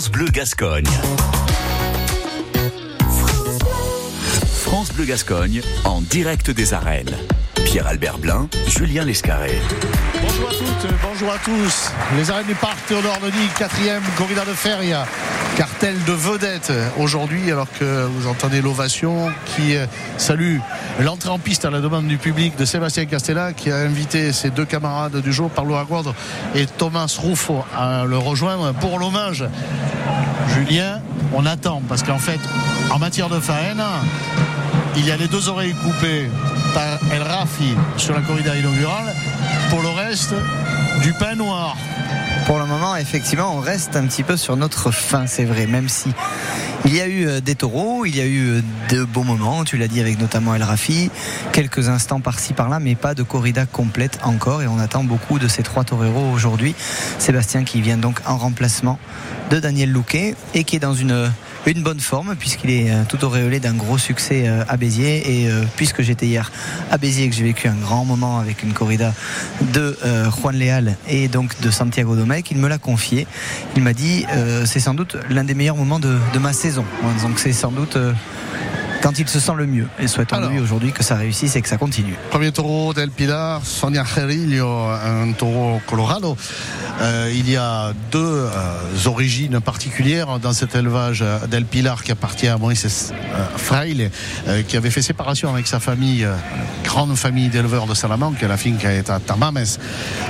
France Bleu Gascogne. France Bleu Gascogne en direct des arènes. Pierre-Albert Blin, Julien Lescarré. Bonjour à toutes, bonjour à tous. Les arènes du parc Théodore Denis, quatrième corrida de feria. Cartel de vedette aujourd'hui, alors que vous entendez l'ovation qui euh, salue l'entrée en piste à la demande du public de Sébastien Castella, qui a invité ses deux camarades du jour, Parlo Aguadre et Thomas Ruffo, à le rejoindre pour l'hommage. Julien, on attend, parce qu'en fait, en matière de faine, il y a les deux oreilles coupées par El Rafi sur la corrida inaugurale. Pour le reste, du pain noir. Pour le moment, effectivement, on reste un petit peu sur notre fin, c'est vrai, même si il y a eu euh, des taureaux, il y a eu euh, de beaux moments, tu l'as dit avec notamment El Rafi, quelques instants par-ci par-là, mais pas de corrida complète encore, et on attend beaucoup de ces trois toreros aujourd'hui. Sébastien qui vient donc en remplacement de Daniel Louquet et qui est dans une une bonne forme puisqu'il est euh, tout auréolé d'un gros succès à Béziers et puisque j'étais hier à Béziers et que j'ai vécu un grand moment avec une corrida de Juan Leal et donc de Santiago Domecq, il me l'a confié. Il m'a dit c'est sans doute l'un des meilleurs moments de, de ma saison. Donc c'est sans doute quand il se sent le mieux. Et souhaitons-lui aujourd'hui que ça réussisse et que ça continue. Premier taureau d'El Pilar, Sonia Gerillo, un taureau colorado. Euh, il y a deux euh, origines particulières dans cet élevage d'El Pilar qui appartient à Maurice euh, Fraile, qui avait fait séparation avec sa famille, grande famille d'éleveurs de Salamanque, la finca est à Tamames.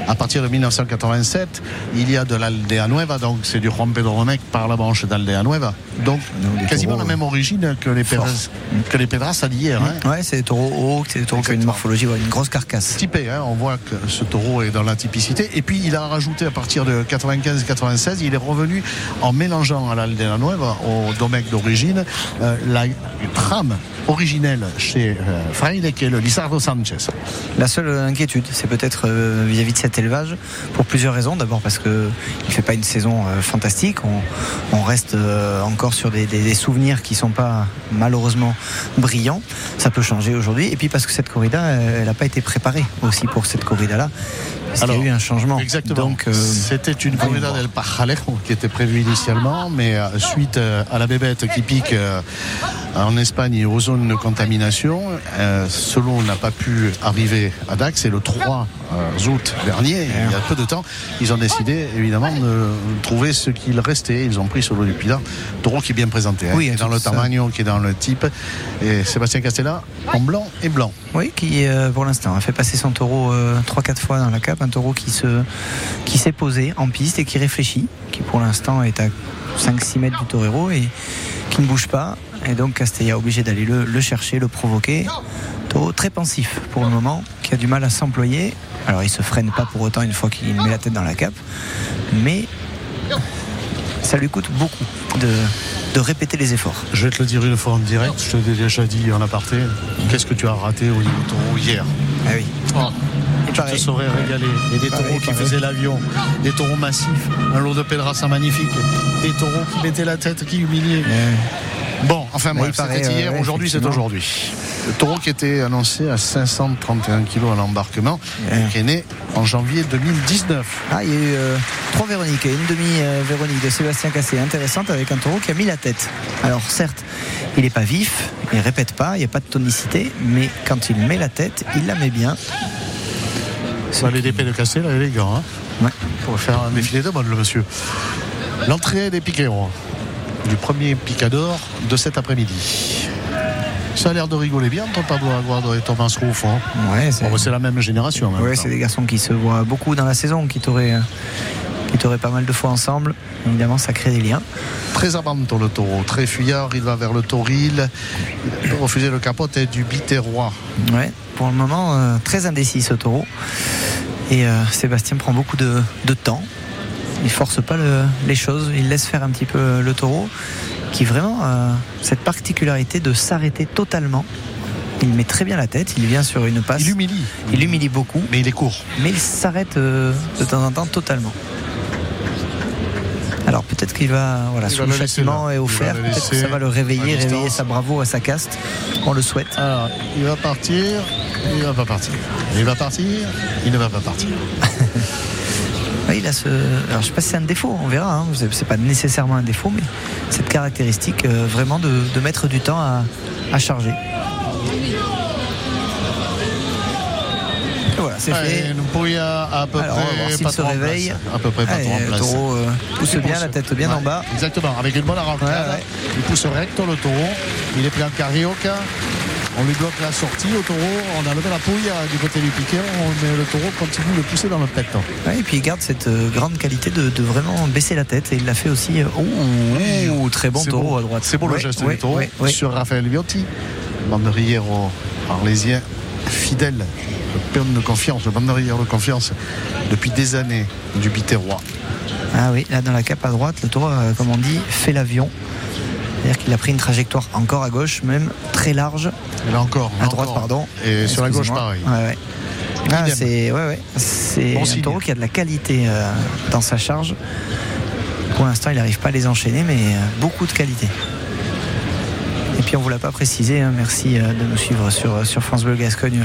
À partir de 1987, il y a de l'Aldea Nueva, donc c'est du Juan Pedro Romec par la branche d'Aldea Nueva. Donc, quasiment la même origine que les Pedras, que les Pedras d'hier. Hein. Ouais, c'est des taureaux hauts, c'est des taureaux qui ont une morphologie, une grosse carcasse. Typé, hein, on voit que ce taureau est dans la typicité. Et puis, il a rajouté à partir de 95-96, il est revenu en mélangeant à l'Aldea Nueva, au domaine d'origine, euh, la trame originelle chez euh, Fraile qui est le Lizardo Sanchez. La seule inquiétude, c'est peut-être euh, vis-à-vis de cet élevage, pour plusieurs raisons. D'abord parce qu'il ne fait pas une saison euh, fantastique. On, reste encore sur des, souvenirs qui ne sont pas malheureusement brillants. Ça peut changer aujourd'hui. Et puis parce que cette corrida, elle n'a pas été préparée aussi pour cette corrida-là. Il y a eu un changement. Exactement. Donc, c'était une corrida del Pajalejo qui était prévue initialement, mais suite à la bébête qui pique en Espagne et aux zones de contamination. Euh, selon n'a pas pu arriver à Dax et le 3 euh, août dernier, il y a peu de temps, ils ont décidé évidemment de trouver ce qu'il restait. Ils ont pris l'eau du Pilar, taureau qui est bien présenté, hein, qui est dans le tamagno, qui est dans le type. Et Sébastien Castella en blanc et blanc. Oui, qui euh, pour l'instant a fait passer son taureau 3-4 fois dans la cape, un taureau qui se qui s'est posé en piste et qui réfléchit, qui pour l'instant est à 5-6 mètres du torero et qui ne bouge pas. Et donc Castella obligé d'aller le, chercher, le provoquer. Taureau très pensif pour le moment, qui a du mal à s'employer. Alors il se freine pas pour autant une fois qu'il met la tête dans la cape. Mais ça lui coûte beaucoup de, répéter les efforts. Je vais te le dire une fois en direct, je te l'ai déjà dit en aparté. Qu'est-ce que tu as raté au niveau taureau hier Ah oui. Oh. tu te saurais régaler. Et des taureaux qui faisaient l'avion, des taureaux massifs, un lot de Pedrassa magnifique, des taureaux qui mettaient la tête, qui humiliaient. Bon, enfin bref, c'était hier, aujourd'hui c'est aujourd'hui. Le taureau qui était annoncé à 531 kg à l'embarquement, qui est né en janvier 2019. Ah, il y a eu euh, trois Véroniques et une demi-Véronique de Sébastien Cassé, intéressante avec un taureau qui a mis la tête. Alors certes, il n'est pas vif, il ne répète pas, il n'y a pas de tonicité, mais quand il met la tête, il la met bien. Ça, les d'épée de Cassé, là, élégant. Hein ouais. Pour faire un défilé de mode, le monsieur. L'entrée des piquets du premier picador de cet après-midi. Ça a l'air de rigoler bien Pablo Aguado et Thomas Rouf. Hein. Ouais, c'est la même génération. Ouais, c'est des garçons qui se voient beaucoup dans la saison, qui t'auraient qui pas mal de fois ensemble. Évidemment, ça crée des liens. Très abandon le taureau, très fuyard, il va vers le tauril. Refusé le capote et du biterrois. Ouais, pour le moment, euh, très indécis ce taureau. Et euh, Sébastien prend beaucoup de, de temps il force pas les choses, il laisse faire un petit peu le taureau, qui vraiment a cette particularité de s'arrêter totalement. Il met très bien la tête, il vient sur une passe. Il humilie. Il humilie beaucoup. Mais il est court. Mais il s'arrête euh, de temps en temps totalement. Alors peut-être qu'il va, voilà, sous le châtiment est offert, peut-être que ça va le réveiller, réveiller sa bravo à sa caste. On le souhaite. Alors, il va partir, il va pas partir. Il va partir, il ne va pas partir. Il a ce. Alors, je sais pas si c'est un défaut, on verra. Hein. C'est pas nécessairement un défaut, mais cette caractéristique euh, vraiment de, de mettre du temps à, à charger. Et voilà, c'est fait. Pouya à peu Alors, on va près voir s'il se réveille. À peu près pas Allez, en le place. taureau euh, pousse bien, la tête bien Ouais, en bas. Exactement, avec une bonne arrancade. Ouais, ouais. Il pousse recto le taureau. Il est pris en carioca. On lui bloque la sortie au taureau. On a levé la pouille euh, du côté du piquet. On- Mais le taureau continue de pousser dans le. Ouais, et puis il garde cette euh, grande qualité de, de vraiment baisser la tête. Et il l'a fait aussi. ouh, très bon taureau beau. à droite. C'est beau le Ouais, geste ouais, du taureau sur Raphaël Viotti. Banderiero arlésien fidèle, le de confiance, le banderière de confiance depuis des années du Biterrois. Ah oui, là dans la cape à droite, le taureau, comme on dit, fait l'avion. C'est-à-dire qu'il a pris une trajectoire encore à gauche, même très large. Et là encore. À droite, encore. pardon. Et sur la gauche, pareil. Ouais, ouais. Ah, c'est ouais, ouais. C'est Bon un taureau qui a de la qualité euh, dans sa charge. Pour l'instant, il n'arrive pas à les enchaîner, mais euh, beaucoup de qualité. Et puis on vous l'a pas précisé, hein, merci euh, de nous suivre sur, sur France Bleu Gascogne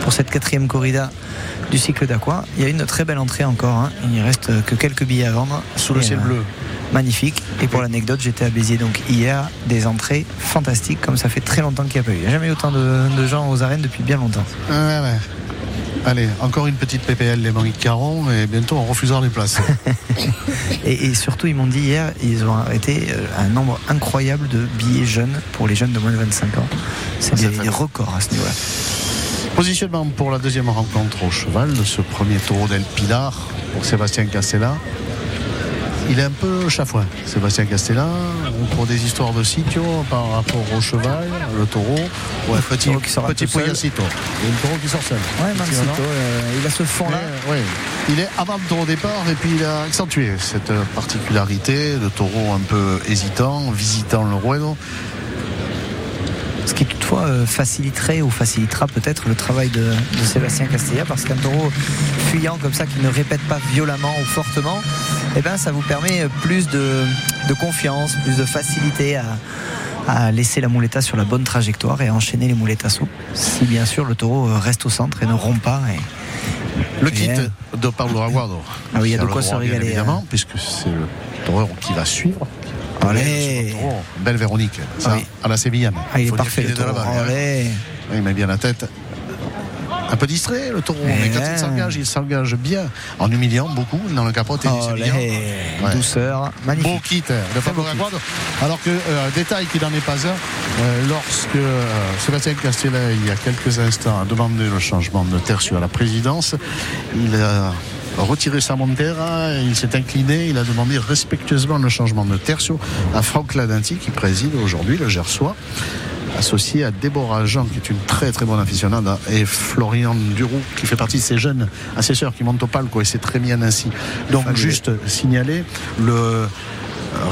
pour cette quatrième corrida du cycle d'Aqua. Il y a une très belle entrée encore, hein. il ne reste que quelques billets à vendre. Sous le ciel bleu. Magnifique. Et pour l'anecdote, j'étais à Béziers donc hier, des entrées fantastiques, comme ça fait très longtemps qu'il n'y a pas eu. Il n'y a jamais eu autant de, de gens aux arènes depuis bien longtemps. Ouais, ouais. Allez, encore une petite PPL, les Marie Caron, et bientôt on refusera les places. Et, et surtout, ils m'ont dit hier, ils ont arrêté euh, un nombre incroyable de billets jeunes pour les jeunes de moins de 25 ans. C'est des, records à ce niveau-là. Positionnement pour la deuxième rencontre au cheval de ce premier taureau d'El Pilar pour Sébastien Castella. Il est un peu chafouin, Sébastien Castella, pour des histoires de sitio par rapport au cheval, le taureau. Ouais, petit, qui sort petit poyacito. Et le taureau qui sort seul. Ouais, Mancito, Effectivement. euh, il a ce fond-là. Ouais, il est avant le taureau au départ et puis il a accentué cette particularité de taureau un peu hésitant, visitant le ruedo. Ce qui toutefois euh, faciliterait ou facilitera peut-être le travail de, de Sébastien Castella parce qu'un taureau fuyant comme ça qui ne répète pas violemment ou fortement, eh ben, ça vous permet plus de, de confiance, plus de facilité à, à laisser la mouletta sur la bonne trajectoire et à enchaîner les moulettes à saut. Si bien sûr le taureau euh, reste au centre et ne rompt pas. Et... Le kit de Pablo Aguado. Ah oui, il y a de quoi se régaler, Évidemment, hein. puisque c'est le taureau qui va suivre. Allez. Taureau, Belle Véronique, ça, Oui. à la Sévillane. Ah, il est parfait le taureau. hein. Allez. Il met bien la tête. Un peu distrait le taureau, mais quand Eh. il s'engage, il s'engage bien, en humiliant beaucoup dans le capote et. Sévillan. Ouais. Douceur, magnifique. Beau kit de kit. Aguado. Alors que, euh, détail qui n'en est pas un, euh, lorsque euh, Sébastien Castella, il y a quelques instants, a demandé le changement de tertio à la présidence, il a retiré sa montera, il s'est incliné, il a demandé respectueusement le changement de tertio à Franck Ladinti, qui préside aujourd'hui le Gersois associé à Déborah Jean, qui est une très très bonne aficionade, hein, et Florian Duroux, qui fait partie de ces jeunes assesseurs qui montent au palco, et c'est très bien ainsi. Donc Fabuleux. juste signaler le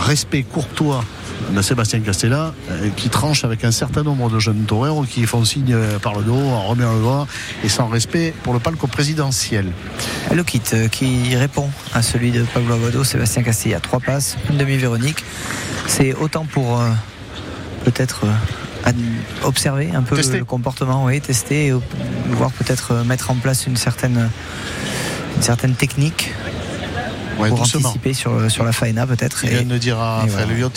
respect courtois de Sébastien Castella, euh, qui tranche avec un certain nombre de jeunes toreros qui font signe par le dos, en remuant le doigt, et sans respect pour le palco présidentiel. Le kit euh, qui répond à celui de Pablo Aguado, Sébastien Castilla. Trois passes, une demi-Véronique. C'est autant pour euh, peut-être euh, observer un peu Tester. le comportement, oui, tester, et voir peut-être euh, mettre en place une certaine, une certaine technique Ouais, pour doucement. anticiper sur, sur la faena peut-être. Il et vient de dire à Raphaël voilà.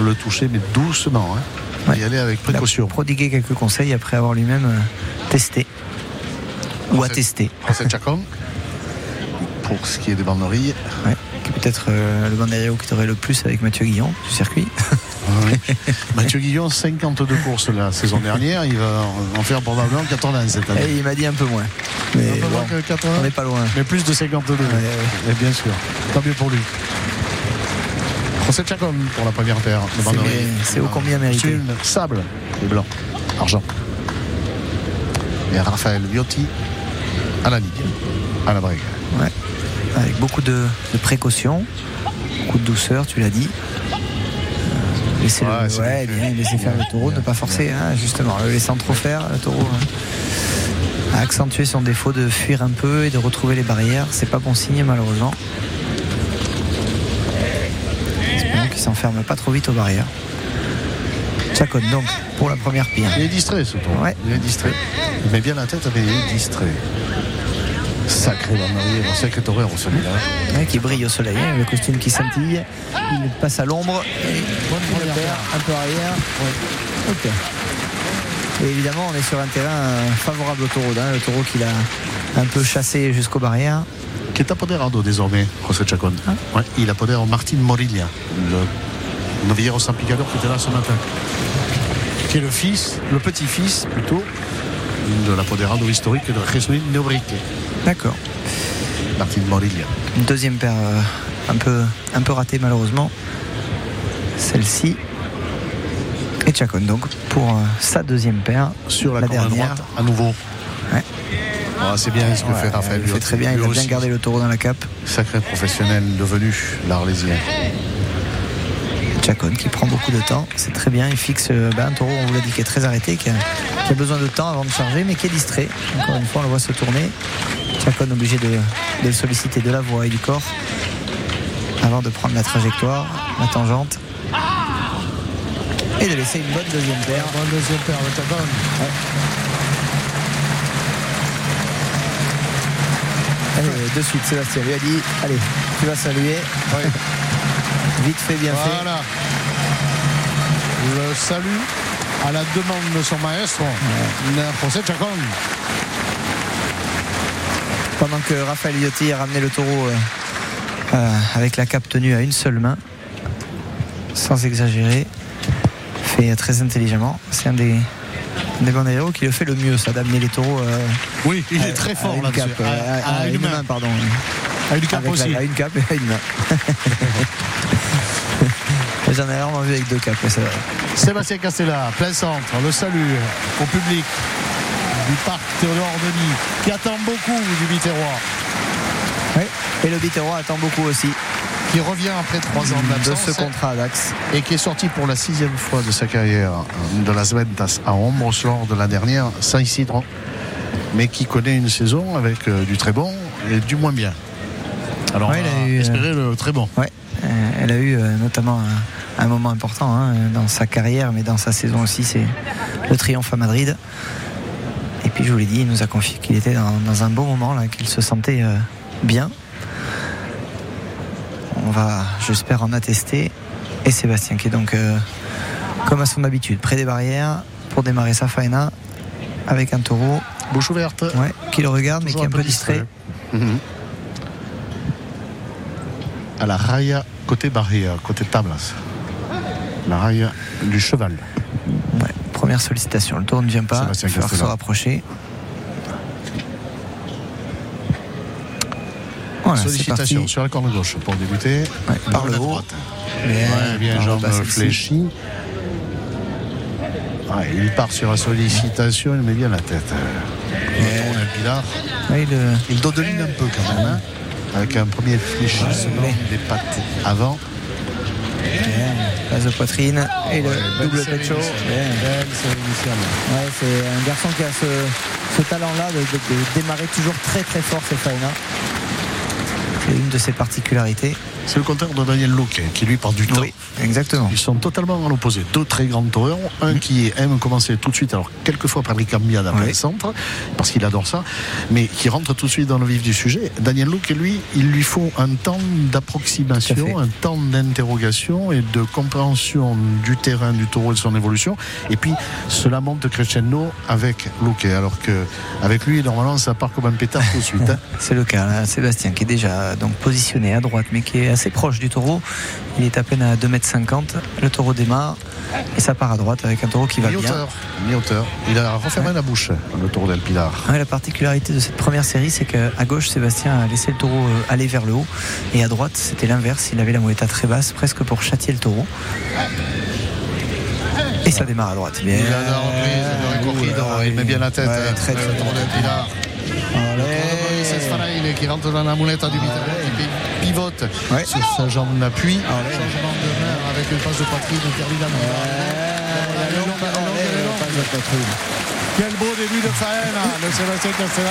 Le toucher, mais doucement. Hein. Ouais. Y aller avec il a précaution. prodigué quelques conseils après avoir lui-même euh, testé ou attesté. Français Chacon, pour ce qui est des banderilles. Ouais, qui est peut-être euh, le banderio qui t'aurait le plus avec Mathieu Guillon du circuit. Oui. Mathieu Guillon, 52 courses la saison dernière. Il va en faire probablement 80 cette année. Et il m'a dit un peu moins. Mais Un peu moins bon, que 80, on n'est pas loin. mais plus de 52. ouais. Et bien sûr. Tant mieux pour lui. Français Chacon pour la première paire de C'est ô combien mérité. Une, sable et blanc. Argent. Et Raphaël Viotti à la ligne. À la brigue. Ouais. Avec beaucoup de, de précautions, beaucoup de douceur, tu l'as dit. Euh, Laisser Ouais, le, bien laisser faire le taureau, ne pas forcer, hein, justement, le laissant trop faire, le taureau hein, a accentué son défaut de fuir un peu et de retrouver les barrières. C'est pas bon signe, malheureusement. Espérons qu'il s'enferme pas trop vite aux barrières. Chacon, donc, pour la première pierre. Il est distrait ce tour. Ouais. Il est distrait. Il met bien la tête, mais il est distrait. Sacré Van un sacré torero celui-là. Ouais, qui brille au soleil, hein, le costume qui scintille. Il passe à l'ombre. et Bonne première paire. un peu arrière. Ok. Et évidemment, on est sur un terrain euh, favorable au taureau. hein, le taureau qu'il a un peu chassé jusqu'aux barrières. Qui est apoderado désormais, José Chacon. Ouais, il apodère Martin Morilla, le novillero San Picador qui était là ce matin. Qui est le fils, le petit-fils plutôt, de l'apoderado historique de Jesuit Neobrique, D'accord. Martin Morilla. Une deuxième paire euh, un, peu, un peu ratée malheureusement. Celle-ci. Et Chacon donc pour euh, sa deuxième paire. Sur la, La dernière. droite, à nouveau. Ouais. Ah, c'est bien ce que Ouais, fait Raphaël. il fait très bien, il a bien gardé le taureau dans la cape. Sacré professionnel devenu, l'Arlésien. Chacon qui prend beaucoup de temps, c'est très bien, il fixe euh, ben, un taureau, on vous l'a dit, qui est très arrêté, qui a, qui a besoin de temps avant de charger, mais qui est distrait. Encore une fois, on le voit se tourner. Chacon obligé de, de le solliciter de la voix et du corps avant de prendre la trajectoire, la tangente. Et de laisser une bonne deuxième paire. Bonne deuxième paire Chacon. Allez, de suite, Sébastien lui a dit Allez, tu vas saluer. Vite fait, bien fait. Voilà. Le salut à la demande de son maestro, José Chacon. Pendant que Raphaël Liotti a ramené le taureau euh, euh, avec la cape tenue à une seule main, sans exagérer, fait très intelligemment. C'est un des, des banderos qui le fait le mieux, ça, d'amener les taureaux euh, Oui, il à- est très fort une là-dessus. cape, À, à- à à une main. pardon. À une cape Avec la- aussi. à une cape et à une main. J'en ai rarement vu avec deux capes, c'est vrai. Sébastien Castella, plein centre, le salut au public du parc Théodore Denis, qui attend beaucoup du Biterrois, Ouais. Et le Biterrois attend beaucoup aussi qui revient après trois ans de ce d'absence contrat à Dax. et qui est sorti pour la sixième fois de sa carrière de Las Ventas à Ombros lors de la dernière Saint-Isidro, mais qui connaît une saison avec euh, du très bon et du moins bien. Alors, Ouais, on a eu, euh, le très bon. Ouais, euh, elle a eu euh, notamment un, un moment important hein, dans sa carrière, mais dans sa saison aussi, c'est le triomphe à Madrid. Puis je vous l'ai dit, il nous a confié qu'il était dans, dans un bon moment, là, qu'il se sentait euh, bien. On va, j'espère, en attester. Et Sébastien qui est donc, euh, comme à son habitude, près des barrières pour démarrer sa faena avec un taureau Bouche ouverte. ouais, qui le regarde mais qui est un peu distrait. Mhm. À la raya côté barrière, côté tablas. La raya du cheval. Première sollicitation, le tour ne vient pas, il va se rapprocher. Voilà, Sollicitation sur la corne gauche pour débuter. Ouais, par le haut. Bien, Ouais, bien, jambe fléchie. Ouais, il part sur la sollicitation, il met bien la tête. Il tourne un pilar. Ouais, le- Il dodeline un peu quand même, hein, avec un premier fléchissement des pattes avant. bien, de poitrine et le double pecho. Ouais, c'est un garçon qui a ce, ce talent-là de, de- de démarrer toujours très très fort ses faenas. C'est une de ses particularités. C'est le contraire de Daniel Luque, qui lui part du temps. Oui, exactement. Ils sont totalement à l'opposé. Deux très grands toreurs. Un qui aime commencer tout de suite, alors quelquefois par les cambiades après Oui. le centre, parce qu'il adore ça, mais qui rentre tout de suite dans le vif du sujet. Daniel Luque, lui, il lui faut un temps d'approximation, un temps d'interrogation et de compréhension du terrain du taureau et de son évolution. Et puis, cela monte crescendo avec Luque, alors que avec lui, normalement, ça part comme un pétard tout de suite. hein. C'est le cas, là. Sébastien qui est déjà donc positionné à droite mais qui est assez proche du taureau. Il est à peine à 2m50. Le taureau démarre et ça part à droite avec un taureau qui va bien. Mi-hauteur, mi-hauteur. Il a refermé la bouche, le taureau d'El Pilar. Ouais, la particularité de cette première série, c'est qu'à gauche, Sébastien a laissé le taureau euh, aller vers le haut. Et à droite, c'était l'inverse. Il avait la muleta très basse, presque pour châtier le taureau. Et ça démarre à droite. Bien. Il a la reprise de Recorrido, il met bien la tête. Ouais, très, le très, très. qui rentre dans la moulette du pivote Ouais. sur sa jambe d'appui. Allez. Changement de main avec une passe de. Quel beau début de faena de Sébastien Castella.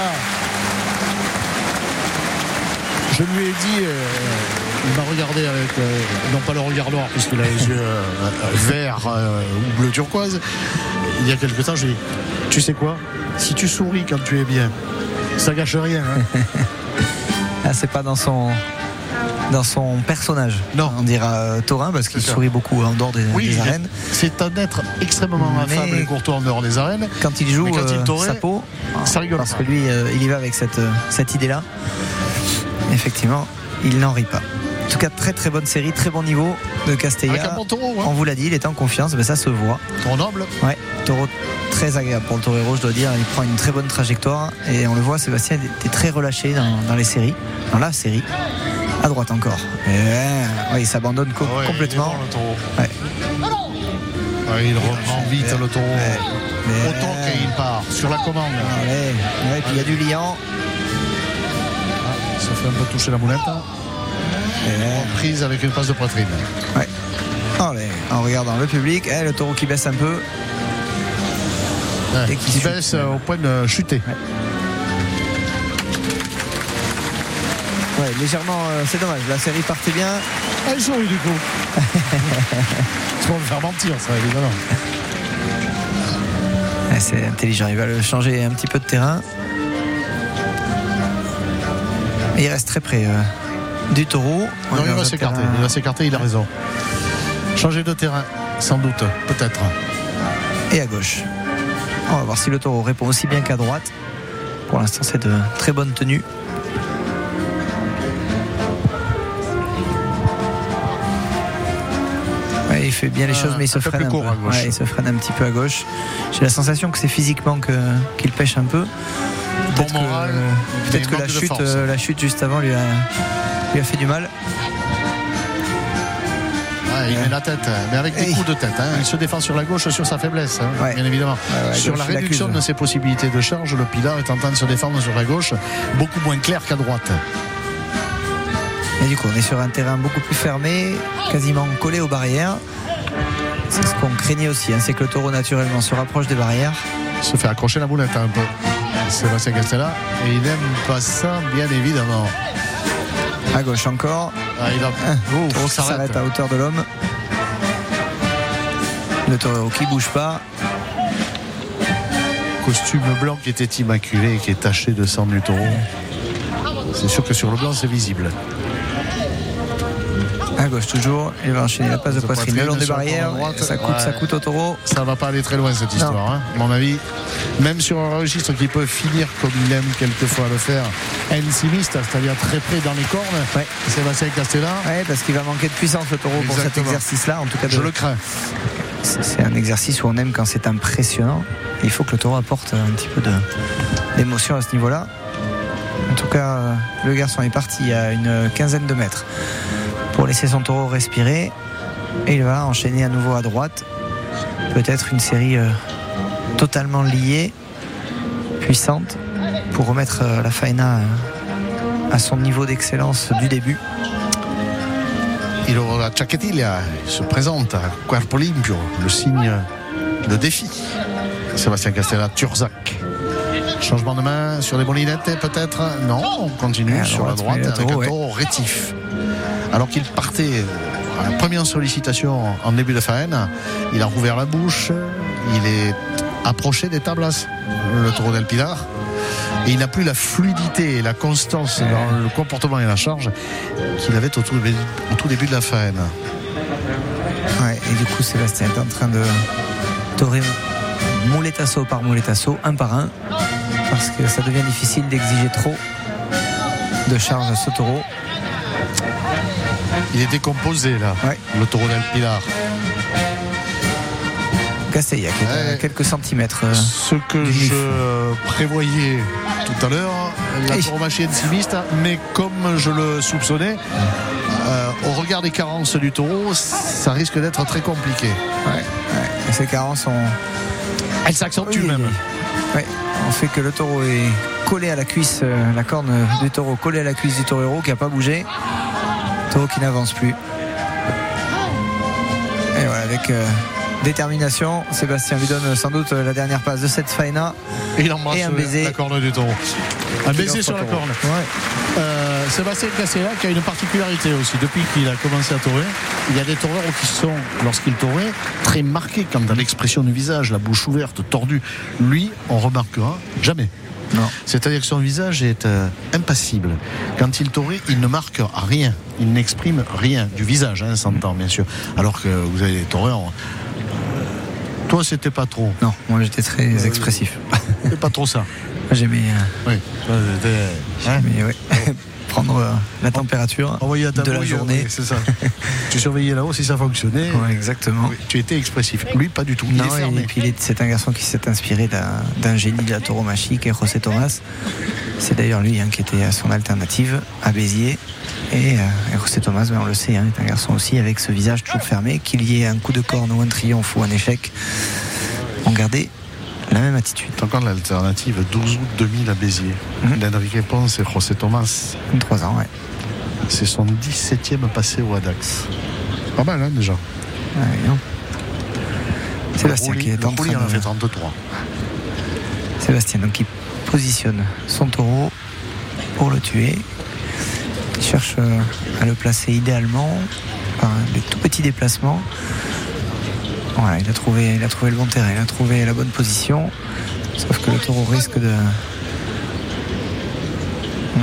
Je lui ai dit, euh, il m'a regardé avec, euh, non pas le regard noir, puisqu'il a les yeux euh, verts euh, ou bleu turquoise. Il y a quelque temps, je lui ai dit, tu sais quoi? Si tu souris quand tu es bien, Ça gâche rien. hein. Ah, c'est pas dans son dans son personnage. Non. On dira euh, taurin parce qu'il sourit beaucoup en dehors des, Oui, arènes. c'est un être extrêmement affable et courtois en dehors des arènes. Quand il joue Mais quand il euh, taurait, sa peau, ça rigole parce que lui, euh, il y va avec cette, cette idée-là. Effectivement, il n'en rit pas. En tout cas, très très bonne série, très bon niveau de Avec un Castella. bon taureau, On hein. vous l'a dit, il est en confiance, mais ça se voit. Taureau noble. Ouais, taureau très agréable pour le torero, je dois dire. Il prend une très bonne trajectoire et on le voit, Sébastien était très relâché dans, dans les séries, dans la série. À droite encore. Et, ouais, il s'abandonne co- Ah ouais, complètement. il est bon, le taureau. Ouais. Ouais, il reprend vite Ouais. le taureau. Mais- Autant qu'il part sur la commande. Ouais, puis il y a du liant. Ça fait un peu toucher la moulette. Et- Prise avec une passe de poitrine. Ouais. Allez, en regardant le public, eh, le taureau qui baisse un peu. Ouais, Et qui baisse euh, au point de chuter. Ouais, légèrement, euh, c'est dommage. La série partait bien. Ah, il sourit du coup. C'est pour me faire mentir, ça, évidemment. Ouais, c'est intelligent. Il va le changer un petit peu de terrain. Et il reste très près euh, du taureau. On Non, est il dans va un s'écarter. terrain- Il va s'écarter, il a raison. Changer de terrain, sans doute, peut-être. et à gauche. On va voir si le taureau répond aussi bien qu'à droite. Pour l'instant, c'est de très bonne tenue. Il fait bien les Euh, choses, mais il se freine un court peu. à gauche. Ouais, il se freine un petit peu à gauche. J'ai la sensation que c'est physiquement que- qu'il pêche un peu. Bon que, euh, peut-être que manque la chute, euh, la chute juste avant lui a, lui a fait du mal. Ouais, il Ouais. met la tête, mais avec des Hey. coups de tête. hein. Il se défend sur la gauche, sur sa faiblesse, hein, Ouais. bien évidemment. Sur la réduction de ses possibilités de charge, le Pilar est en train de se défendre sur la gauche, beaucoup moins clair qu'à droite. Et du coup, on est sur un terrain beaucoup plus fermé, quasiment collé aux barrières. C'est ce qu'on craignait aussi, hein, c'est que le taureau naturellement se rapproche des barrières. Il se fait accrocher la boulette hein, un peu. Sébastien Castella, et il n'aime pas ça, bien évidemment. À gauche encore. Ah, il a... Le Ouf, taureau qui s'arrête. à hauteur de l'homme. Le taureau qui bouge pas. Costume blanc qui était immaculé, qui est taché de sang du taureau. C'est sûr que sur le blanc, c'est visible. À gauche toujours. Il va enchaîner la passe de poitrine le long des barrières. Ça coûte, ça coûte au taureau. Ça va pas aller très loin cette histoire, hein, à mon avis. Même sur un registre qui peut finir comme il aime quelquefois le faire, ensimiste, c'est-à-dire très près dans les cornes. Ouais. Sébastien Castella, Ouais, parce qu'il va manquer de puissance le taureau pour cet exercice-là. En tout cas, de- je le crains. c'est un exercice où on aime quand c'est impressionnant. Il faut que le taureau apporte un petit peu d'émotion à ce niveau-là. En tout cas, euh, le garçon est parti à une quinzaine de mètres pour laisser son taureau respirer. Et il va enchaîner à nouveau à droite. Peut-être une série euh, totalement liée, puissante, pour remettre euh, la faena euh, à son niveau d'excellence du début. Il aura la Ciacchettilla, il se présente à Cuerpo Limpio, le signe de défi. Sébastien Castella, Turzac. Changement de main sur les bolinettes, peut-être? Non, on continue sur la droite, ouais. taureau rétif. Alors qu'il partait à la première sollicitation en début de faine, il a rouvert la bouche, il est approché des tablas, le taureau del Pilar. Et il n'a plus la fluidité et la constance dans le comportement et la charge qu'il avait au tout, début, au tout début de la faine. Ouais, et du coup, Sébastien est en train de torer mouletasso par mouletasso, un par un, parce que ça devient difficile d'exiger trop de charge à ce taureau. Il est décomposé là, Ouais. le taureau del Pilar. Qui est à Ouais. quelques centimètres. euh, Ce que je prévoyais tout à l'heure, la tauromachie ensimiste, mais comme je le soupçonnais, euh, au regard des carences du taureau, ça risque d'être très compliqué. ouais, ces carences ont, Elle s'accentue Oui, même. ouais, ont fait que le taureau est collé à la cuisse, euh, la corne du taureau collée à la cuisse du taureau qui n'a pas bougé. Qui n'avance plus. Et voilà, avec euh, détermination, Sébastien lui donne sans doute la dernière passe de cette faena. Et il embrasse Et un baiser. la corne du taureau. Un baiser sur la corne. Ouais. Euh, Sébastien Cassella qui a une particularité aussi. Depuis qu'il a commencé à taurer, il y a des taureurs qui sont, lorsqu'ils tauraient, très marqués quant à l'expression du visage, la bouche ouverte, tordue. Lui, on remarquera jamais. C'est-à-dire que son visage est euh, impassible. Quand il taurait, il ne marque rien. Il n'exprime rien du visage, hein, s'entend bien sûr. Alors que vous avez des taureurs. euh, toi, c'était pas trop. Non, moi j'étais très expressif. C'est pas trop ça. J'aimais Oui. C'était, hein, j'aimais, ouais, prendre euh, la température envoyer à ta de la journée. oui, c'est ça. tu surveillais là-haut si ça fonctionnait. Ouais, exactement. Oui, tu étais expressif. Lui, pas du tout. Il Non, est et puis c'est un garçon qui s'est inspiré d'un d'un génie de la tauromachie qui est José Thomas. C'est d'ailleurs lui hein, qui était à son alternative à Béziers. Et, euh, et José Thomas, ben, on le sait, hein, est un garçon aussi avec ce visage toujours fermé, qu'il y ait un coup de corne ou un triomphe ou un échec, on gardait la même attitude. Encore l'alternative 12 août 2000 à Béziers. L'Enrique Ponce et José Thomas. 23 ans, ouais. C'est son 17e passé au Adax. Pas mal, hein, déjà. Ouais, non. Sébastien qui est en train en fait de... 33. Sébastien donc qui positionne son taureau pour le tuer. Il cherche euh, à le placer idéalement par des tout petits déplacements. Voilà, il a trouvé, il a trouvé le bon terrain, il a trouvé la bonne position. Sauf que le taureau risque de.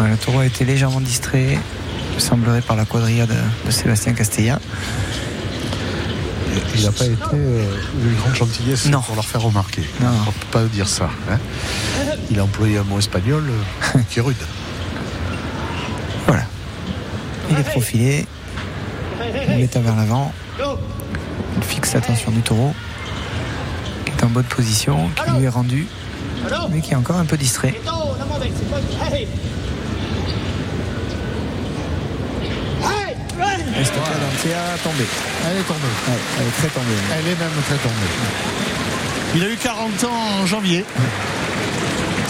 Ouais, le taureau a été légèrement distrait, il semblerait par la quadrilla de, de Sébastien Castella. Il n'a pas été euh, une grande gentillesse Non. pour leur faire remarquer. Non. On ne peut pas dire ça. hein. Il a employé un mot espagnol euh, qui est rude. Voilà. Il est profilé. Il met vers l'avant. Il fixe l'attention du taureau. Qui est en bonne position, qui lui est rendu, mais qui est encore un peu distrait. Estocade entière tombée. Elle est tombée. Ouais, elle est très tombée. Elle est même très tombée. Il a eu 40 ans en janvier.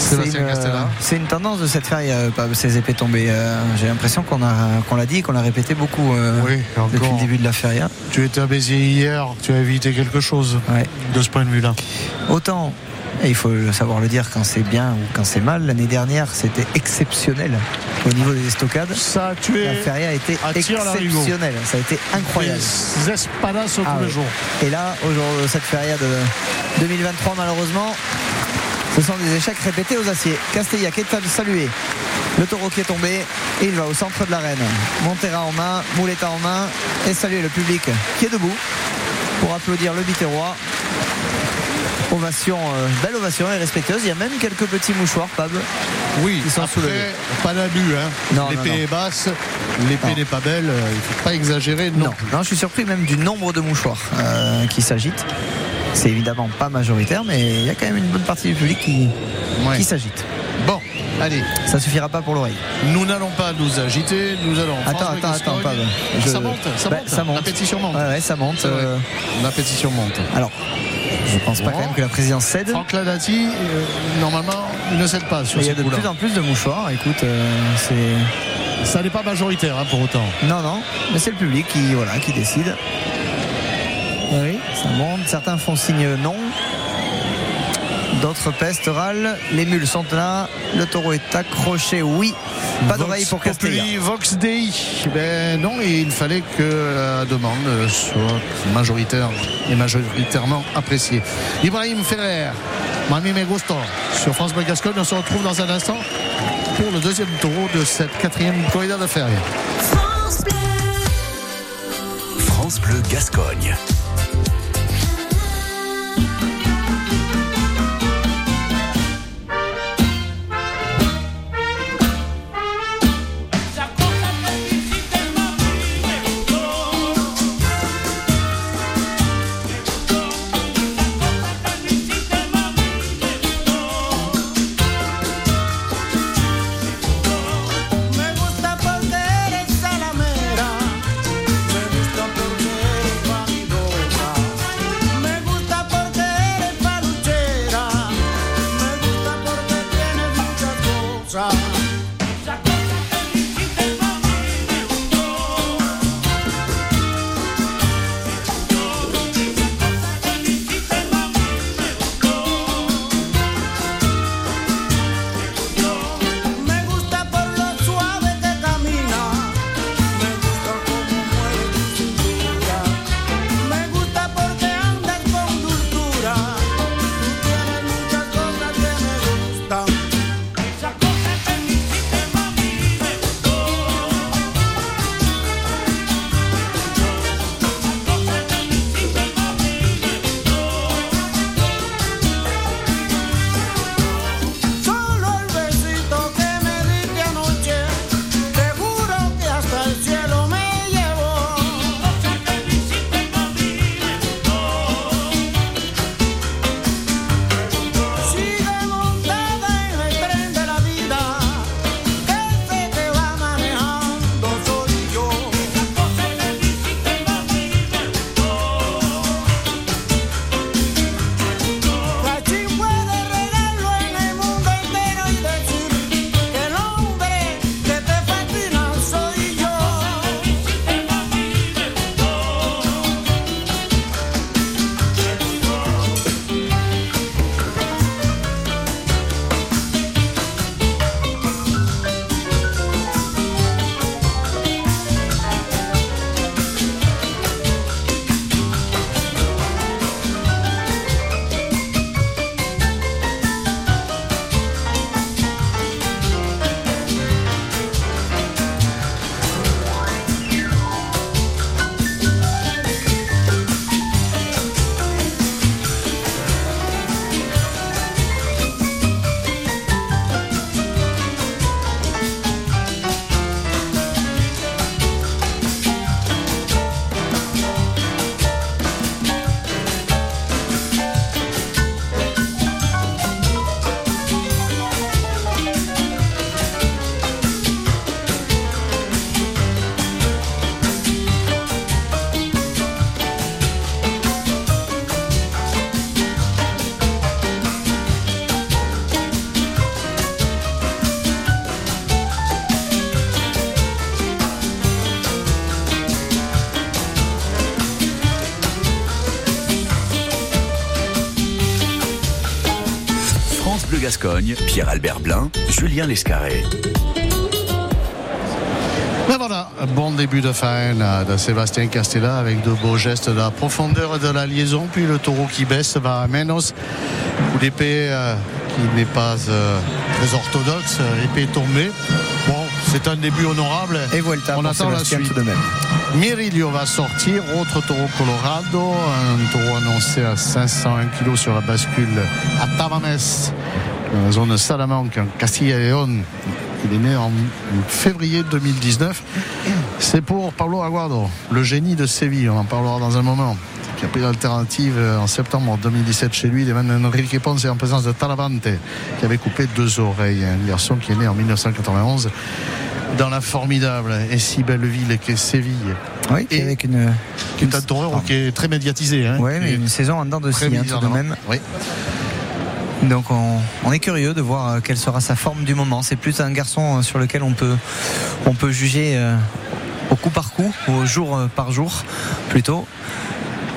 Sébastien Castella. c'est une tendance de cette ferie, euh, ces épées tombées. Euh, J'ai l'impression qu'on a, qu'on l'a dit et qu'on l'a répété beaucoup euh, Oui, depuis le début de la feria. Tu étais à Béziers hier, tu as évité quelque chose Ouais. de ce point de vue-là. Autant, et il faut savoir le dire quand c'est bien ou quand c'est mal, l'année dernière c'était exceptionnel au niveau des estocades. Ça a tué La feria a été exceptionnelle, ça a été incroyable. des espadas tous Ah les jours. Et là, aujourd'hui, cette feria de 2023, malheureusement, ce sont des échecs répétés aux aciers. Castella qui est salué. Le taureau qui est tombé et il va au centre de l'arène. Montera en main, Mouletta en main et saluer le public qui est debout pour applaudir le Biterrois. Ovation, euh, belle ovation et respectueuse. Il y a même quelques petits mouchoirs, Pab. Oui, Ils sont après, soulevés. pas d'abus. Hein. Non, L'épée est basse, l'épée n'est pas belle, euh, il ne faut pas exagérer. Non. Non, non, je suis surpris même du nombre de mouchoirs euh, qui s'agitent. C'est évidemment pas majoritaire, mais il y a quand même une bonne partie du public qui, Ouais. qui s'agite. Bon, allez, Ça suffira pas pour l'oreille. nous n'allons pas nous agiter, nous allons. Attends, France attends, attends. Pab. Je- Ça monte, ça Bah, monte, ça monte. La pétition monte. Ouais, ouais, ça monte. Euh, La pétition monte. alors, je pense pas Bon. quand même que la présidence cède. Franck Ladati, euh, normalement, il ne cède pas sur il y a de plus en plus de mouchoirs. Écoute, euh, c'est. Ça n'est pas majoritaire hein, pour autant. Non, non, mais c'est le public qui, voilà, qui décide. Oui, ça monte. Certains font signe non. D'autres pestent, râlent. Les mules sont là. Le taureau est accroché. Oui. Pas d'oreille pour Castella. Populi, Vox Dei. Ben non, et il fallait que la demande soit majoritaire et majoritairement appréciée. Ibrahim Ferrer, Mami Me Gusto, sur France Bleu Gascogne. On se retrouve dans un instant pour le deuxième taureau de cette quatrième corrida de feria. France Bleu. France Bleu Gascogne. Gascogne, Pierre-Albert Blin, Julien Lescarré. Ben voilà, bon début de fin de Sébastien Castella avec de beaux gestes de la profondeur de la liaison. Puis le taureau qui baisse va à Menos. Coup d'épée euh, qui n'est pas euh, très orthodoxe. Épée tombée. Bon, c'est un début honorable. Et voilà, on attend la suite. de même. Mirilio va sortir, autre taureau Colorado, un taureau annoncé à 501 kg sur la bascule à Tavanes, dans la zone Salamanque, en Castilla et León. Il est né en février 2019. C'est pour Pablo Aguado, le génie de Séville. On en parlera dans un moment. Qui a pris l'alternative en septembre 2017 chez lui. Est Enrique Ponce en présence de Talavante, qui avait coupé deux oreilles. Un garçon qui est né en 1991 dans la formidable et si belle ville qu'est Séville. Oui, et avec une, une, qui est très médiatisée. Hein, oui, mais une saison en dents de scie, hein, tout de même. Oui. Donc on, est curieux de voir euh, quelle sera sa forme du moment. C'est plus un garçon euh, sur lequel on peut, on peut juger euh, au coup par coup, au jour par jour plutôt.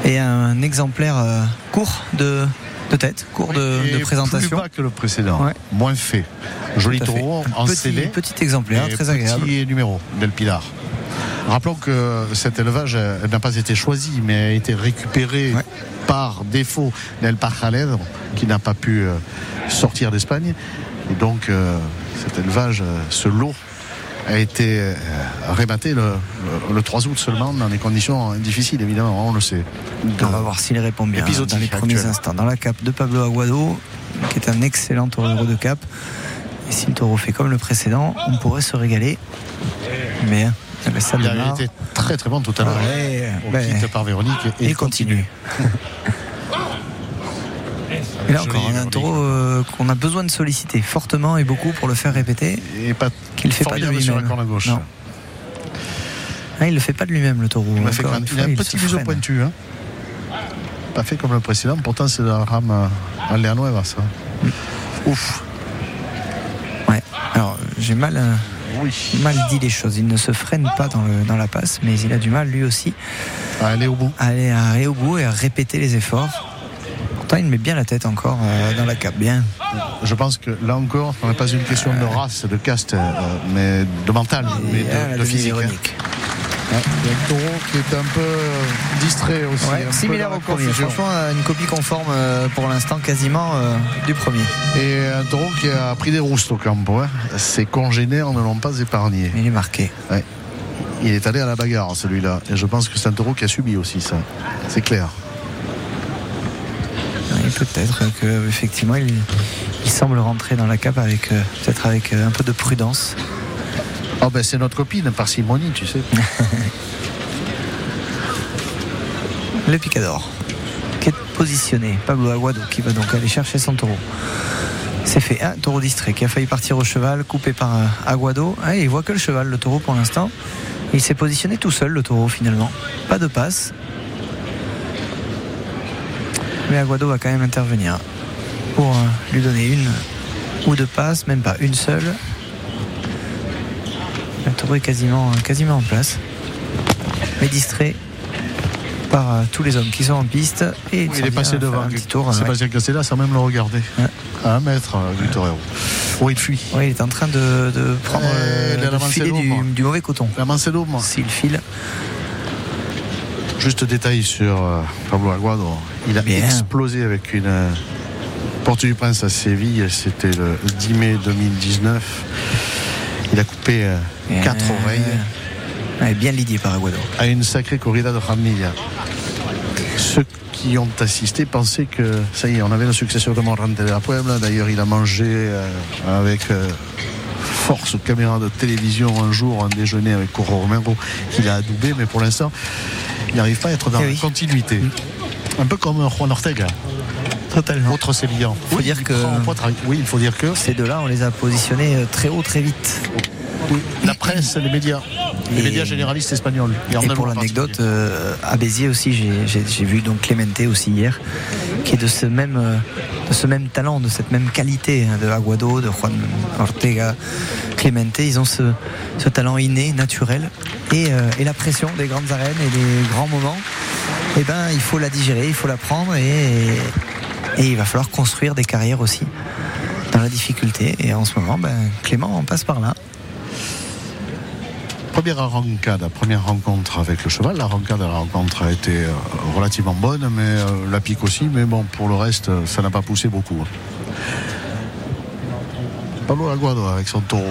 Et un exemplaire court de, de tête, court de, présentation. Plus bas que le précédent, moins fait. Joli taureau en petit, Petit exemplaire, très agréable. Petit numéro, Del Pilar. Rappelons que cet élevage n'a pas été choisi, mais a été récupéré par défaut d'El Pajaledro, qui n'a pas pu euh, sortir d'Espagne. Et donc, euh, cet élevage, euh, ce lot, a été rébatté le, 3 août seulement dans des conditions difficiles évidemment on le sait. On va voir s'il répond bien dans les premiers instants. Dans la cape de Pablo Aguado qui est un excellent taureau de cap et si le taureau fait comme le précédent on pourrait se régaler. Mais il a été très très bon tout à l'heure. Ouais, ben, par Véronique et, il continue. Et là encore, un taureau euh, qu'on a besoin de solliciter fortement et beaucoup pour le faire répéter. Et pas qu'il fait pas de lui-même. Ah, il le fait pas de lui-même le taureau. Il, a, un petit museau pointu. Hein. Pas fait comme le précédent, pourtant c'est la rame à l'air ça. Mm. Ouf. Ouais, alors j'ai mal. Euh, mal dit les choses. Il ne se freine pas dans, le, dans la passe, mais il a du mal lui aussi à aller au bout. À aller, au bout et à répéter les efforts. Pourtant, il met bien la tête encore euh, dans la cape, bien. Je pense que là encore, ce n'est pas une question de race, de caste, euh, mais de mental, mais de, de physique. Hein. Il y a un taureau qui est un peu euh, distrait aussi. similaire au premier. Franchement, euh, une copie conforme euh, pour l'instant quasiment du premier. Et un taureau qui a pris des roustes au campo. Hein. Ses congénères ne l'ont pas épargné. Il est marqué. Il est allé à la bagarre celui-là. Et je pense que c'est un taureau qui a subi aussi ça. C'est clair. peut-être que effectivement il, semble rentrer dans la cape avec peut-être avec un peu de prudence. Oh ben c'est notre copine, parcimonie, tu sais. le picador qui est positionné. Pablo Aguado qui va donc aller chercher son taureau. C'est fait. Un taureau distrait qui a failli partir au cheval, coupé par euh, Aguado. Ah, il voit que le cheval, le taureau pour l'instant. Il s'est positionné tout seul, le taureau finalement. Pas de passe. Mais Aguado va quand même intervenir pour euh, lui donner une ou deux passes, même pas une seule. Le taureau est quasiment, quasiment en place. Mais distrait par euh, tous les hommes qui sont en piste. Et il, est passé devant un petit tour. Sébastien Cassella sans même le regarder. À un mètre euh, du torero. Oh, il fuit. Oui, il est en train de, prendre euh, le filet du, mauvais coton. La moi. S'il file. Juste détail sur Pablo Aguado. Il a explosé avec une Porte du Prince à Séville. C'était le 10 mai 2019. Il a coupé quatre oreilles. bien lidié par Aguado. À une sacrée corrida de Ramilla. Ceux qui ont assisté pensaient que ça y est, on avait le successeur de Morante de la Puebla. D'ailleurs, il a mangé euh, avec euh, force caméra de télévision un jour un déjeuner avec Coro Romero qu'il a adoubé, mais pour l'instant, il n'arrive pas à être dans eh la continuité. Un peu comme Juan Ortega. Totalement. Autre Sévillan. Il faut dire que. Oui, il faut dire que. Ces deux-là, on les a positionnés euh, très haut, très vite la presse, les médias, les médias généralistes espagnols. Et, pour l'anecdote, euh, à Béziers aussi, j'ai vu donc Clemente aussi hier, qui est de ce même, euh, de ce même talent, de cette même qualité hein, de Aguado, de Juan Ortega, Clemente. Ils ont ce, talent inné, naturel, euh, et, la pression des grandes arènes et des grands moments. Eh ben, il faut la digérer, il faut la prendre et, et il va falloir construire des carrières aussi dans la difficulté. Et en ce moment, ben, Clément passe par là. Première arrancade, première rencontre avec le cheval. La rencontre, la rencontre a été euh, relativement bonne, mais euh, la pique aussi. Mais bon, pour le reste, ça n'a pas poussé beaucoup. Pablo Aguado avec son taureau,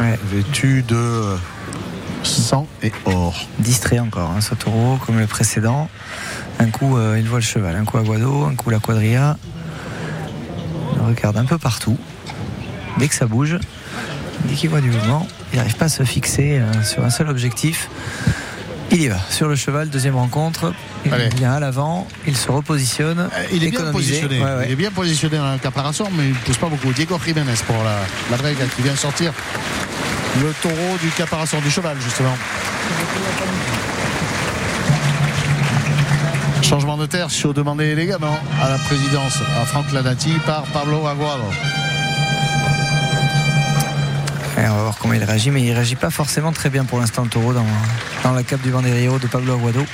Ouais. vêtu de sang et or. Distrait encore, hein, ce taureau, comme le précédent. Un coup, euh, il voit le cheval, un coup Aguado, un coup la quadrilla. Il regarde un peu partout. Dès que ça bouge, dès qu'il voit du mouvement, il n'arrive pas à se fixer euh, sur un seul objectif. Il y va sur le cheval, deuxième rencontre. Il Allez. vient à l'avant, il se repositionne. Euh, Il est bien positionné. Ouais, ouais. Il est bien positionné dans la caparation, mais il ne pousse pas beaucoup. Diego Jiménez pour la, la Brega qui vient sortir le taureau du caparation du cheval, justement. Changement de terre sur demandé élégamment à la présidence, à Franck Lanati par Pablo Aguado. On va voir comment il réagit, mais il réagit pas forcément très bien pour l'instant le taureau dans, dans la cape du Banderio de Pablo Aguado.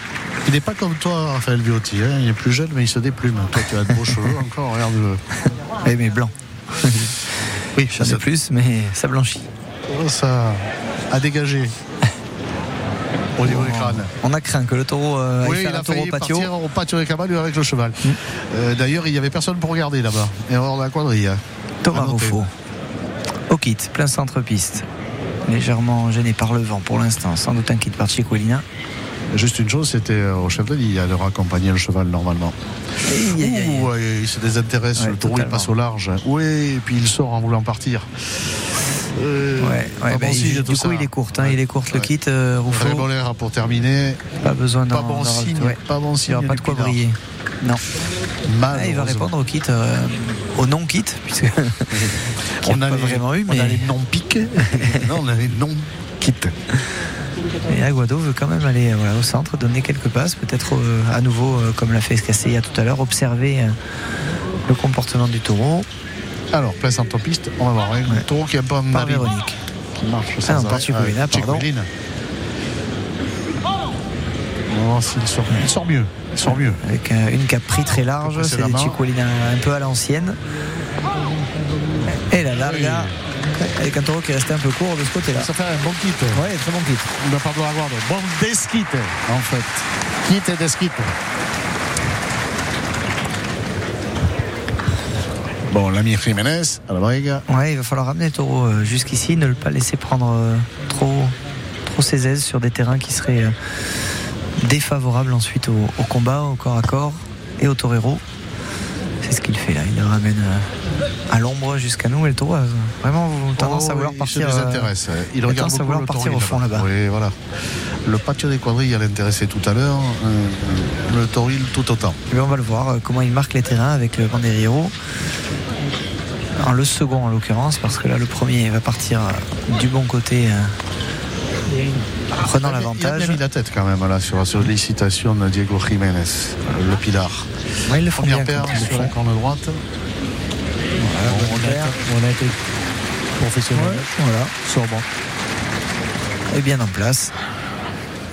Il n'est pas comme toi, Raphaël Viotti. hein. Il est plus jeune, mais il se déplume. Toi, tu as de beaux cheveux encore. Regarde-le. Eh, mais blanc. Oui, J'en ai plus, mais ça blanchit. ça a dégagé au niveau du crâne. On a craint que le taureau euh, Oui, il un a taureau failli patio. partir au patio des avec le cheval. Euh, D'ailleurs, il n'y avait personne pour regarder là-bas. Erreur de la quadrille. Thomas. Ruffo. Au kit, plein centre-piste. Légèrement gêné par le vent pour l'instant. Sans doute un kit par Chiquilina. Juste une chose, c'était au chef de ligne à leur accompagner le cheval normalement. Ouh, ouais, il se désintéresse, Ouais, le taureau il passe au large. Oui, et puis il sort en voulant partir. Euh, Ouais, ouais, bah, il- du coup, ça. il est courte. hein, il est le kit, euh. Très bon l'air pour terminer. Pas besoin d'en Pas bon signe, pas bon Il signe. n'y aura pas de quoi briller. Non. Ah, il va répondre au kit, euh, au non-kit, puisque On n'a a, pas les, vraiment eu, on a les non-piques. non, on a les non-kits. Et Aguado veut quand même aller euh, voilà, au centre, donner quelques passes, peut-être euh, à nouveau, euh, comme l'a fait Escasseya tout à l'heure, observer le comportement du taureau Alors, place en piste, on va voir. hein. Ouais. Le taureau qui un peu en par Véronique. qui marche Ah non, arrêt. Pardon. On va voir s'il sort, il sort mieux. Il sort mieux. Avec euh, une capri très large, c'est des. Chicolina un peu à l'ancienne. Et la larga, avec un taureau qui est resté un peu court de ce côté-là. Ça fait un bon kit. Ouais, très bon kit. De Pablo Aguado. Bon desquite, en fait. Kit et desquite. Bon, l'ami Jiménez à la brigue. Ouais, il va falloir ramener le taureau euh, jusqu'ici, ne le pas laisser prendre euh, trop, trop ses aises sur des terrains qui seraient défavorables ensuite au, au combat, au corps à corps et au torero. C'est ce qu'il fait là. Il le ramène euh, à l'ombre jusqu'à nous et le taureau a vraiment tendance à Oh, vouloir il partir. euh. Il il a regarde tendance à vouloir le partir au fond, là-bas. Oui, voilà. Le patio des quadrilles l'intéressait tout à l'heure. euh, le tauril tout autant. Eh bien, on va le voir euh, comment il marque les terrains avec le Banderillero. Alors, le second en l'occurrence, parce que là le premier va partir du bon côté, prenant Il a l'avantage. mis la tête quand même là sur la sollicitation de Diego Jiménez, le pilar. Ouais, ils le font Première paire sur la corne droite. Voilà, on, a été, on a été professionnel. Ouais, voilà. Sobre. est bien en place.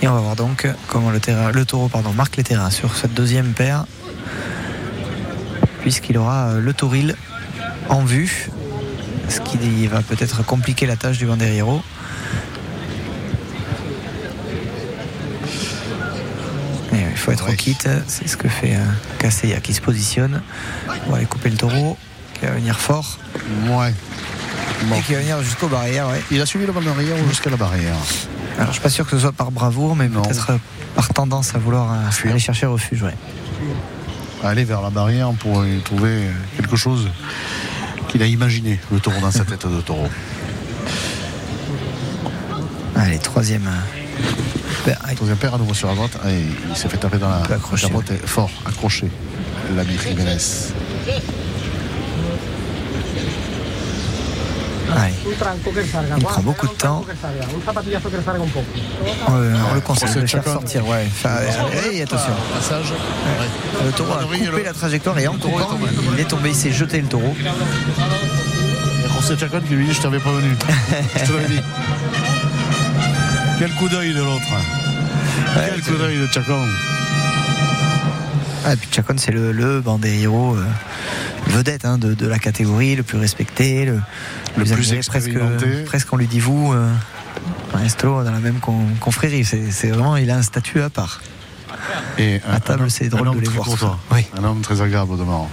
Et on va voir donc comment le, terrain, le taureau pardon, marque les terrains sur cette deuxième paire. Puisqu'il aura euh, le tauril en vue. Ce qui va peut-être compliquer la tâche du Banderillero. Et il faut être au kit, c'est ce que fait euh, Casseya qui se positionne. On va aller couper le taureau, qui va venir fort. Ouais. Bon. Et qui va venir jusqu'aux barrières. ouais. Il a suivi le barrière ou jusqu'à la barrière. Alors je suis pas sûr que ce soit par bravoure, mais peut-être euh, par tendance à vouloir euh, Fuir. aller chercher refuge. ouais. Aller vers la barrière pour y trouver quelque chose qu'il a imaginé, le taureau dans sa tête de taureau. Allez, troisième. Troisième paire à nouveau sur la droite. Ah, et il s'est fait taper dans la capote. Fort, accroché. L'ami Jiménez. Salga. Il prend beaucoup de temps. on, le- on le conseille de le faire sortir. Ouais. Enfin, attention. Ouais. Le taureau a coupé la trajectoire et en tombé. il est tombé, il s'est jeté le taureau. Et José Chacon qui lui dit Je t'avais prévenu. Je te l'avais dit. Quel coup d'œil de l'autre. Quel coup d'œil de Chacon. Ah, et puis Chacon, c'est le, le Banderillero, euh, vedette hein, de, de la catégorie, le plus respecté, le, Le plus admiré, presque, expérimenté. presque on lui dit vous, euh, maestro dans la même con- confrérie. C'est c'est vraiment, il a un statut à part. Et À table, c'est drôle un de homme les très voir. Oui. Un homme très agréable au demeurant.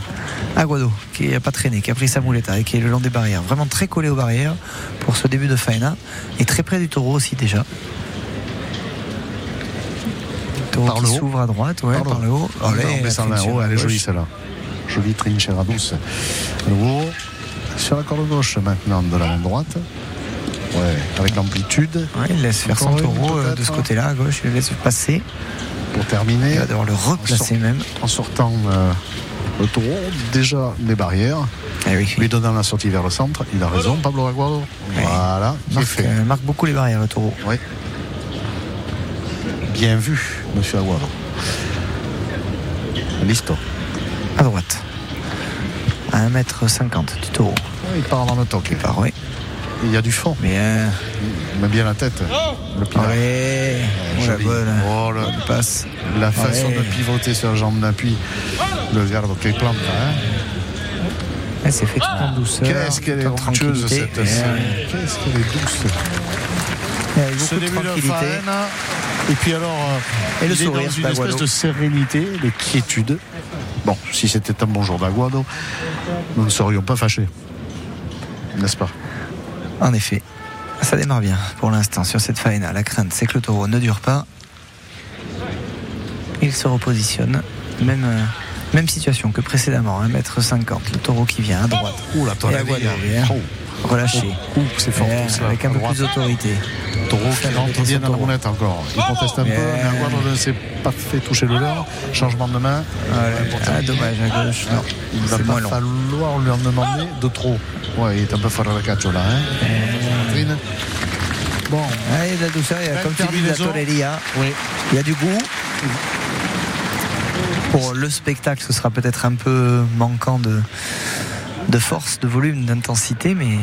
Aguado, qui n'a pas traîné, qui a pris sa moulette et qui est le long des barrières. Vraiment très collé aux barrières pour ce début de faena. Et très près du taureau aussi déjà. Par qui le haut s'ouvre à droite, ouais, Par le le haut. En Allez, Oh, elle est jolie celle-là. Jolie trinchera douce. À nouveau, sur la corde gauche maintenant de la main droite. Ouais, avec l'amplitude Ouais, il laisse faire son taureau de ce côté-là à gauche, il le laisse passer. pour terminer. Il va devoir le replacer même. En sortant euh, le taureau, déjà les barrières, Eh oui. lui donnant la sortie vers le centre. Il a raison, Pablo Aguado. Voilà, est Marque, euh, marque beaucoup les barrières le taureau. Oui. Bien vu, monsieur Aguado. Listo. À droite. À 1m50 du taureau. Il part dans le toc. Il part, oui. Il y a du fond. Bien. Il met bien la tête. Le pied. Allez. Oh, la bonne. Oh, le- Bonne passe. La façon Ouais. de pivoter sur la jambe d'appui. Le garde qui plante. Hein. Elle s'est fait tout en douceur. Qu'est-ce qu'elle est tranquillité. cette Et, scène. euh, Qu'est-ce qu'elle est douce. Et avec Ce début de tranquillité. Et puis alors, euh, Et le il est sourire dans une d'Aguado. espèce de sérénité, de quiétude. Bon, si c'était un bon jour d'Aguado, nous ne serions pas fâchés. N'est-ce pas? En effet, ça démarre bien pour l'instant sur cette faena. La crainte, c'est que le taureau ne dure pas. Il se repositionne. Même, euh, même situation que précédemment, 1m50. Le taureau qui vient à droite. Ouh, la Et. Relâché. C'est fort. Ça. avec un peu plus d'autorité. Taureau qui rentre bien dans la roulette encore. Il proteste un peu, mais Aguado ne s'est pas fait toucher le leurre. Changement de main. Ah, dommage, à gauche. Non, Il va pas falloir lui en demander de trop. Ouais, il est un peu fort à la caccio là. Hein. Bon, il y a de la douceur, il y a, comme tu dis, de la terminaison. toreria. oui. Il y a du goût. Pour le spectacle, ce sera peut-être un peu manquant de, de force, de volume, d'intensité, mais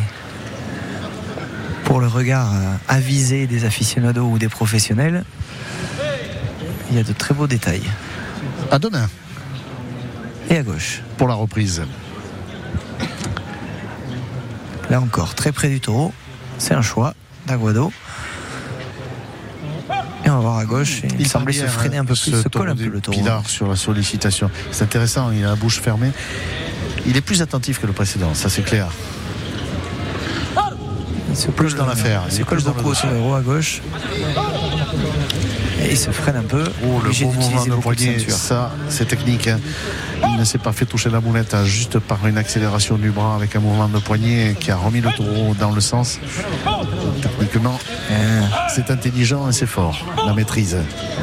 pour le regard euh, avisé des aficionados ou des professionnels, il y a de très beaux détails. À demain Et à gauche, pour la reprise. là encore, très près du taureau, c'est un choix d'Aguado. Et on va voir à gauche, il, semblait se freiner un peu plus, se colle un peu le taureau. Pilar sur la sollicitation. C'est intéressant, il a la bouche fermée. Il est plus attentif que le précédent, ça c'est clair. Il se Plus dans l'affaire, Il se colle beaucoup au le taureau à gauche. Et il se freine un peu. Oh, le beau mouvement de poignet, ça c'est technique. hein. Il ne s'est pas fait toucher la moulette hein, juste par une accélération du bras avec un mouvement de poignet qui a remis le taureau dans le sens. Techniquement, Ah, c'est intelligent et c'est fort, la maîtrise.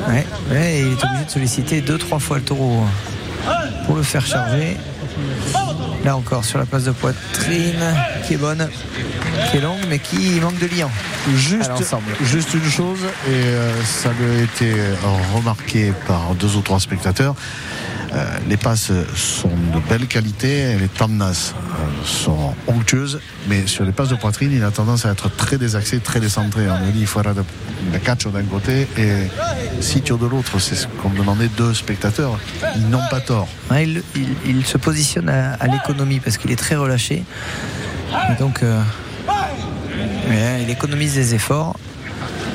ouais, ouais, et il est obligé de solliciter deux, trois fois le taureau pour le faire charger. Là encore, sur la place de poitrine, qui est bonne, qui est longue, mais qui manque de liant. Juste, une chose, et euh, ça a été remarqué par deux ou trois spectateurs. euh, les passes sont de belle qualité, les tendances euh, sont onctueuses, mais sur les passes de poitrine, il a tendance à être très désaxé, très décentré. On lui dit il faudra de, de catch d'un côté et sitio de l'autre. C'est ce qu'ont demandé deux spectateurs. Ils n'ont pas tort. Il, se positionne à, l'économie parce qu'il est très relâché. Donc, euh, il économise des efforts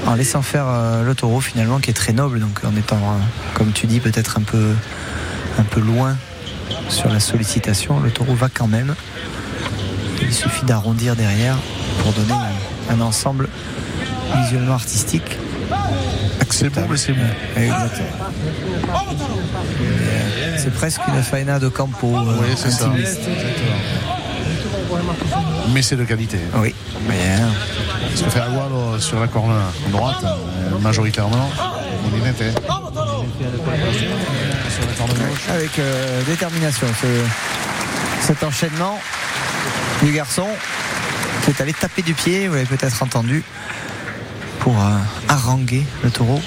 en laissant faire euh, le taureau finalement qui est très noble. Donc, en étant, euh, comme tu dis, peut-être un peu, un peu loin sur la sollicitation, le taureau va quand même. Il suffit d'arrondir derrière pour donner un, un ensemble visuellement artistique. C'est beau, mais c'est bon. Exactement. Euh, C'est presque une faena de campo euh, Oui, c'est ça. Mais c'est de qualité. Oui, bien. Ce que fait sur la corne droite, euh, majoritairement, il est net. hein. Sur la corne gauche. Avec euh, détermination, ce- cet enchaînement du garçon qui est allé taper du pied, vous l'avez peut-être entendu, pour euh, haranguer le taureau.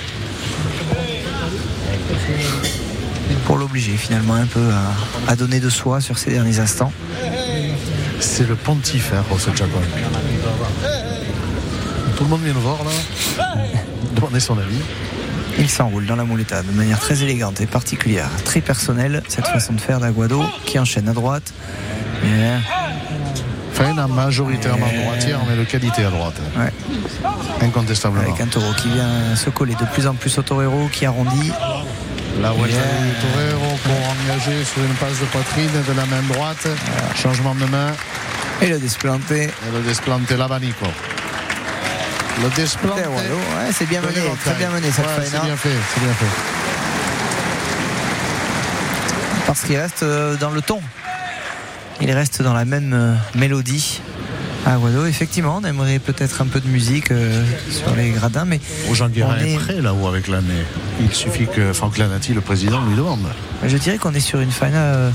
Pour l'obliger finalement un peu à, à donner de soi sur ces derniers instants. C'est le pontife, hein, José Chacon. Tout le monde vient le voir là. Demander son avis. Il s'enroule dans la mouletta de manière très élégante et particulière, très personnelle, cette façon de faire d'Aguado qui enchaîne à droite. Faena majoritairement droitière, mais de qualité à droite. Ouais. Incontestablement. Avec un taureau qui vient se coller de plus en plus au torero, qui arrondit. La voiture Yeah. du Torero pour engager sur une passe de poitrine de la main droite. Changement de main Et le desplanté. et le desplante l'abanico. Le. Ouais, ouais, c'est bien mené, très bien mené cette Ouais. C'est bien fait, c'est bien fait. Parce qu'il reste euh, dans le ton. Il reste dans la même euh, mélodie. À Aguado, effectivement, on aimerait peut-être un peu de musique euh, sur les gradins, mais Au Jean Guérin On est est- prêt là-haut avec l'année. Il suffit que Franck Lanati, le président, lui demande. je dirais qu'on est sur une faena. euh,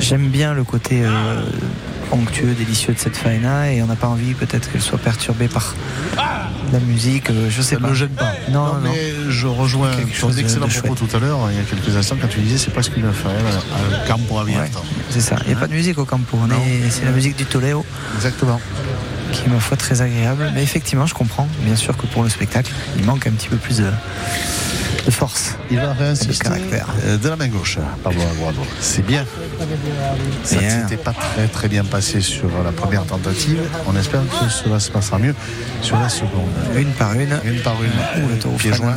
J'aime bien le côté euh, onctueux, délicieux de cette faena, et on n'a pas envie peut-être qu'elle soit perturbée par la musique. euh, je sais Ça ne pas. le gêne pas. Non, non, non. mais je rejoins ton excellent propos tout à l'heure, il y a quelques instants, quand tu disais c'est presque une faena à campo Ouais, abierto. c'est ça. Il n'y a pas de musique au campo. C'est la musique du Toléo Exactement. qui est ma foi très agréable. Mais effectivement, je comprends. Bien sûr que pour le spectacle, il manque un petit peu plus de, de force. Il va réinsister caractère. euh, de la main gauche. C'est bien. Ça ne s'était pas très très bien passé sur la première tentative. On espère que cela se passera mieux sur la seconde. Une par une. Une par une. Ouh, le taureau joint.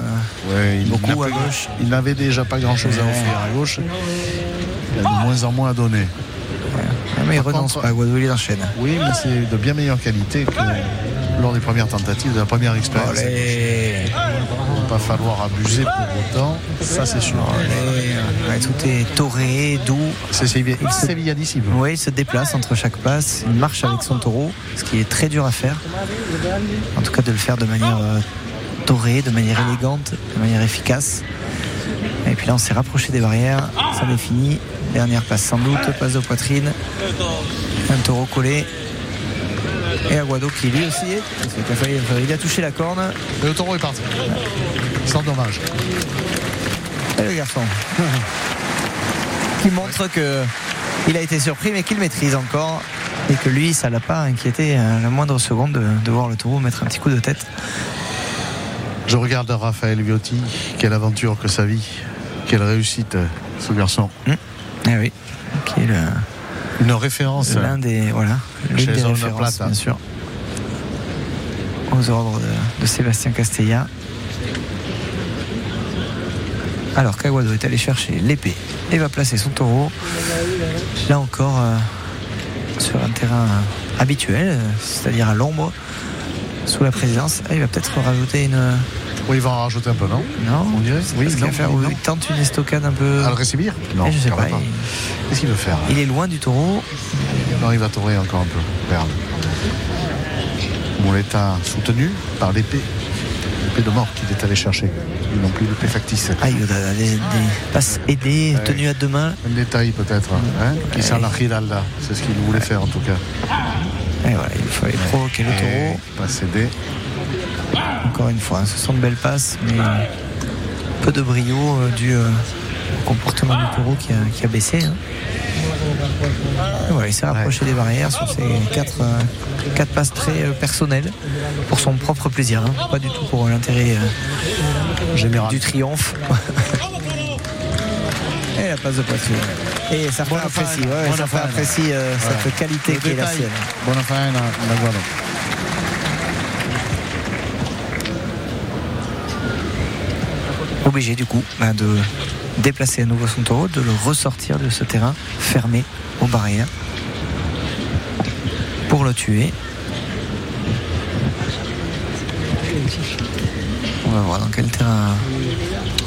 Ouais, il beaucoup à gauche. Il n'avait déjà pas grand chose à offrir à gauche. Il a de moins en moins à donner. Ah, mais il Par renonce contre- pas. Aguado, il enchaîne. Oui, mais c'est de bien meilleure qualité que lors des premières tentatives, de la première expérience. Allez, pas falloir abuser pour autant, ça c'est sûr. Ouais, tout est toré, doux. C'est sévi- sévillanissime. Oui, il se déplace entre chaque passe. Il marche avec son taureau, ce qui est très dur à faire. En tout cas, de le faire de manière euh, torée, de manière élégante, de manière efficace. Et puis là, on s'est rapproché des barrières. Ça est fini. Dernière passe sans doute, passe de poitrine. Un taureau collé. Et Aguado qui lui aussi est. parce qu'il a failli- Il a touché la corne. Et le taureau est parti. Sans dommage. Et le garçon. qui montre que il a été surpris mais qu'il maîtrise encore. Et que lui, ça l'a pas inquiété euh, la moindre seconde de, de voir le taureau mettre un petit coup de tête. Je regarde Raphaël Viotti. Quelle aventure que sa vie. Quelle réussite, ce garçon. Eh oui. Qui est le- Une référence. l'un des voilà l'une Chez des références, Plata. bien sûr aux ordres de, de Sébastien Castella alors qu'Aguado est allé chercher l'épée et va placer son taureau là encore euh, sur un terrain habituel euh, c'est-à-dire à l'ombre sous la présidence il va peut-être rajouter une Oui, il va en rajouter un peu, non non On dirait oui, non, faire non. il tente une estocade un peu Al Recibir Non, Eh, je sais pas, il- Qu'est-ce qu'il veut faire il est loin du taureau Non, il va tourner encore un peu. Regarde. Mouletta soutenu par l'épée. L'épée de mort qu'il est allé chercher. Et non plus l'épée factice. ah, il a des, des passes aidées Ouais. tenues à deux mains Un détail peut-être. Hein qui sert la. C'est ce qu'il voulait faire en tout cas. Et voilà, il fallait provoquer le taureau. Et Pas céder. Encore une fois, hein, ce sont de belles passes, mais peu de brio euh, dû euh, au comportement du taureau qui a, qui a baissé. hein. Voilà, il s'est rapproché des barrières sur ces quatre, euh, quatre passes très euh, personnelles pour son propre plaisir, hein, pas du tout pour l'intérêt Général. du triomphe. Et la passe de poitrine. Et ça Bonne apprécie, ouais, ça fait cette qualité qui est la sienne. Bonne faena, Laguardo. Obligé du coup bah, de déplacer à nouveau son taureau, de le ressortir de ce terrain fermé aux barrières pour le tuer. On va voir dans quel terrain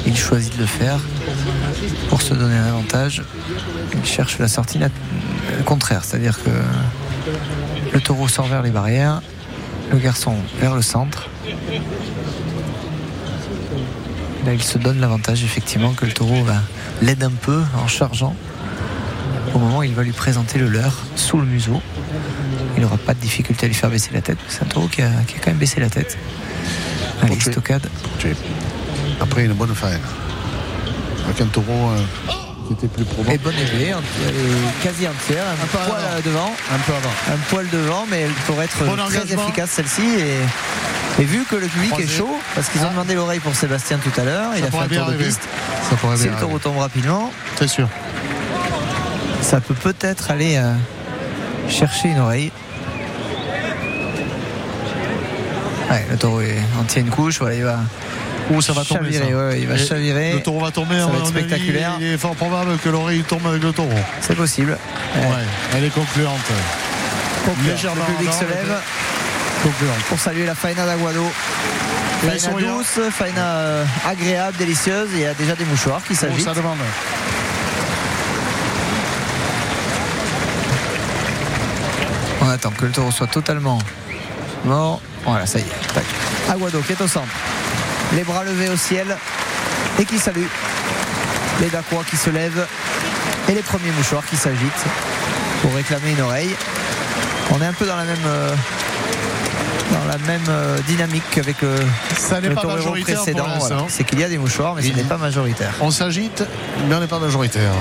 il choisit de le faire pour se donner un avantage. Il cherche la sortie euh, contraire, c'est-à-dire que le taureau sort vers les barrières, le garçon vers le centre. Là, il se donne l'avantage effectivement que le taureau va l'aide un peu en chargeant. Au moment où il va lui présenter le leurre sous le museau, il n'aura pas de difficulté à lui faire baisser la tête. C'est un taureau qui a, qui a quand même baissé la tête. Allez, stockade. Après une bonne faena. Avec un taureau euh, qui était plus probant. Et bonne élevée, et quasi entière, un, Un peu poil avant. euh, devant, Un peu avant. un poil devant, mais elle pourrait être Bon très efficace celle-ci. Et, et vu que le public Croisé. est chaud, parce qu'ils ont Ah. demandé l'oreille pour Sébastien tout à l'heure, il a fait un tour de arriver. piste. Ça pourrait Si bien le taureau arriver. tombe rapidement, C'est sûr. ça peut peut-être aller euh, chercher une oreille. Ouais, le taureau est- en tient une couche, voilà, il va Où ça va tomber chavirer, ça. ouais, ouais, il va chavirer. Le taureau va tomber. Ça à va être avis, spectaculaire. Il est fort probable que l'oreille tombe avec le taureau. C'est possible. Ouais, elle est concluante. Légèrement le public se lève Concluante. Pour saluer la faina d'Aguado. Faina douce, faina euh, agréable, délicieuse. Il y a déjà des mouchoirs qui Oh, s'agitent. On attend que le taureau soit totalement mort. Voilà, ça y est. Tac. Aguado qui est au centre. Les bras levés au ciel et qui salue. Les Dacois qui se lèvent et les premiers mouchoirs qui s'agitent pour réclamer une oreille. On est un peu dans la même, euh, dans la même euh, dynamique qu'avec le, Ça n'est le pas majoritaire précédent. voilà. C'est qu'il y a des mouchoirs, mais ce n'est pas majoritaire. On s'agite, mais on n'est pas majoritaire.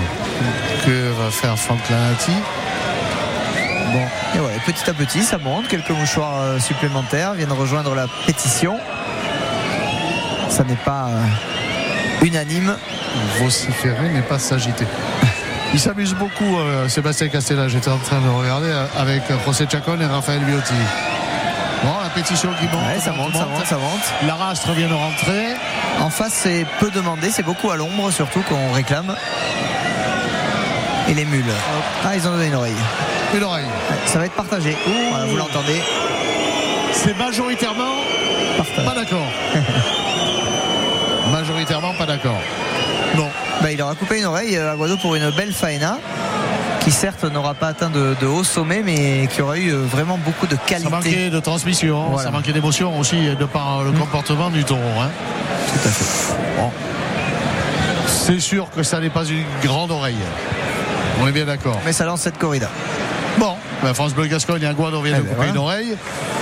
Que va faire Franck Lanati Bon, Et ouais, petit à petit, ça monte. Quelques mouchoirs euh, supplémentaires viennent rejoindre la pétition. Ça n'est pas euh, unanime. vociférer, mais pas s'agiter. Il s'amuse beaucoup, euh, Sébastien Castella. J'étais en train de regarder euh, avec José Chacon et Raphaël Biotti. Bon, la pétition qui monte. Ouais, ça monte, ça monte, ça monte. L'arastre vient de rentrer. En face, c'est peu demandé. C'est beaucoup à l'ombre, surtout qu'on réclame. Et les mules. Ah, ils ont donné une oreille. Une oreille. Ouais, ça va être partagé. Voilà, vous l'entendez. C'est majoritairement pas d'accord. majoritairement pas d'accord. Non. Bah, il aura coupé une oreille euh, à Guado pour une belle faena qui certes n'aura pas atteint de, de haut sommet mais qui aura eu euh, vraiment beaucoup de Ça qualité. manquait de transmission, Voilà. ça manquait d'émotion aussi de par le comportement du taureau. hein. Tout à fait. Bon. C'est sûr que ça n'est pas une grande oreille. On est bien d'accord. Mais ça lance cette corrida. Bon, ben, France Bleu Gascogne, un vient Eh de ben couper voilà. une oreille.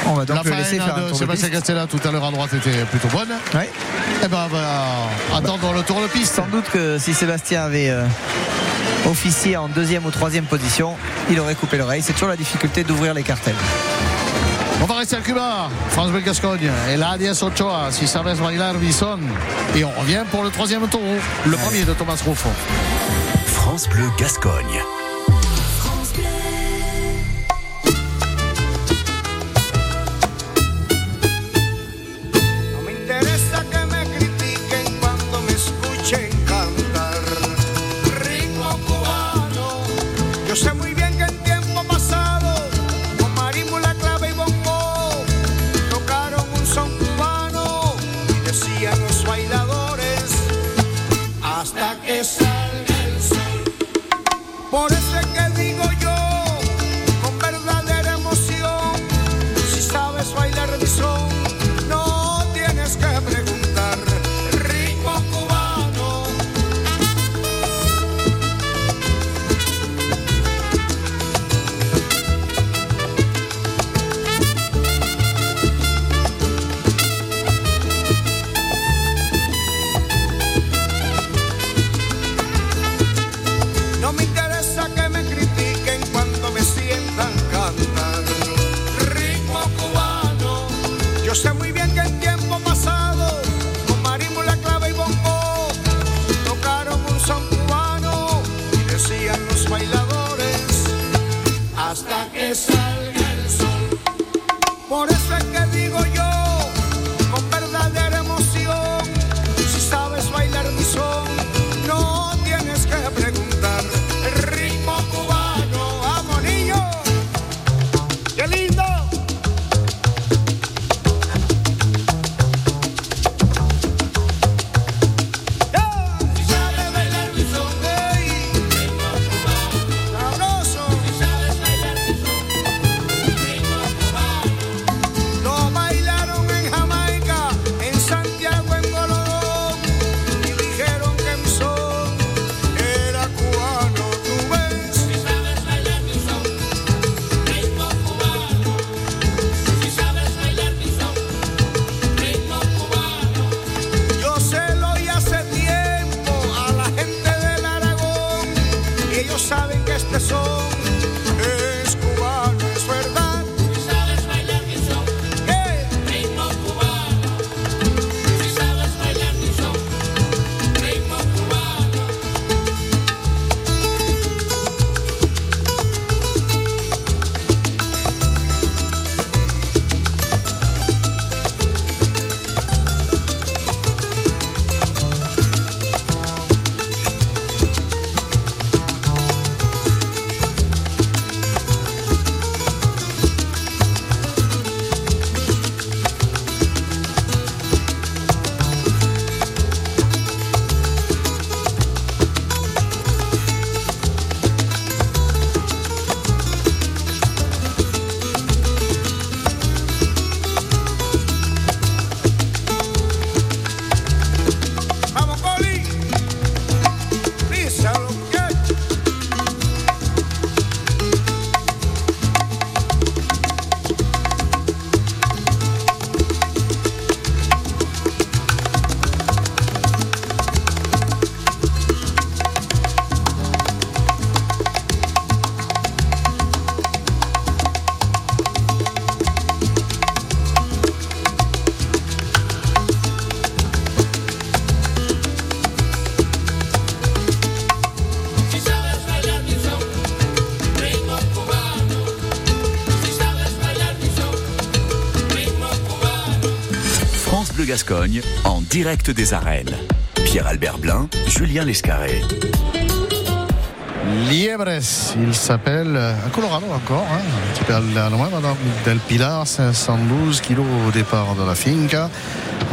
On va donc La le laisser faena faire un de tour de Sébastien. Castella tout à l'heure à droite était plutôt bonne. Ouais. Eh ben, on attendre le tour de piste. Sans doute que si Sébastien avait euh, officié en deuxième ou troisième position, il aurait coupé l'oreille. C'est toujours la difficulté d'ouvrir les cartels. On va rester à Cuba, France Bleu Gascogne. Et là, Diaz Ochoa, si sabes bailar Bison. Et on revient pour le troisième taureau, le premier de Thomas Ruffo. France Bleu Gascogne. Gascogne en direct des arènes. Pierre-Albert Blin, Julien Lescarré. Liebres, il s'appelle à Colorado encore, hein, un petit peu à loin, Madame Del Pilar, 512 kilos au départ de la finca.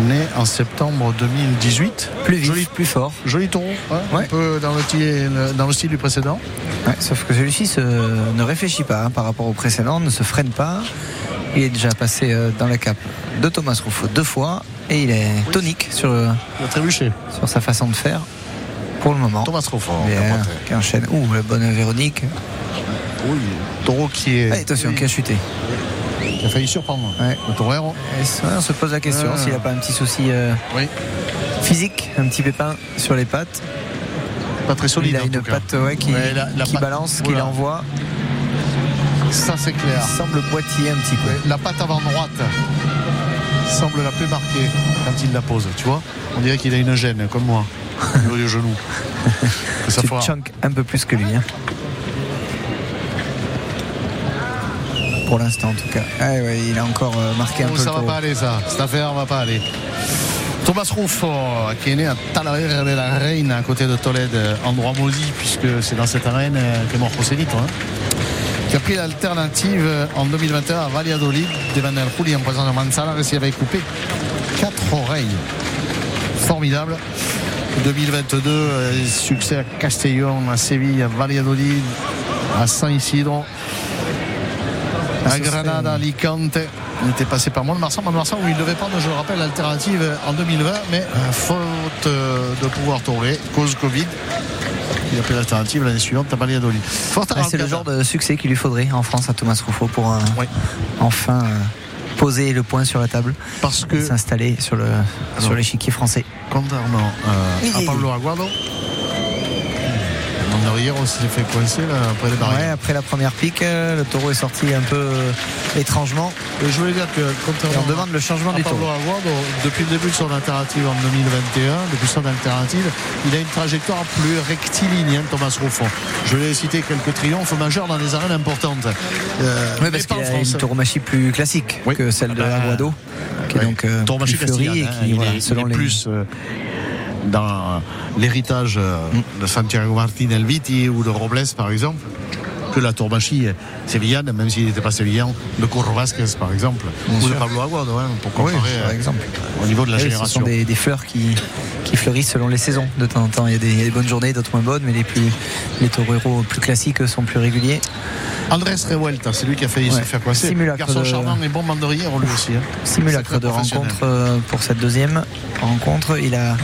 On est en septembre 2018. Plus vif, Joli, plus fort. joli taureau, hein, Ouais. un peu dans le, style, dans le style du précédent. Ouais, sauf que celui-ci ne réfléchit pas hein, par rapport au précédent, ne se freine pas. Il est déjà passé euh, dans la cape de Thomas Rouffaut deux fois et il est tonique sur, euh, Il a trébuché. sur sa façon de faire pour le moment. Thomas Roffort. Bien, qui enchaîne. Ouh, la bonne Véronique. Oui, taureau qui est. Allez, attention, qui a chuté. qui a failli surprendre. Ouais. Le torero. Et ça, on se pose la question Ah. s'il n'a pas un petit souci euh, Oui, physique, un petit pépin sur les pattes. pas très solide. il a en une tout cas. patte ouais, qui, Ouais, la- la qui patte- balance, qui l'envoie. Ça, c'est clair. Il semble boitiller un petit peu. Ouais, La patte avant droite semble la plus marquée quand il la pose. Tu vois On dirait qu'il a une gêne, comme moi, au niveau du genou. Que ça Tu chunk un peu plus que lui. hein. Pour l'instant, en tout cas. Ah ouais, il a encore euh, marqué un Oh, peu ça le va pas aller, ça. Cette affaire va pas aller. Thomas Ruffo, qui est né à Talavera de la Reine, à côté de Tolède, endroit maudit, puisque c'est dans cette arène euh, qu'est mort José Nito, hein, qui a pris l'alternative euh, en 2021 à Valladolid, devant el Juli en présence de Manzana, qui avait coupé quatre oreilles. Formidable. 2022, euh, succès à Castellón, à Séville, à Valladolid, à San Isidro, Ah, à Granada, serait- Alicante. Il était passé par Mont-de-Marsan, Mont-de-Marsan où il devait prendre, je le rappelle, l'alternative en 2020, mais euh, faute euh, de pouvoir tourner, cause Covid. Il a l'alternative l'année suivante à Valladolid. Ouais, c'est le genre de succès qu'il lui faudrait en France à Thomas Rouffaut pour euh, Oui. enfin euh, poser le point sur la table Parce et que, s'installer sur le sur l'échiquier français. contrairement euh, à. Pablo Aguado, Mandariero s'est fait coincer là, après les Ouais, barrières. après la première pique, euh, le taureau est sorti un peu euh, étrangement. Et je voulais dire que, contrairement on demande le changement du taureau. Aguado, depuis le début de son alternative en 2021, depuis son alternative, il a une trajectoire plus rectiligne, hein, Thomas Ruffon. Je vais citer quelques triomphes majeurs dans des arènes importantes. Euh, Oui, mais parce pas qu'il en a France. une tauromachie plus classique Oui. que celle de Ah bah, Aguado, qui est donc euh, plus fleurie et hein, qui, voilà, est- selon les plus euh, dans l'héritage euh, de Santiago Martín Elviti ou de Robles par exemple que la tourmachie sévillane, même s'il n'était pas sévillan, de Curro Vasquez par exemple, Bien ou de sûr. Pablo Aguado, hein, pour Oui, comparer par euh, exemple. au niveau de la Oui, ce génération. sont des, des fleurs qui, qui fleurissent selon les saisons de temps en temps. Il y a des, il y a des bonnes journées, d'autres moins bonnes, mais les, plus, les plus classiques sont plus réguliers. Andrés Revuelta, c'est lui qui a failli se Ouais. faire coincer. Simulacre Garçon de- charmant et bon banderier, lui aussi. hein. Simulacre de rencontre euh, pour cette deuxième rencontre. Il a.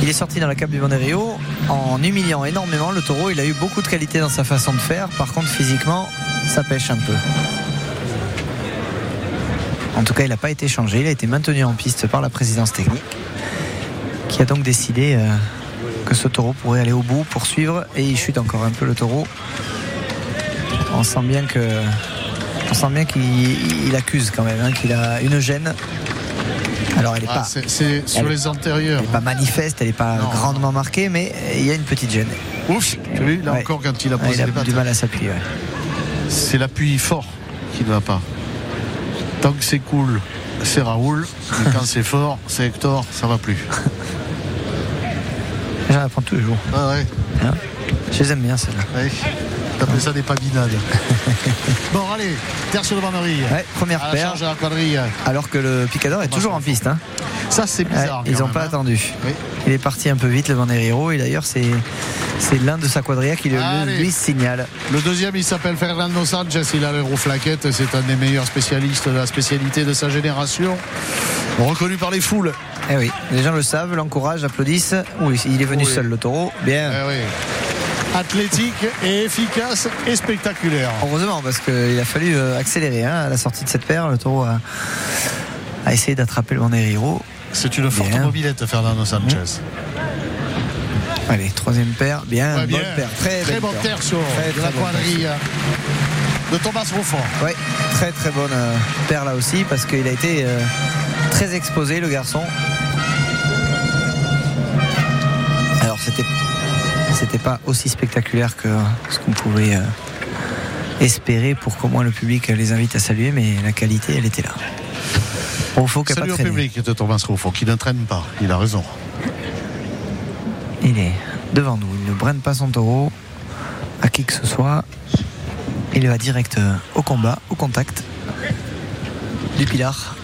Il est sorti dans la cape du Banderio en humiliant énormément le taureau. Il a eu beaucoup de qualité dans sa façon de faire. Par contre, physiquement, ça pêche un peu. En tout cas, il n'a pas été changé. Il a été maintenu en piste par la présidence technique qui a donc décidé euh, que ce taureau pourrait aller au bout, poursuivre. Et il chute encore un peu le taureau. On sent bien qu'il il accuse quand même, hein, qu'il a une gêne. Alors elle n'est Ah, pas, c'est- sur Elle- les antérieurs. elle est pas manifeste, elle n'est pas Non. grandement marquée, mais il y a une petite gêne. Ouf, tu vu, là Ouais. encore, quand il a Ah, posé il a les pattes, du mal à s'appuyer. ouais. c'est l'appui fort qui ne va pas. Tant que c'est cool, c'est Raoul. Mais quand c'est fort, c'est Hector, ça va plus. J'en apprends tous les jours. Ah ouais, hein? Je les aime bien celles-là. ouais. T'appelles ça des pabinades. bon, allez, terre sur le banderie. Ouais, première À la paire, charge à la quadrille. alors que le picador est toujours en piste. hein. Ça, c'est Ouais, bizarre. ils n'ont pas hein. attendu. Oui. Il est parti un peu vite, le Banderiro, et d'ailleurs, c'est c'est l'un de sa quadrilla qui le- Allez. lui signale. Le deuxième, il s'appelle Fernando Sanchez. Il a l'aéroflaquette. C'est un des meilleurs spécialistes de la spécialité de sa génération. Reconnu par les foules. Eh oui, les gens le savent, l'encouragent, applaudissent. Oui, il est venu Oui. seul, le taureau. Bien. Eh oui. Athlétique et efficace et spectaculaire. Heureusement, parce qu'il a fallu euh, accélérer hein, à la sortie de cette paire. Le taureau a, a essayé d'attraper le Banderiro. C'est une forte Bien. mobilette, Fernando Sanchez. Allez, troisième paire. Bien, Ouais, bien. bonne paire. Très, bonne paire. sur Très, très la quadrille de Thomas Ruffon. Oui, très très bonne euh, paire là aussi parce qu'il a été euh, très exposé le garçon. Alors c'était c'était pas aussi spectaculaire que ce qu'on pouvait euh, espérer pour qu'au moins le public les invite à saluer, mais la qualité elle était là. Rufo qui a pas Salut au public de Thomas Ruffo qui ne traîne pas. Il a raison. Il est devant nous. Il ne brenne pas son taureau à qui que ce soit. Il va direct euh, au combat, au contact du Pilar.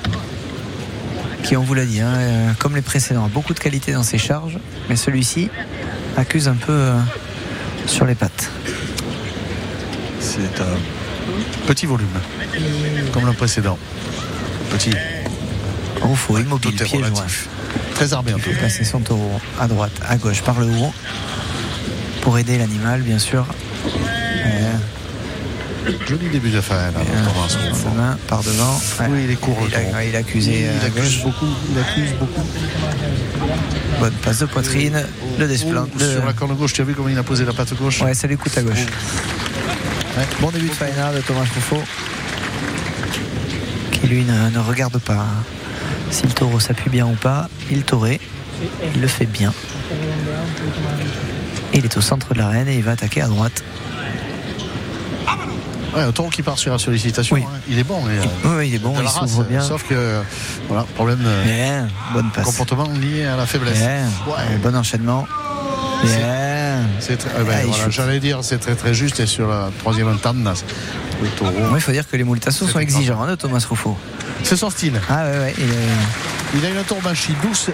Qui, on vous l'a dit, hein, euh, comme les précédents, a beaucoup de qualité dans ses charges. Mais celui-ci accuse un peu euh, sur les pattes. C'est un petit volume, comme le précédent. Petit, Rufo, tout immobile, pied joint. Très armé un peu. Passer son taureau à droite, à gauche, par le haut. Pour aider l'animal, bien sûr. Euh, Joli début de fin, là, Thomas par devant. Oui, il est court le Il a, il accusé euh, Il à accuse gauche. beaucoup, il accuse beaucoup. Bonne passe de poitrine. Le desplante. Oh, Sur la corne gauche, tu as vu comment il a posé la patte gauche Ouais, ça lui coûte à gauche. Ouais, bon début de faena de Thomas Ruffo. Qui lui ne, ne regarde pas si le taureau s'appuie bien ou pas. Il taurait. Il le fait bien. Il est au centre de l'arène et il va attaquer à droite. Ouais, un taureau qui part sur la sollicitation, Oui. hein. il est bon. euh, Oui, il est bon, il s'ouvre bien. Sauf que, voilà, problème de Bien, bonne passe. comportement lié à la faiblesse. Bien, Ouais. bon enchaînement. Bien. C'est très- euh, ben, Ah, il voilà. J'allais dire, c'est très très juste et sur la troisième tanda, le taureau. Il faut dire que les Moultassos sont exigeants hein, de Thomas Ruffo. C'est son style. Ah ouais, ouais, il, Il a une tourbachie douce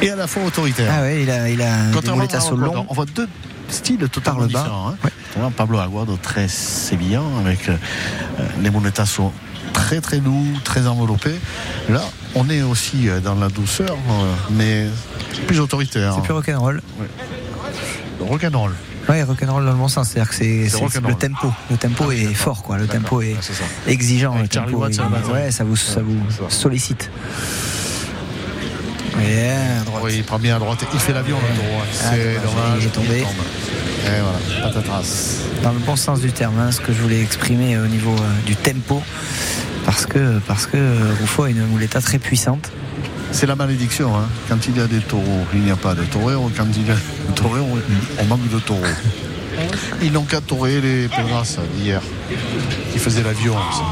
et à la fois autoritaire. ah ouais, il a, il a des Aguado, longs. On voit deux styles totalement Par le bas. hein. Ouais. Pablo Aguado très sévillant avec euh, les monetassos très très doux, très enveloppés. Là, on est aussi euh, dans la douceur, euh, mais plus autoritaire. C'est plus rock'n'roll. Rock'n'roll. Ouais, rock'n'roll dans le bon sens, c'est-à-dire que c'est C'est c'est rock'n'roll. le tempo. Le tempo est fort, quoi. Le D'accord. tempo est Ouais, ça. exigeant. Avec le Charlie tempo est- batterie. ouais, ça vous, ça vous ça. sollicite. Bien, à droite. Oui, il prend bien à droite. Il fait l'avion, le hein. Ah, C'est dommage, il est tombé. tombe. Et voilà, patatras. Dans le bon sens du terme, hein, ce que je voulais exprimer au niveau euh, du tempo. Parce que, parce que euh, Ruffo a une mouletta très puissante. C'est la malédiction. hein. Quand il y a des taureaux, il n'y a pas de taureaux. Quand il y a des taureaux, on, on manque de taureaux. Ils n'ont qu'à taurer les Pedras d'hier, qui faisaient l'avion. aussi.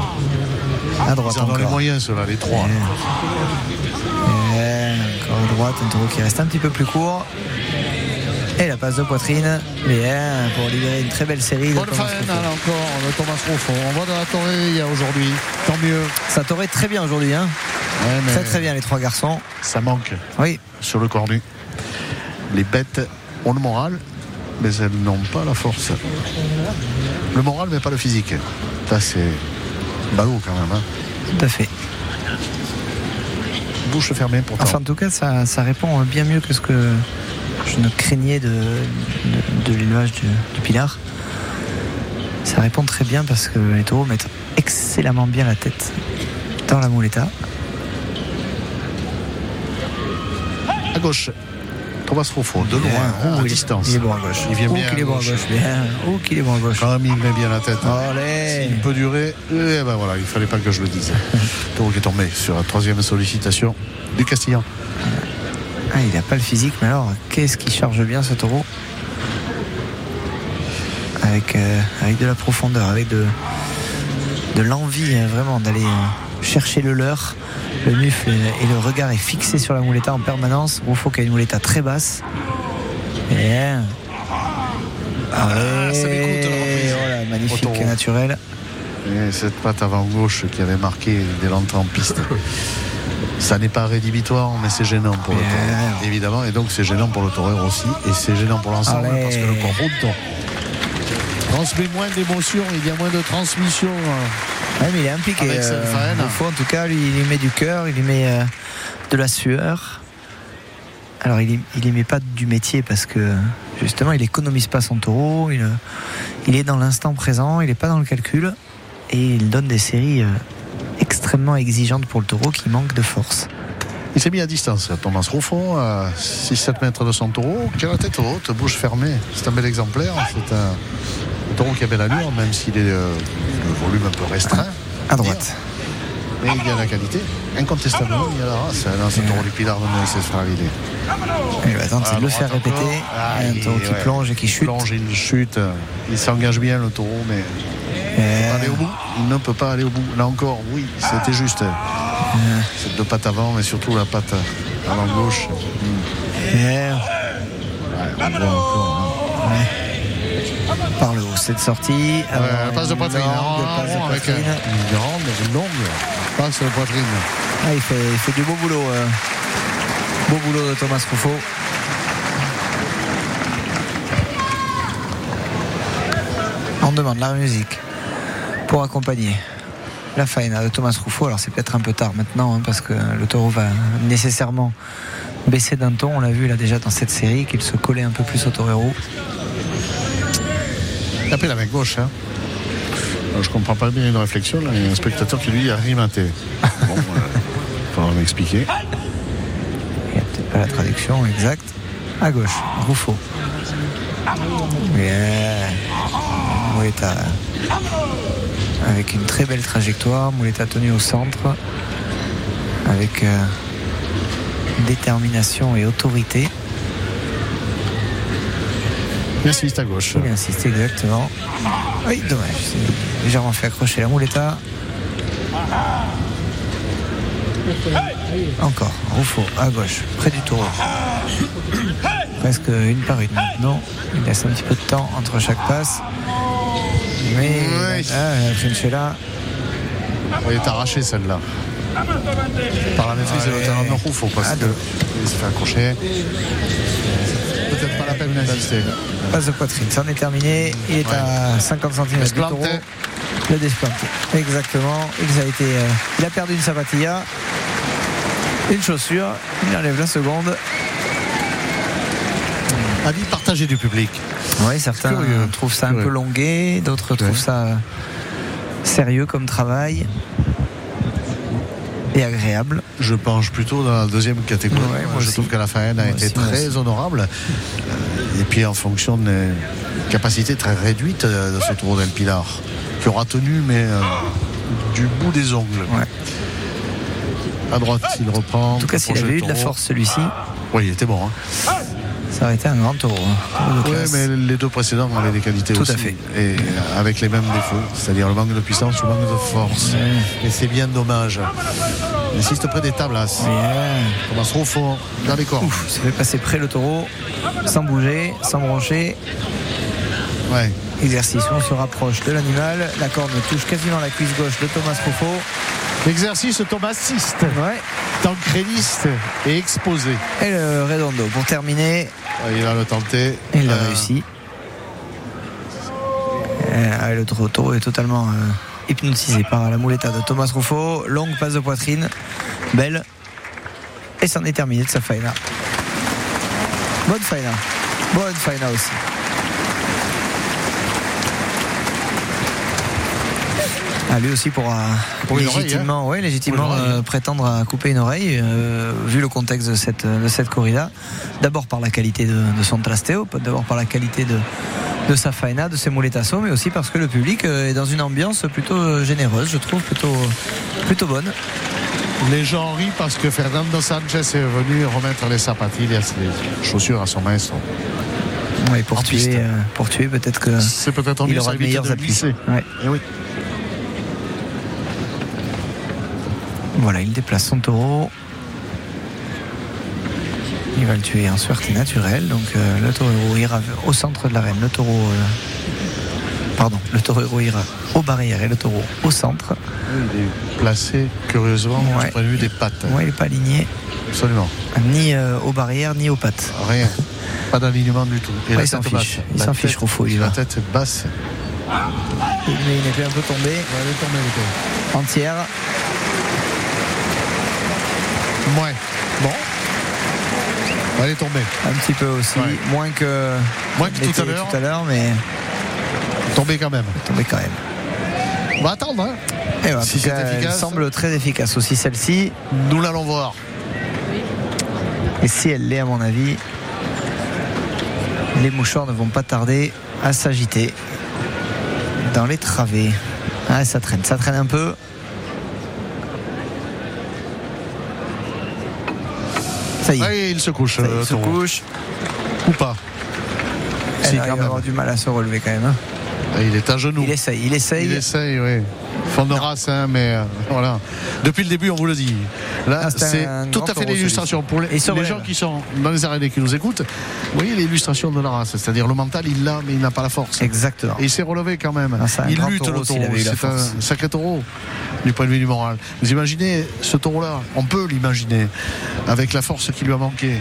À droite Ils en ont les moyens, ceux-là, les trois. Bien, encore à droite, un taureau qui reste un petit peu plus court. Et la passe de poitrine. Bien, pour libérer une très belle série. de Bonne Thomas fin, Ruffo. là encore, de Thomas Ruffo. On va dans la a aujourd'hui. Tant mieux. Ça t'aurait très bien aujourd'hui, hein Ouais, mais Très très bien les trois garçons. Ça manque Oui, sur le cornu. Les bêtes ont le moral, mais elles n'ont pas la force. Le moral, mais pas le physique. Ça, c'est ballot quand même. hein. tout à fait. Bouche fermée pourtant. Enfin, en tout cas, ça, ça répond bien mieux que ce que je ne craignais de, de, de l'élevage du, du Pilar. Ça répond très bien parce que les taureaux mettent excellemment bien la tête dans la mouletta. à gauche. Thomas Ruffo, de loin, Oh, à il est- distance. Il est bon à gauche. Il vient Oh, bien qu'il est bon à gauche. Bien. Oh, qu'il est bon à gauche. Quand même, il met bien la tête. Allez. Il peut durer. Et ben voilà, il fallait pas que je le dise. Taureau qui est tombé sur la troisième sollicitation du Castillan. Ah, il n'a pas le physique, mais alors, qu'est-ce qui charge bien ce taureau avec, euh, avec de la profondeur, avec de, de l'envie euh, vraiment d'aller euh, chercher le leurre. Le mufle et le regard est fixé sur la mouletta en permanence. Rufo qui a une mouletta très basse. Bien. Allez. ça m'écoute, la reprise. Voilà, magnifique taureau. naturel. Et cette patte avant gauche qui avait marqué dès l'entrée en piste. Ça n'est pas rédhibitoire, mais c'est gênant pour le taureau. Évidemment, et donc c'est gênant pour le taureau aussi, et c'est gênant pour l'ensemble, Allez. parce que le corps transmet moins d'émotions, il y a moins de transmission. euh. Ouais, mais il est impliqué. Avec euh. Rufo, en tout cas, lui, il y met du cœur, il y met euh, de la sueur. Alors, il y, il y met pas du métier parce que justement, il économise pas son taureau. Il, il est dans l'instant présent, il n'est pas dans le calcul. Et il donne des séries euh, extrêmement exigeantes pour le taureau qui manque de force. Il s'est mis à distance, Thomas Ruffo, à 6-7 mètres de son taureau, qui a la tête haute, bouche fermée? C'est un bel exemplaire, c'est un, taureau qui a belle allure, même s'il est euh, le volume un peu restreint. À droite. Mais il y a la qualité. Incontestablement, il y a la race dans ce taureau du Pilar de Moïse. Il va tenter de le faire répéter. un taureau qui plonge et qui chute. plonge, il chute. Il s'engage bien, le taureau, mais peut pas aller au bout. Il ne peut pas aller au bout. Là encore, oui, c'était juste. Cette deux pattes avant, mais surtout la patte avant gauche. Et On voit encore, hein. par le haut, cette sortie. Alors, passe de une poitrine. longue hein, passe de avec poitrine. une grande, une longue passe de poitrine. Ah, il, fait, il fait du beau boulot. euh. Beau boulot de Thomas Ruffo. On demande la musique pour accompagner la faena de Thomas Ruffo. Alors c'est peut-être un peu tard maintenant hein, parce que le taureau va nécessairement baisser d'un ton. On l'a vu là déjà dans cette série qu'il se collait un peu plus au torero. Pris la main gauche. Hein. Alors, je comprends pas bien une réflexion. Là. Il y a un spectateur qui lui a rimaté. Bon, euh, faudra m'expliquer. Il n'y a peut-être pas la traduction exacte. À gauche. Mouletta. Avec une très belle trajectoire. Mouletta tenu au centre. Avec euh, détermination et autorité. Il insiste à gauche. Il insiste exactement. Oui, dommage. C'est légèrement fait accrocher la Mouletta. Encore, Ruffo à gauche, près du taureau. Presque une par une maintenant. Il laisse un petit peu de temps entre chaque passe. Mais Oui. ah, la Trinchella, Il est arraché celle-là. Par la maîtrise de l'auteur de Rouffaut parce Ah, s'est fait accrocher. Peut-être pas la peine d'insister. passe de poitrine. C'en est terminé. Il est Ouais. à 50 cm du taureau. Le desplanté. Exactement. Il a, été, euh, il a perdu une sapatilla, une chaussure. Il enlève la seconde. Avis partagé du public. Oui, certains Curieux. trouvent ça un Curieux. peu longué, d'autres trouvent ça sérieux comme travail et agréable. Je penche plutôt dans la deuxième catégorie. Ouais, moi je aussi. trouve que la faine a Moi été aussi, très honorable. Euh, Et puis en fonction des capacités très réduites euh, de ce tour d'El Pilar, qui aura tenu, mais euh, du bout des ongles. Ouais. À droite, il reprend. En tout cas, s'il avait eu de la force celui-ci, Oui, il était bon. hein. Ça aurait été un grand taureau. hein. Oui, mais les deux précédents avaient des qualités Tout à fait. Et euh, avec les mêmes défauts, c'est-à-dire le manque de puissance, le manque de force. Et c'est bien dommage. Il insiste près des tablasses. Bien. Thomas Ruffo dans les corps. Ouf, ça fait passer près le taureau, sans bouger, sans broncher. Ouais. Exercice, on se rapproche de l'animal. La corne touche quasiment la cuisse gauche de Thomas Ruffo. L'exercice thomasiste, Ouais. tancréliste et exposé. Et le redondo pour terminer. Ouais, Il va le tenter. Il l'a Euh, réussi. Euh, le taureau est totalement euh, hypnotisé par la mouletta de Thomas Ruffo. Longue passe de poitrine. Belle. Et c'en est terminé de sa faena. Bonne faena. Bonne faena aussi. Ah, lui aussi pourra Pour oreille, légitimement, ouais, légitimement Pour euh, prétendre à couper une oreille, euh, vu le contexte de cette, de cette corrida. D'abord par la qualité de, de son trasteo, d'abord par la qualité de, de sa faena, de ses muletassos, mais aussi parce que le public euh, est dans une ambiance plutôt généreuse, je trouve, plutôt, plutôt bonne. Les gens rient parce que Fernando Sanchez est venu remettre les sapatillas, les chaussures à son maestro. Ouais, pour, tuer, euh, pour tuer, peut-être que C'est peut-être il aura de meilleurs de appuis. Ouais. Eh oui. Voilà, il déplace son taureau. Il va le tuer en suerte naturelle. Donc euh, le taureau ira au centre de l'arène. Le taureau. euh, pardon, le taureau ira aux barrières et le taureau au centre. Il est placé curieusement Ouais. du point de vue des pattes. Ouais, il n'est pas aligné Absolument. ni euh, aux barrières ni aux pattes. Rien. Pas d'alignement du tout. Et Ouais, il s'en fiche. Il s'en fiche, Ruffo, il y La va. tête basse. Mais il est un peu tombé. Elle est tombée, elle est tombée. Entière. Ouais. Bon. Elle est tombée. Un petit peu aussi. Ouais. Moins que. Moins que tout à l'heure. Tout à l'heure, mais Tombée quand même. tombé quand même. On va attendre. Hein. Et Si tout cas, c'est elle semble très efficace aussi celle-ci. Nous l'allons voir. Et si elle l'est, à mon avis, les mouchoirs ne vont pas tarder à s'agiter dans les travées. Ah, ça traîne, ça traîne un peu. Ça y est, il se couche. est, euh, il se couche. Ou pas. Si, va avoir du mal à se relever quand même. hein. Il est à genoux. Il essaye, il essaye. Il essaye, oui. Fond de race, hein, mais euh, voilà. Depuis le début, on vous le dit. Là, Ah, c'est tout à fait l'illustration. Pour les, gens qui sont dans les arènes et qui nous écoutent, vous voyez l'illustration de la race. C'est-à-dire le mental, il l'a, mais il n'a pas la force. Exactement. Et il s'est relevé quand même. Ah, il lutte taureau le taureau. C'est un sacré taureau du point de vue du moral. Vous imaginez ce taureau-là? On peut l'imaginer avec la force qui lui a manqué.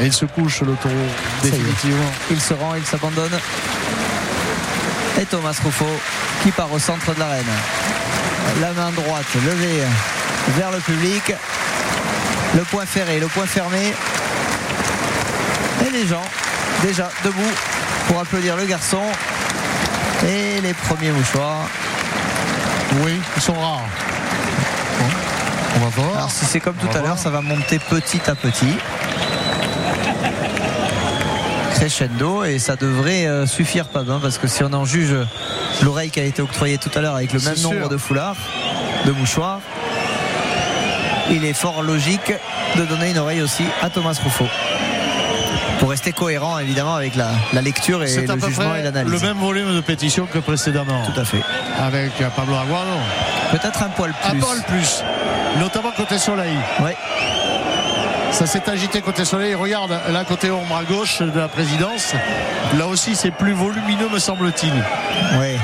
Et il se couche le taureau définitivement. Il se rend, il s'abandonne. Et Thomas Ruffo qui part au centre de l'arène. La main droite levée vers le public. Le point ferré, le point fermé. Et les gens déjà debout pour applaudir le garçon. Et les premiers mouchoirs. Oui, ils sont rares. On va voir. Alors si c'est comme On tout à l'heure, ça va monter petit à petit. Crescendo et ça devrait euh, suffire pas bien parce que si on en juge l'oreille qui a été octroyée tout à l'heure avec le même sûr. nombre de foulards, de mouchoirs, il est fort logique de donner une oreille aussi à Thomas Ruffo. Pour rester cohérent évidemment avec la, la lecture et le jugement et l'analyse. le même volume de pétition que précédemment. Tout à fait. Avec euh, Pablo Aguado. Peut-être un poil Un plus. poil plus. Notamment côté soleil. Ouais. Ça s'est agité côté soleil. Regarde, là, côté ombre à gauche de la présidence. Là aussi, c'est plus volumineux, me semble-t-il. Ouais.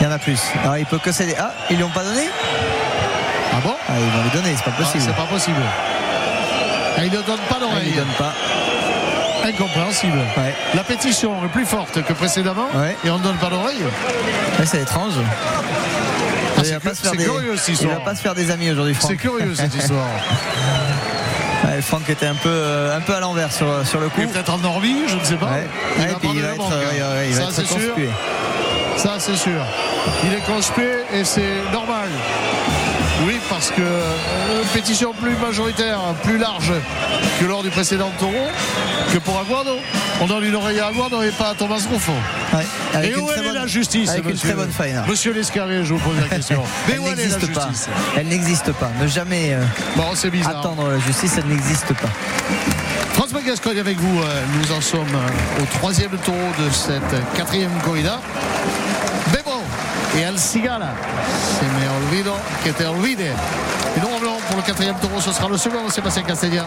Il y en a plus. Alors il peut que céder. Ah, ils lui ont pas donné Ah bon? Ah, ils vont lui donner, c'est pas Ah, possible. C'est pas possible. Ah, il ne donne pas Ah, il d'oreille. lui donne pas. Incompréhensible. Ouais. La pétition est plus forte que précédemment Ouais. et on ne donne pas d'oreille. Ouais, c'est étrange. Ah, il c'est va pas se faire des, curieux, cette il histoire. va pas se faire des amis aujourd'hui, Franck. C'est curieux cette histoire. Ouais, Franck était un peu, euh, un peu à l'envers sur, sur le coup. Il est peut-être endormi, je ne sais pas. Ouais. Il Ouais, va il être, euh, il va Ça, être c'est sûr. conspué. Ça, c'est sûr. Il est conspué et c'est normal. Oui, parce que euh, une pétition plus majoritaire, plus large que lors du précédent taureau, que pour Aguado. On donne une oreille à Aguado et pas à Thomas. Ouais, avec et une où elle est la justice Avec une monsieur, très bonne faille. là. Monsieur je vous pose la question. Mais Elle où elle est la n'existe pas. justice Elle n'existe pas. Ne jamais euh, Bon, c'est bizarre. attendre la justice, elle n'existe pas. François Gascogne avec vous. euh, Nous en sommes euh, au troisième taureau de cette quatrième corrida. Bebo et Al Cigala. Se me olvido que te olvide. Et nous revenons pour le quatrième taureau. Ce sera le second, Sébastien Castellia.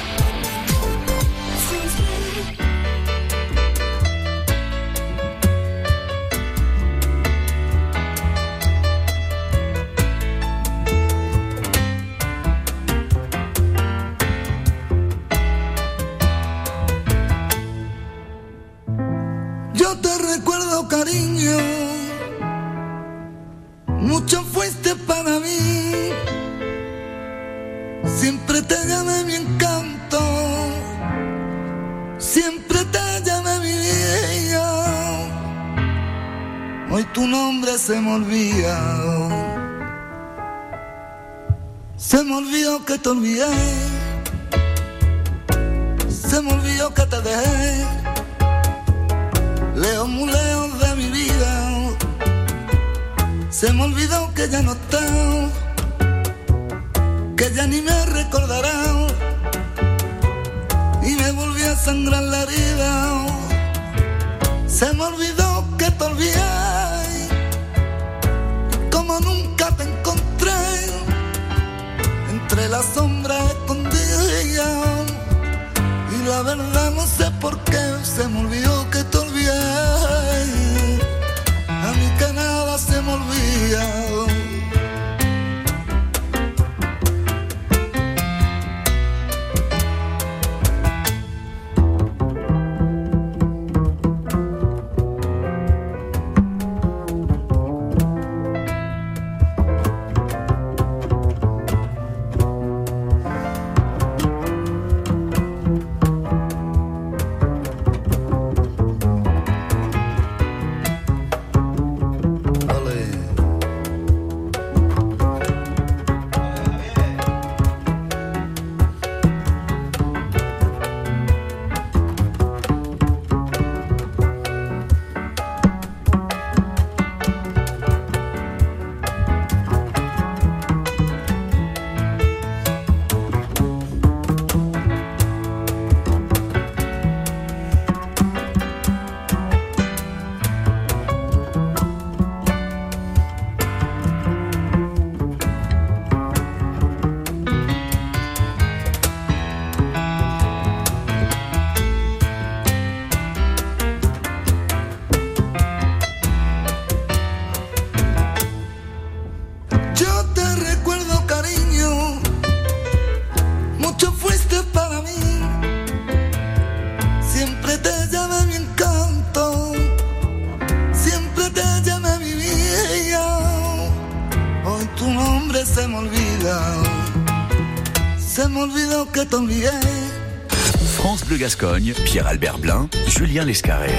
Gascogne, Pierre-Albert Blin, Julien Lescarré.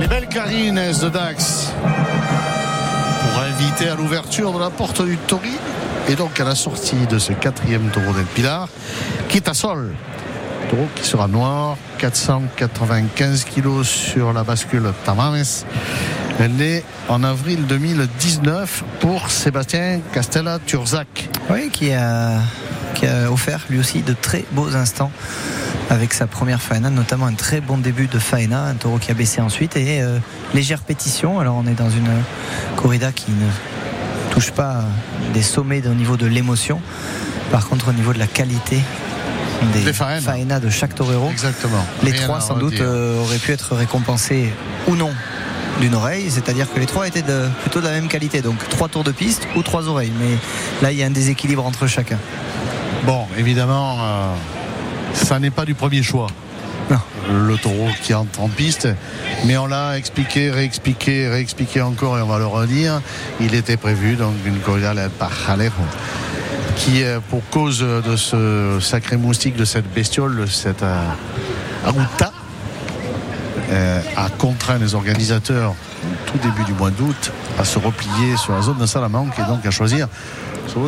Les belles carines de Dax pour inviter à l'ouverture de la porte du Tori et donc à la sortie de ce quatrième taureau del Pilar, Quitasol. Taureau qui sera noir, 495 kilos sur la bascule Tamames. Elle est en avril 2019 pour Sébastien Castella Turzac. Oui, qui a, qui a offert lui aussi de très beaux instants avec sa première faena, notamment un très bon début de faena, un taureau qui a baissé ensuite et euh, légère pétition. Alors on est dans une corrida qui ne touche pas des sommets au niveau de l'émotion. Par contre, au niveau de la qualité des, Des faenas. de chaque torero, Exactement. les Rien trois sans doute euh, auraient pu être récompensés ou non d'une oreille, c'est-à-dire que les trois étaient de- plutôt de la même qualité, donc trois tours de piste ou trois oreilles. Mais là, il y a un déséquilibre entre chacun. Bon, évidemment, euh, ça n'est pas du premier choix. Non. Le taureau qui entre en piste, mais on l'a expliqué, réexpliqué, réexpliqué encore et on va le redire. Il était prévu donc une corrida del Pajalejo qui, euh, pour cause de ce sacré moustique, de cette bestiole, cette euh, Aruta, euh, a contraint les organisateurs au tout début du mois d'août à se replier sur la zone de Salamanque et donc à choisir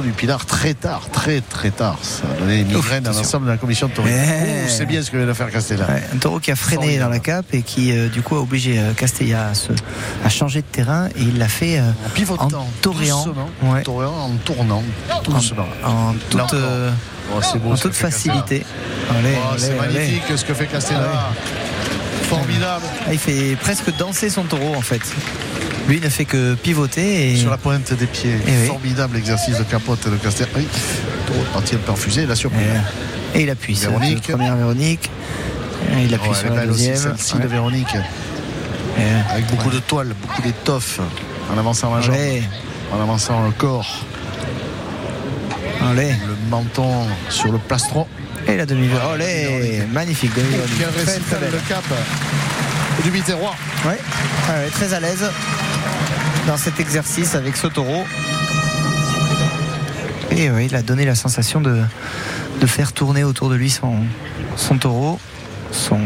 du Pilar très tard, très très tard. Ça a donné une migraine à l'ensemble de la commission de. Oh, c'est bien ce que vient de faire Castella. Ouais, un taureau qui a freiné dans la cape et qui euh, du coup a obligé euh, Castella à, se- à changer de terrain et il l'a fait euh, En pivotant, en toréant, ouais. tournant, doucement. en toute, euh, Oh, beau en toute Castella. facilité. Oh, c'est allez. magnifique ce que fait Castella. Formidable. Ah, il fait presque danser son taureau en fait. Lui il ne fait que pivoter et Sur la pointe des pieds. Eh oui. Formidable exercice de capote de. Oui, le est parti un peu en fusée, il a surpris. et, il appuie sur Véronique. la première Véronique. Et il appuie Oh, sur la deuxième. celle-ci Ouais. de Véronique, Et, euh, avec beaucoup de toile, beaucoup d'étoffe, en avançant la jambe, en avançant le corps, allez. le menton sur le plastron. Et la demi-véronique. Allez, magnifique demi-véronique. Quel récital de cap du Biterrois. Ouais, très à l'aise dans cet exercice avec ce taureau. Et il a donné la sensation de, de faire tourner autour de lui son, son taureau, son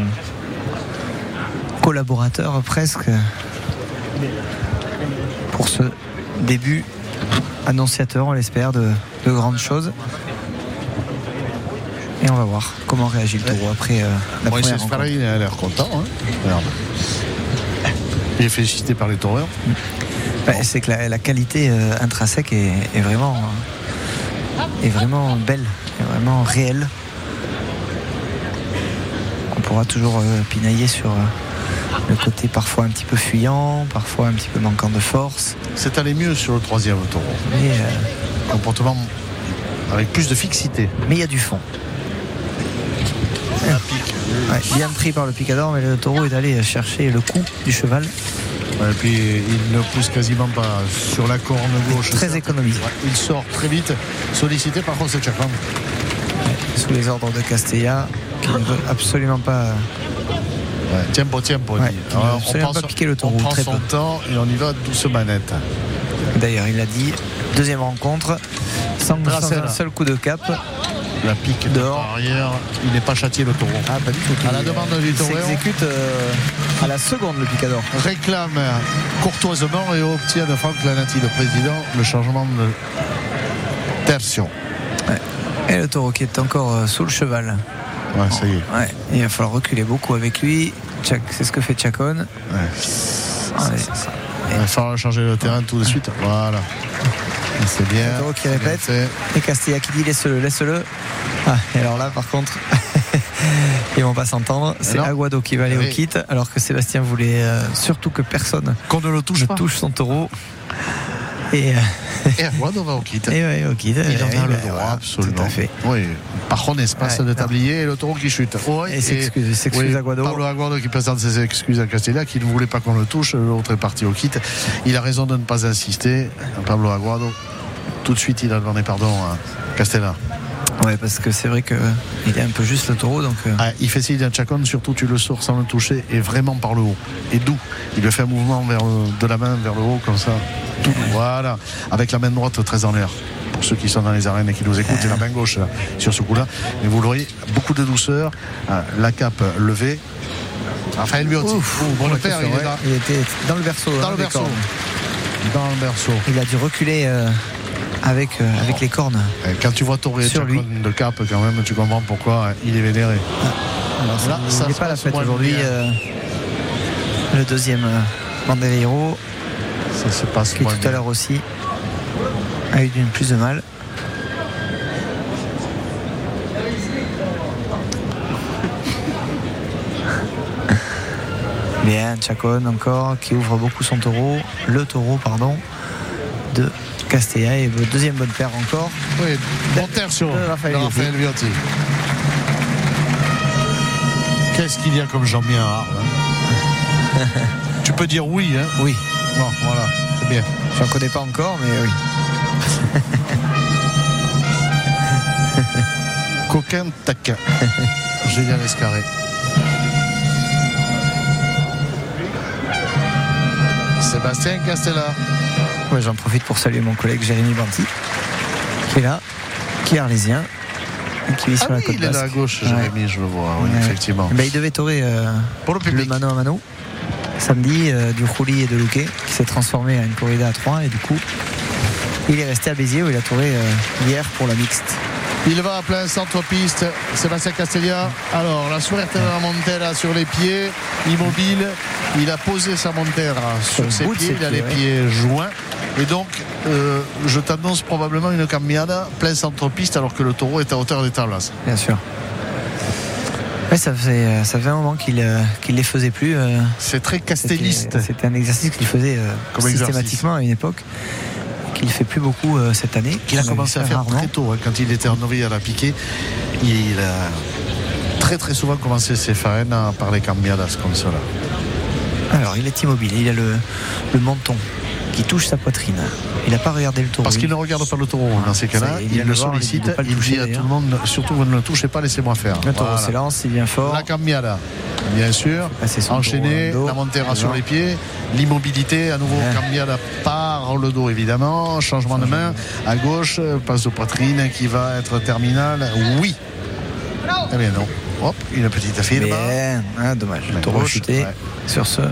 collaborateur presque, pour ce début annonciateur, on l'espère, de, de grandes choses. Et on va voir comment réagit le taureau après euh, la première rencontre. Il a l'air content. Hein. Il est félicité par les taureurs. Bah, c'est que la, la qualité euh, intrinsèque est, est vraiment est vraiment belle, est vraiment réelle. On pourra toujours euh, pinailler sur euh, le côté parfois un petit peu fuyant, parfois un petit peu manquant de force, C'est allé mieux sur le troisième taureau. mais euh, Comportement avec plus de fixité. mais il y a du fond. Ouais, bien pris par le picador, mais le taureau est allé chercher le cou du cheval, Et puis il ne pousse quasiment pas sur la corne gauche. très Ouais, Il sort très vite, sollicité par José Chacran. sous les ordres de Castella, qui ne veut absolument pas Ouais, tempo, tempo. Ouais, il Alors, absolument prend pas son- piquer le taureau, On prend très son peu. temps et on y va doucement net. D'ailleurs, il a dit deuxième rencontre, sans, sans un la- seul coup de cap. La pique Dehors. arrière, il n'est pas châtié le taureau. Ah, pas du tout. À la demande du il taureau. s'exécute euh, à la seconde le picador. Réclame courtoisement et obtient de Franck Lanati, le président, le changement de tertion. Et le taureau qui est encore euh, sous le cheval. Ouais, ça y est. Ouais, il va falloir reculer beaucoup avec lui. C'est ce que fait Chacon. Ouais. Il va falloir changer le terrain tout de suite. Voilà. C'est bien. Le taureau qui bien répète. Et Castilla qui dit laisse-le, laisse-le. Ah, et alors là, par contre, ils vont pas s'entendre. C'est. Aguado qui va aller Oui. au kit, alors que Sébastien voulait euh, surtout que personne Qu'on ne le touche ne touche son taureau. Et, euh, Et Aguado va au kit. et ouais, au kit. Il en Eh a ben, le droit, voilà, absolument. Tout à fait. Oui. Par contre, espace Ouais, de non. tablier et le taureau qui chute. Oui, Et s'excuse- s'excuse oui, Aguado. Pablo Aguado qui présente ses excuses à Castella, qui ne voulait pas qu'on le touche. L'autre est parti au kit. Il a raison de ne pas insister. Pablo Aguado, tout de suite, il a demandé pardon à Castella. Ouais, parce que c'est vrai qu'il est un peu juste le taureau, donc. euh, Ah, il fait signe à Chacon, surtout tu le sors sans le toucher et vraiment par le haut. Et d'où? Il le fait un mouvement vers le- de la main vers le haut comme ça. Tout, voilà. Avec la main droite très en l'air. Pour ceux qui sont dans les arènes et qui nous écoutent, et la main gauche là, sur ce coup-là. Mais vous l'aurez, beaucoup de douceur. La cape levée. Raphaël Biotti. Ouf, Oh, bon le père, il ouais, était dans le berceau. Dans hein, le berceau. cornes. Dans le berceau. Il a dû reculer euh, avec, euh, avec les cornes. Quand tu vois Toré Sur lui. de cap, quand même, tu comprends pourquoi hein, il est vénéré. Alors, Là, ça n'est pas la fête aujourd'hui. euh, le deuxième euh, Bandereiro, Ça se passe qui tout à l'heure aussi a eu plus de mal. Bien, Chacon encore qui ouvre beaucoup son taureau, le taureau pardon de Castella et deuxième bonne paire encore. Oui, bon terre sur de Raphaël de Raphaël Biotti. Qu'est-ce qu'il y a comme Jean-Bien hein Tu peux dire oui, hein Oui, Bon, voilà, c'est bien. j'en connais pas encore, mais oui. Coquin taquin. Julien Escarré. Sébastien Castella. J'en profite pour saluer mon collègue Jérémy Banti, qui est là, qui est arlésien, et qui vit sur Ah la oui, côte il est là à gauche, Ouais. Jérémy, je le vois, oui, Ouais. effectivement. Ben, il devait torer euh, Pour le mano à mano samedi euh, du Rouli et de Louquet, qui s'est transformé en une corrida à 3 et du coup, il est resté à Béziers où il a touré euh, hier pour la mixte. Il va à plein centre-piste, Sébastien Castellia. Alors, la suerte de la Montera sur les pieds, immobile. Il a posé sa Montera sur ses pieds, il a les ouais. pieds joints. Et donc, euh, je t'annonce probablement une cambiada plein centre-piste alors que le taureau est à hauteur des tablas. Bien sûr. Ouais, ça, faisait, euh, ça fait un moment qu'il ne les faisait plus. euh, C'est très castelliste. c'était un exercice qu'il faisait euh, exercice. systématiquement à une époque, qu'il fait plus beaucoup euh, cette année. qu'il a commencé à faire rarement. très tôt, hein, quand il était en novice à la piquée. Il a très très souvent commencé ses faenas par les cambiadas comme cela. Alors, il est immobile, il a le, le menton qui touche sa poitrine. Il n'a pas regardé le taureau. Parce qu'il ne regarde pas le taureau dans ces cas-là, Ça, il il, le il sollicite, le il toucher, dit à tout le monde surtout vous ne le touchez pas, laissez-moi faire. Le taureau Voilà. s'élance, il vient fort. La cambiada, bien sûr. Enchaîné, la montera sur les pieds, l'immobilité, à nouveau Ouais. cambiada par le dos évidemment, changement de main à gauche, passe de poitrine qui va être terminale. Oui. Eh bien non. Hop, une petite affaire là-bas. Bien, ah, dommage. Le taureau chuté ouais. sur ce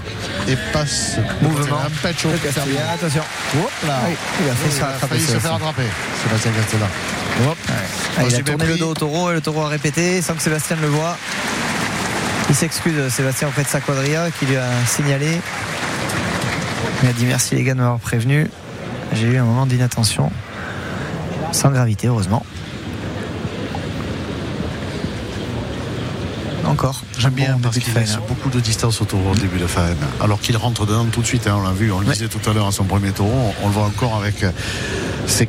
Et passe mouvement. un patch au. Attention. Hop là. Oui, il a fait Oui, il a failli se faire attraper. Sébastien Castella. Hop. Ah, il a tourné pris. le dos au taureau et le taureau a répété sans que Sébastien le voit. Il s'excuse, Sébastien, auprès de sa quadrilla qui lui a signalé. Il a dit merci les gars de m'avoir prévenu. J'ai eu un moment d'inattention. Sans gravité, heureusement. Encore. J'aime bien parce qu'il laisse faena. beaucoup de distance au taureau au début de faena. Alors qu'il rentre dedans tout de suite, hein, on l'a vu, on le Ouais. disait tout à l'heure à son premier taureau, on, on le voit encore avec ses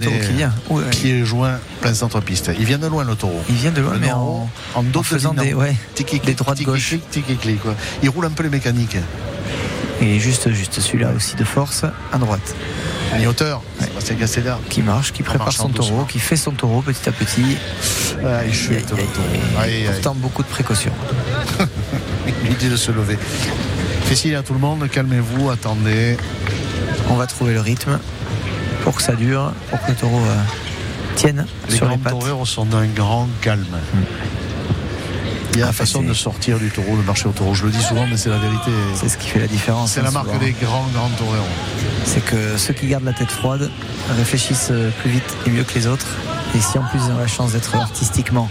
taureau données, qui vient. Ouais, ouais. pieds joints, plein centre-piste. Il vient de loin le taureau. Il vient de loin, Le mais en, en en faisant des, ouais, des droites tiki-clic, gauche. tiki-clic, quoi. Il roule un peu les mécaniques. Est juste, juste celui-là aussi de force à droite. Mi hauteur, Sébastien Castella. Qui marche, qui prépare son taureau, qui fait son taureau petit à petit. Ah, il chute le taureau. Pourtant, beaucoup de précautions. Dit de se lever. Fais signe à tout le monde, calmez-vous, attendez. On va trouver le rythme pour que ça dure, pour que le taureau euh, tienne Les sur les pattes. taureaux sont d'un grand calme. Il y a Ah, la façon de sortir du taureau, de marcher au taureau. Je le dis souvent, mais c'est la vérité. C'est ce qui fait la différence. C'est hein, la marque souvent. des grands, grands taureaux. C'est que ceux qui gardent la tête froide réfléchissent euh, plus vite et mieux que les autres. Et si en plus ils ont la chance d'être artistiquement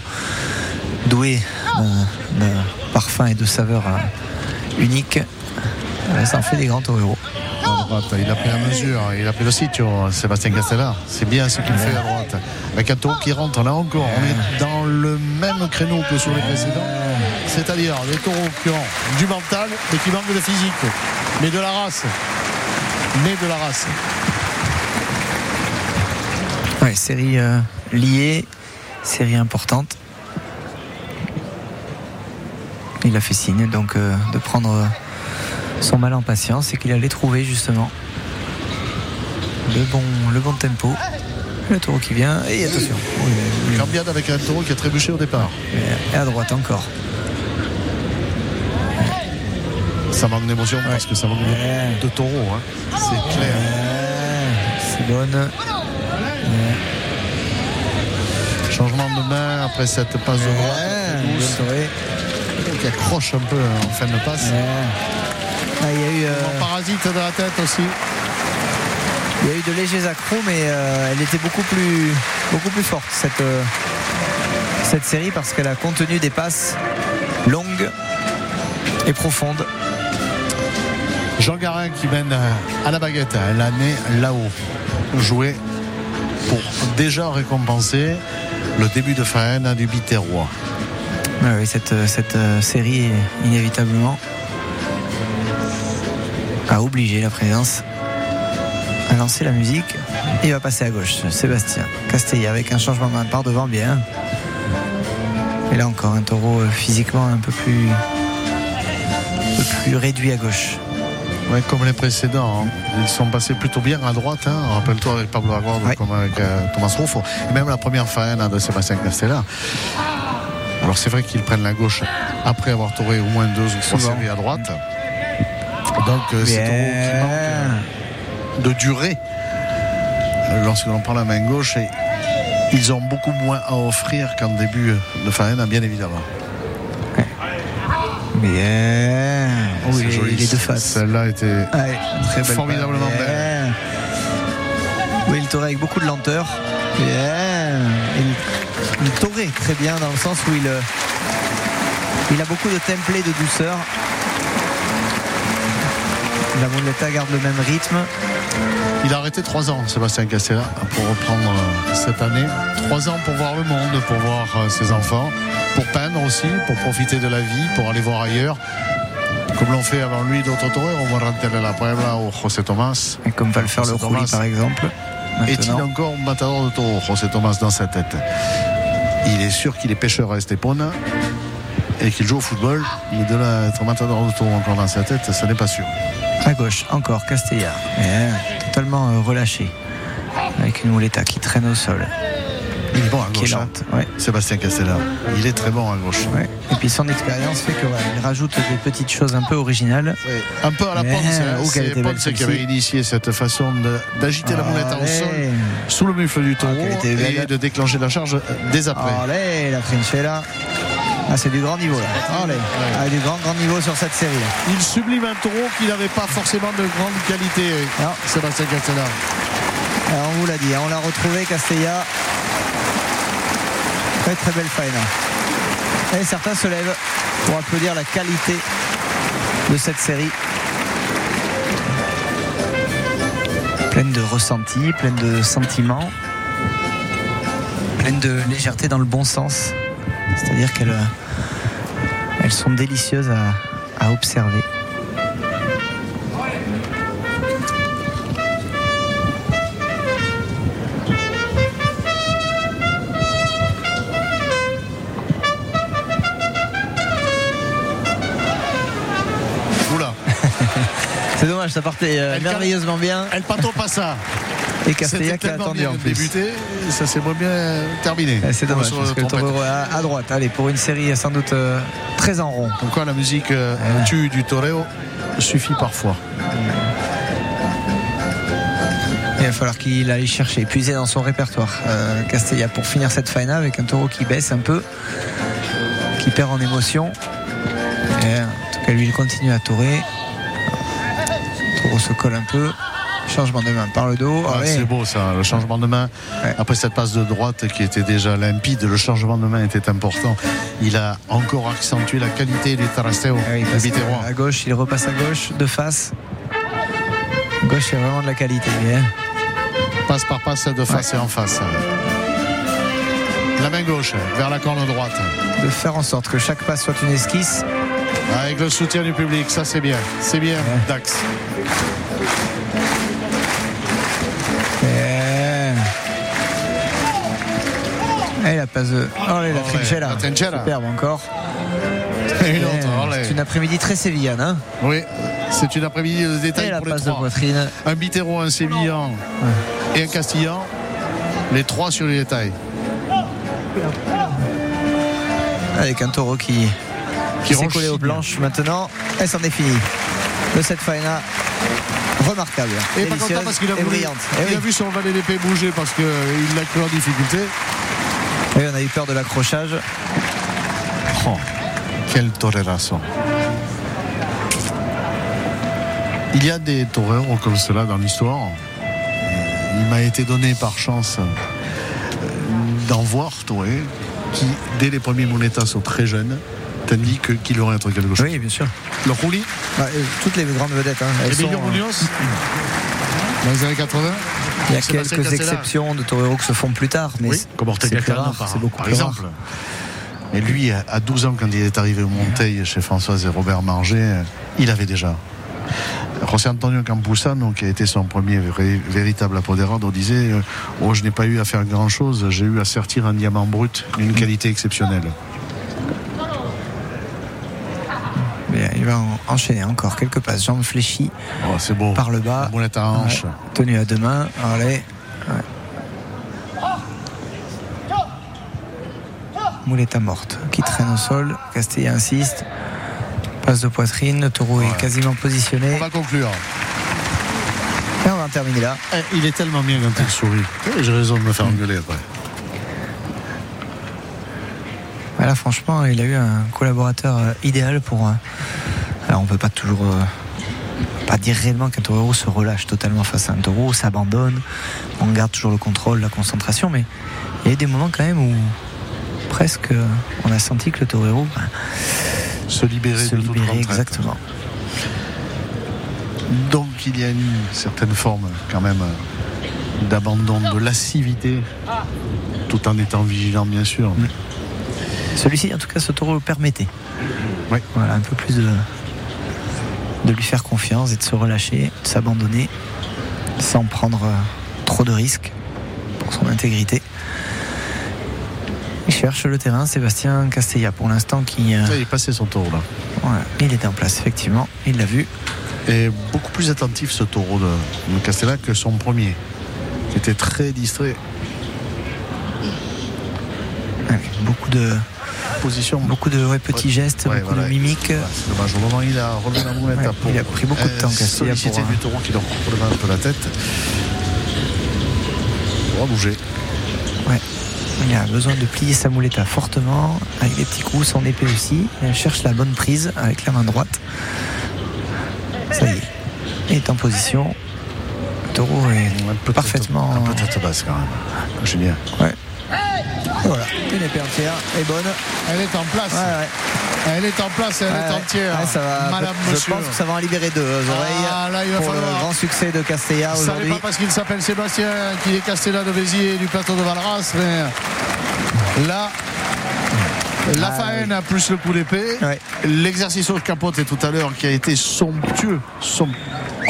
doués d'un parfum et de saveur euh, unique, euh, ça en fait des grands taureaux. Il a pris la mesure, il a pris le sitio, Sébastien Castella. C'est bien ce qu'il fait à droite. Avec un taureau qui rentre là encore. On est dans le même créneau que sur les précédents. C'est-à-dire des taureaux qui ont du mental et qui manquent de physique. Mais de la race. Mais de la race. Ouais, série euh, liée, série importante. Il a fait signe donc euh, de prendre euh, son mal en patience et qu'il allait trouver justement le bon, le bon tempo. Le taureau qui vient. Et attention. Oui, Cambiade avec un taureau qui a trébuché au départ. Et à droite encore. Ça manque d'émotion parce que ça manque de- Ouais. de taureau. hein. C'est clair. Ouais, C'est bonne. Changement de main après cette passe de droite. Douce, qui accroche un peu en fin de passe. Ah, il y a eu. euh, parasite de la tête aussi. Il y a eu de légers accros, mais euh, elle était beaucoup plus, beaucoup plus forte cette, euh, cette série parce qu'elle a contenu des passes longues et profondes. Jean Garin qui mène à la baguette l'année là-haut. Joué pour déjà récompenser le début de faine du Biterrois. Oui, cette, cette série, inévitablement, a obligé la présence à lancer la musique. Il va passer à gauche, Sébastien Castella, avec un changement de main par devant bien. Et là encore, un taureau euh, physiquement un peu plus, un peu plus réduit à gauche. Ouais, comme les précédents, hein. ils sont passés plutôt bien à droite. hein. Rappelle-toi avec Pablo Ouais. comme avec euh, Thomas Ruffo. Et même la première faena de Sébastien Castella. Alors c'est vrai qu'ils prennent la gauche après avoir touré au moins deux ou trois séries à droite. Donc euh, c'est taureau qui manque euh, de durée euh, lorsque l'on prend la main gauche. Et ils ont beaucoup moins à offrir qu'en début de faena, bien évidemment. Bien. Oh, oui, joli. les deux faces. Celle-là était Ouais, très belle Formidablement belle. Oui, il taurait avec beaucoup de lenteur. Bien. Il, il taurait très bien dans le sens où il, euh, il a beaucoup de templé de douceur. La Mondetta garde le même rythme. Il a arrêté trois ans, Sébastien Castella, pour reprendre euh, cette année. Trois ans pour voir le monde, pour voir euh, ses enfants, pour peindre aussi, pour profiter de la vie, pour aller voir ailleurs. Comme l'ont fait avant lui d'autres toreros, on va rentrer la Puebla ou José Thomas. Et comme va le faire le Rouli par exemple. Est-il encore matador de taureau, José Thomas, dans sa tête? Il est sûr qu'il est pêcheur à Estepona et qu'il joue au football. Mais de là, être matador de taureau encore dans sa tête, ça n'est pas sûr. À gauche, encore Castella. Bien. Totalement euh, relâché. Avec une mouletta qui traîne au sol. Il est bon à gauche, hein. Ouais. Sébastien Castella. Il est très bon à gauche. Ouais. Et puis son expérience fait que voilà, il rajoute des petites choses un peu originales. Ouais, Un peu à la Ponce, hein. oh, c'est belle, Ponce qui avait initié cette façon d'agiter la moulette au Allez. sol sous le mufle du taureau Ah, était et de déclencher la charge dès après. Allez, la Trinchella. Ah, c'est du grand niveau là. Allez, ah, du grand grand niveau sur cette série. là. Il sublime un taureau qui n'avait pas forcément de grande qualité, Non. Sébastien Castella. Alors, on vous l'a dit, hein, on l'a retrouvé Castella. Très très belle faena. Et certains se lèvent pour applaudir la qualité de cette série. Pleine de ressentis, pleine de sentiments, pleine de légèreté dans le bon sens. C'est-à-dire qu'elles euh, elles sont délicieuses à, à observer. Oula, C'est dommage, ça partait euh, Elle merveilleusement bien. El Pato passa. Et Castella qui a attendu en plus. débuté, ça s'est moins bien terminé. Eh, C'est dommage parce que à, à droite. Allez, pour une série sans doute euh, très en rond. Comme quoi la musique euh, tue du toreo suffit parfois. Il va falloir qu'il aille chercher, puiser dans son répertoire. euh, Castella pour finir cette faena avec un taureau qui baisse un peu, qui perd en émotion. Et, en tout cas, lui, il continue à taurer. Le taureau se colle un peu. Changement de main par le dos. Ah, c'est beau ça, le changement de main. Ouais. Après cette passe de droite qui était déjà limpide, le changement de main était important. Il a encore accentué la qualité du Tarasteo, Ah oui, à gauche, il repasse à gauche, de face. Gauche, c'est vraiment de la qualité. Bien. Passe par passe de face et en face. La main gauche vers la corne droite. De faire en sorte que chaque passe soit une esquisse. Avec le soutien du public, ça c'est bien. C'est bien, Dax. Et la passe de. Oh, la Oh, trinchella. la trinchella. Superbe encore. Une. C'est une après-midi très sévillane. Hein Oui, c'est une après-midi de et détail la pour les passe de trois. poitrine. Un Biterrois, un Sévillan et un Castillan. Les trois sur les détails. Avec un taureau qui, qui s'est collé aux planches maintenant. Et c'en est fini. De cette faena remarquable. Et pas content parce qu'il a, voulu-. Et il oui. a vu son valet d'épée bouger parce qu'il l'a cru en difficulté. Et on a eu peur de l'accrochage. Oh, quel torerazo. Il y a des toreros comme cela dans l'histoire. Il m'a été donné par chance euh, d'en voir torer qui, dès les premiers monetas, sont très jeunes, tandis que- qu'il aurait entre quelque chose. Oui, bien sûr. Le Rouli, Bah, euh, toutes les grandes vedettes. hein, elles Emilio sont, euh, dans les années 80. Il y a quelques exceptions de toreros qui se font plus tard, mais Oui, comme Ortega c'est beaucoup par plus exemple. rare. Et lui, à 12 ans, quand il est arrivé au Monteil chez Françoise et Robert Marger, il avait déjà. José Antonio Campuzano, qui a été son premier véritable apodérado, disait euh, Oh, je n'ai pas eu à faire grand chose, j'ai eu à sertir un diamant brut d'une qualité exceptionnelle. Mais il va en- enchaîner encore quelques passes. Jambes fléchies Oh, c'est beau. par le bas. Moulette à hanche. Ouais. Tenue à deux mains. Allez. Ouais. Mouletta morte qui traîne au sol. Castilla insiste. Passe de poitrine. Le taureau est quasiment positionné. On va conclure. Et on va en terminer là. Eh, Il est tellement bien quand il sourit. J'ai raison de me faire engueuler après. Voilà, franchement, il a eu un collaborateur euh, idéal pour. On peut pas toujours. euh, pas dire réellement qu'un taureau se relâche totalement face à un taureau, s'abandonne. On garde toujours le contrôle, la concentration, mais il y a eu des moments quand même où presque euh, on a senti que le taureau bah, Se libérer se de toute libérait contrainte. exactement. Donc il y a une certaine forme quand même euh, d'abandon, de lascivité, tout en étant vigilant bien sûr. Celui-ci, en tout cas, ce taureau le permettait. Oui. Voilà, un peu plus de, de lui faire confiance et de se relâcher, de s'abandonner sans prendre euh, trop de risques pour son intégrité. Il cherche le terrain, Sébastien Castella, pour l'instant, qui. euh, il est passé son tour là. voilà, il était en place, effectivement, il l'a vu. Et beaucoup plus attentif ce taureau de, Castella que son premier. qui était très distrait. Beaucoup de, Position. beaucoup de ouais, petits gestes, Ouais, beaucoup voilà. de mimiques. C'est dommage. Au moment où il a relevé la moulette Ouais, pour il a pris beaucoup de temps, Castilla, solliciter pour, du euh, taureau qui leur coupe le ventre de la tête. Pour bouger. Ouais. Il a besoin de plier sa mouletta fortement, avec des petits coups, son épée aussi. Il cherche la bonne prise avec la main droite. Ça y est. Il est en position. Le taureau est Un peu parfaitement. Un peu tête basse quand même. Ouais. Voilà, une épée entière est bonne. Elle est en place. Ouais, ouais. Elle est en place, elle Ouais, est entière. Ça va, Madame, je monsieur. pense que ça va en libérer deux oreilles Ah, là, il va pour falloir. le grand succès de Castella Ça n'est aujourd'hui. pas parce qu'il s'appelle Sébastien qu'il est Castella de Béziers du plateau de Valras, mais là, la Ah, faenne plus le coup d'épée. Ouais. L'exercice au capote tout à l'heure qui a été somptueux. somptueux.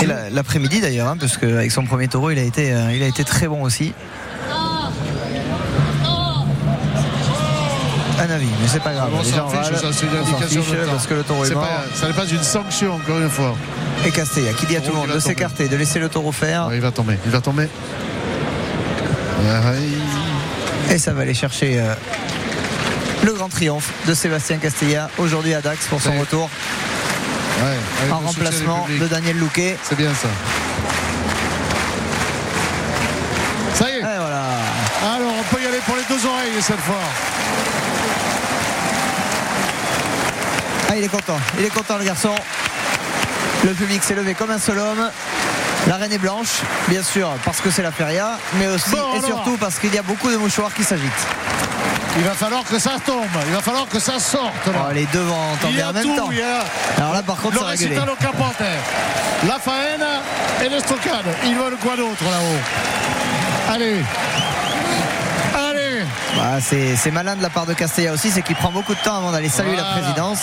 Et la- l'après-midi d'ailleurs, hein, parce qu'avec son premier taureau, il a été, euh, il a été très bon aussi. Avis, mais c'est pas grave. Bon, ça fiche, ça, c'est une indication de parce que le taureau est, mort. pas- ça n'est pas une sanction, encore une fois. Et Castella, qui dit à tout le monde de s'écarter, de laisser le taureau faire. Ouais, il va tomber, il va tomber. Et ça va aller chercher euh, le grand triomphe de Sébastien Castella aujourd'hui à Dax pour son Ouais. retour ouais, en remplacement de Daniel Louquet. C'est bien ça. Ça y est. Et voilà. Alors, on peut y aller pour les deux oreilles cette fois. Ah, il est content, il est content le garçon. Le public s'est levé comme un seul homme. La reine est blanche, bien sûr, parce que c'est la feria, mais aussi Bon, et surtout parce qu'il y a beaucoup de mouchoirs qui s'agitent. Il va falloir que ça tombe. Il va falloir que ça sorte. Là. Oh, les deux vont entendre en même tout. temps. A Alors là, par contre, le ça va capote. La faena et le stockade. Ils veulent quoi d'autre là-haut? Allez. Allez. Bah, c'est malin de la part de Castella aussi, c'est qu'il prend beaucoup de temps avant d'aller saluer la présidence.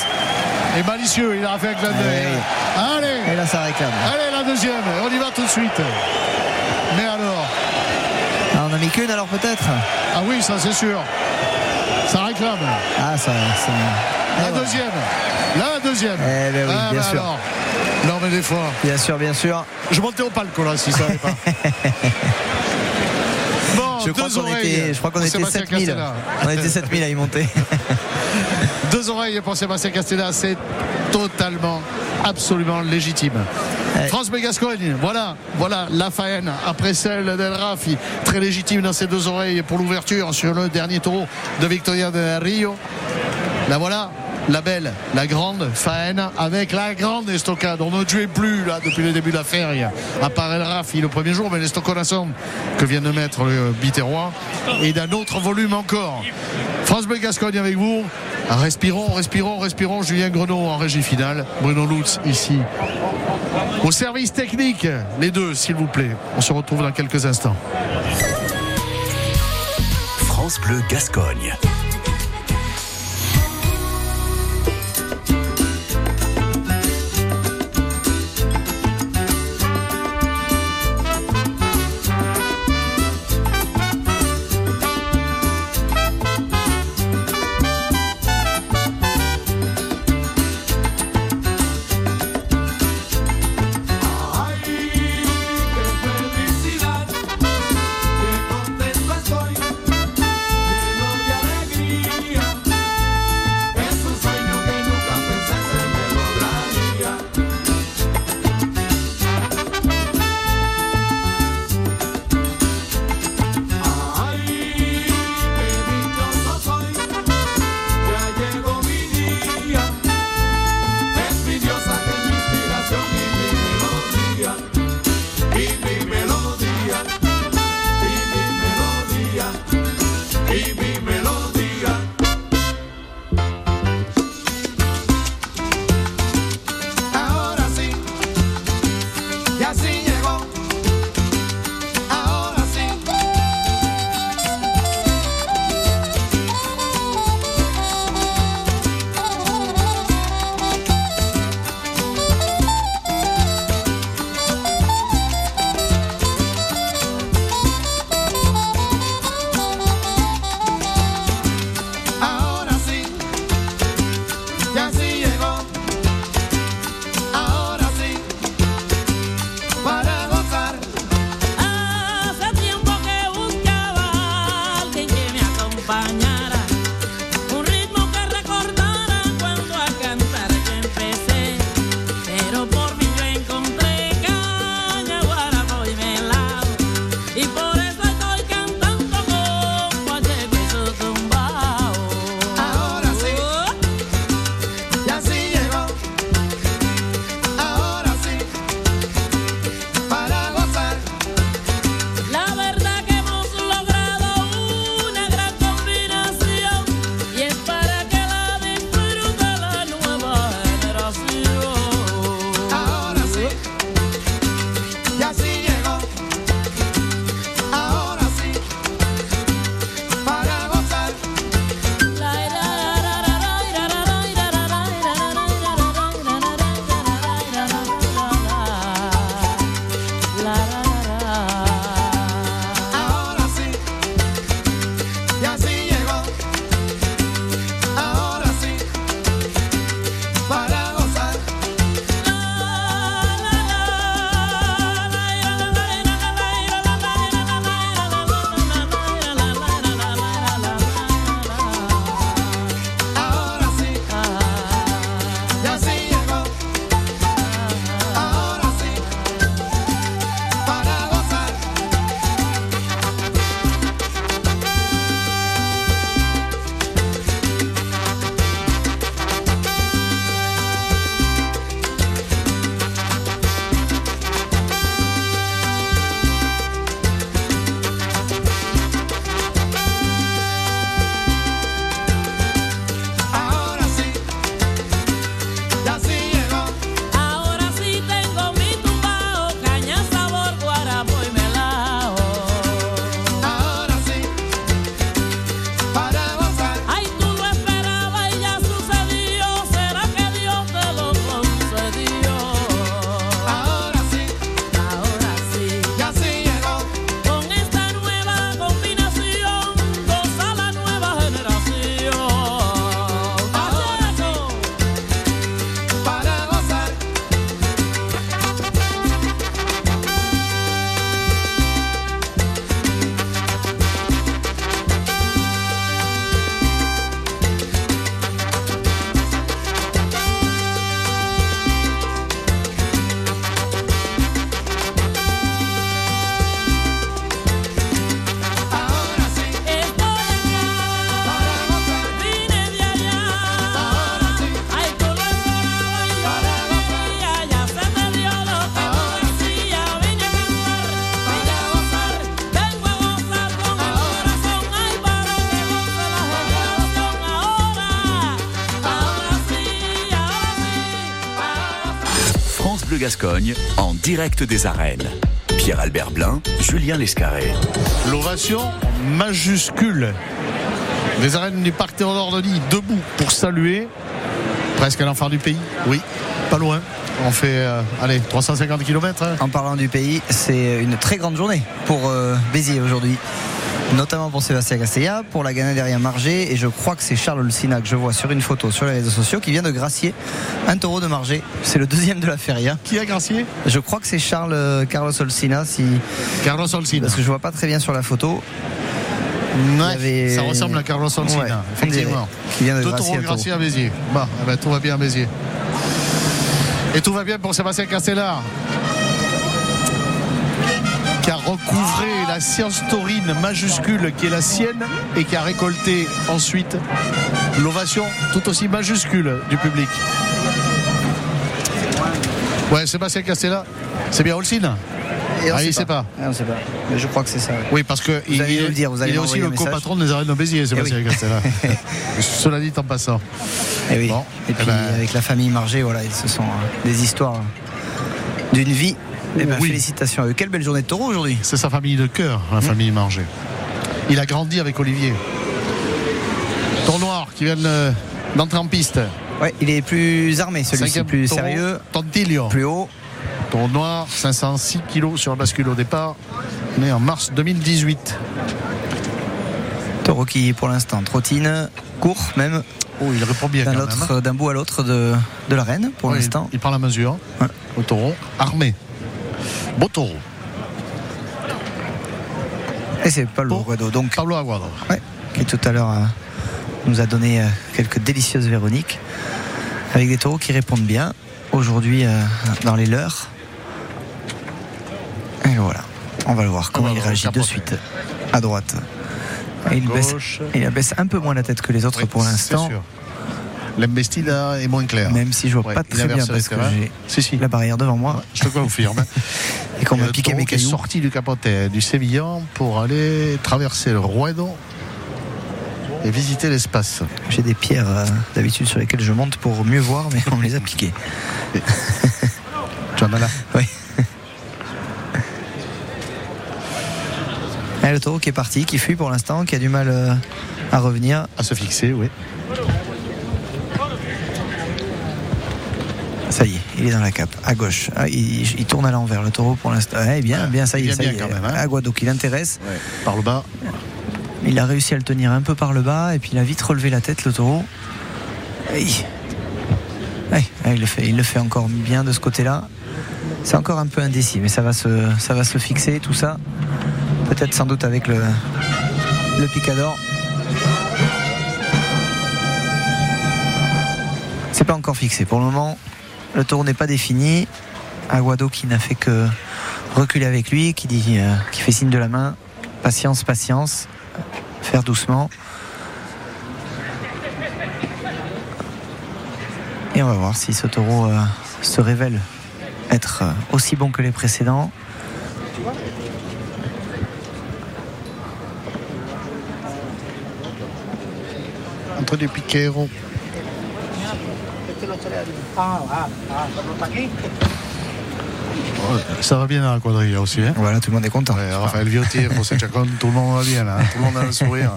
Et malicieux, il a fait un clin d'œil. Et Allez. là, ça réclame. Allez, la deuxième. On y va tout de suite. Mais alors Ah, on a mis qu'une alors peut-être? Ah oui, ça c'est sûr. Ça réclame. Ah, ça. ça- La Et voilà. deuxième. La deuxième. Eh ben oui, Ah, bien ben sûr. alors. Non, mais des fois. Bien sûr, bien sûr. Je montais au palco là, si ça allait pas. Je crois deux qu'on oreilles. était, je crois qu'on était Sébastien 7000. Castella. On était 7000 à y monter. Deux oreilles pour Sébastien Castella, c'est totalement, absolument légitime. Ouais. France Gascogne, voilà, voilà la faine après celle d'El Rafi, très légitime dans ses deux oreilles pour l'ouverture sur le dernier taureau de Victoria de Rio. La voilà, la belle, la grande faine avec la grande estocade. On ne tuait plus là depuis le début de la ferie, à part El Rafi le premier jour, mais l'estocadation que vient de mettre le Biterrois et d'un autre volume encore. France Bleu Gascogne avec vous. Respirons, respirons, respirons. Julien Grenot en régie finale. Bruno Lutz ici. Au service technique, les deux, s'il vous plaît. On se retrouve dans quelques instants. France Bleu Gascogne. Gascogne en direct des arènes. Pierre-Albert Blin, Julien Lescarré. L'ovation majuscule des arènes du Parc Théodore Denis debout pour saluer presque un enfant du pays. Oui, pas loin. On fait, euh, allez, 350 km. En parlant du pays, c'est une très grande journée pour euh, Béziers aujourd'hui. Notamment pour Sébastien Castella, pour la Ganaderia Margé. Et je crois que c'est Charles Olsina que je vois sur une photo sur les réseaux sociaux qui vient de gracier un taureau de Margé. C'est le deuxième de la feria. Qui a gracié Je crois que c'est Charles euh, Carlos Olsina, si... Carlos Olsina. parce que je vois pas très bien sur la photo. Ouais, avait- Ça ressemble à Carlos Olsina, Ouais, effectivement. Qui vient de Deux gracier taureaux un taureau. graciés à Béziers. Bon, eh ben, tout va bien à Béziers. Et tout va bien pour Sébastien Castellar. Recouvré la science taurine majuscule qui est la sienne et qui a récolté ensuite l'ovation tout aussi majuscule du public. Ouais, Sébastien Castella, c'est bien. Et on Ah, il sait pas. On sait pas. Mais je crois que c'est ça. ouais. Oui, parce que il, est, le dire, vous allez il est aussi le copatron des arènes de Béziers, Sébastien oui. Castella. Cela dit en passant. Et oui. Bon, et puis eh ben- avec la famille Margé, voilà, ce sont euh, des histoires d'une vie. Eh ben, Oui. Félicitations à eux. Quelle belle journée de taureau aujourd'hui. C'est sa famille de cœur, Mmh. la famille Marger. Il a grandi avec Olivier. Tour qui vient de- d'entrer en piste. Ouais, il est plus armé, celui-ci, plus taureau, sérieux, Tantilio. plus haut. Tour noir, 506 kilos sur la bascule au départ, né en mars 2018. Taureau qui, pour l'instant, trottine, court même, Oh, il répond bien d'un hein. d'un bout à l'autre de, de l'arène, pour Ouais, l'instant. Il, il prend la mesure Ouais. au taureau, armé. Beau taureau. Et c'est Pablo Aguado, donc, Pablo Aguado. ouais, qui tout à l'heure euh, nous a donné euh, quelques délicieuses Véroniques, avec des taureaux qui répondent bien. Aujourd'hui, euh, dans les leurs. Et voilà, on va le voir comment va il réagit de suite à droite. Et il, baisse, Gauche. il baisse un peu moins la tête que les autres Oui, pour l'instant, sûr. L'embestida est moins clair. même si je vois Ouais, pas très bien parce que j'ai Si, si. la barrière devant moi Je te confirme. et qu'on Et m'a le piqué mes est cailloux. sorti du capotet du Sévillan pour aller traverser le Ruedo et visiter l'espace. J'ai des pierres euh, d'habitude sur lesquelles je monte pour mieux voir, mais on me les a piquées. Tu en as là Oui. Et le taureau qui est parti, qui fuit pour l'instant, qui a du mal euh, à revenir. à se fixer, oui. Ça y est, il est dans la cape, à gauche. Ah, il, il tourne à l'envers, le taureau pour l'instant. Ouais, bien, bien, ça y est, ça y bien est. quand même, hein. Aguado qui l'intéresse. Par le bas. Il a réussi à le tenir un peu par le bas et puis il a vite relevé la tête, le taureau. Aïe. Il, le fait, il le fait encore bien de ce côté-là. C'est encore un peu indécis, mais ça va se, ça va se fixer, tout ça. Peut-être sans doute avec le, le picador. C'est pas encore fixé. Pour le moment, le taureau n'est pas défini. Aguado qui n'a fait que reculer avec lui, euh, qui fait signe de la main. Patience, patience. Faire doucement. Et on va voir si ce taureau euh, se révèle être euh, aussi bon que les précédents. Entre les piqueros. Ah, ah, ah, ¿no está aquí? Ça va bien dans la quadrille là aussi. Hein Voilà, tout le monde est content. Ouais, Raphaël Viotti, José Chacon, tout le monde va bien là. Tout le monde a le sourire.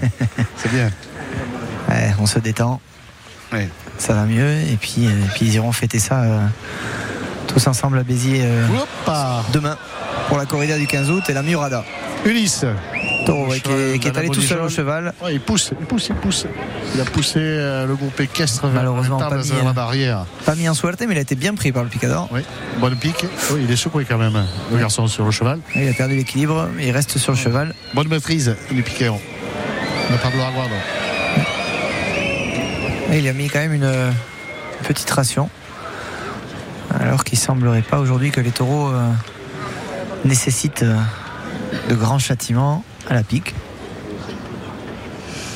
C'est bien. Ouais, on se détend, Oui. ça va mieux. Et puis, euh, puis ils iront fêter ça euh, tous ensemble à Béziers euh, demain pour la corrida du 15 août et la Murada. Ulysse. Qui, est, qui allé tout seul au cheval. Ouais, il pousse, il pousse, il pousse. Il a poussé euh, le groupe équestre vers Malheureusement, la table, pas mis, vers la euh, barrière. Pas mis en suerte, mais il a été bien pris par le picador. Oui, bonne pique. Oui, il est secoué quand même, le garçon sur le cheval. Il a perdu l'équilibre, mais il reste sur le cheval. Bonne maîtrise du piqueron. De Pablo Aguado. Et il a mis quand même une petite ration. Alors qu'il semblerait pas aujourd'hui que les taureaux euh, nécessitent euh, de grands châtiments à la pique.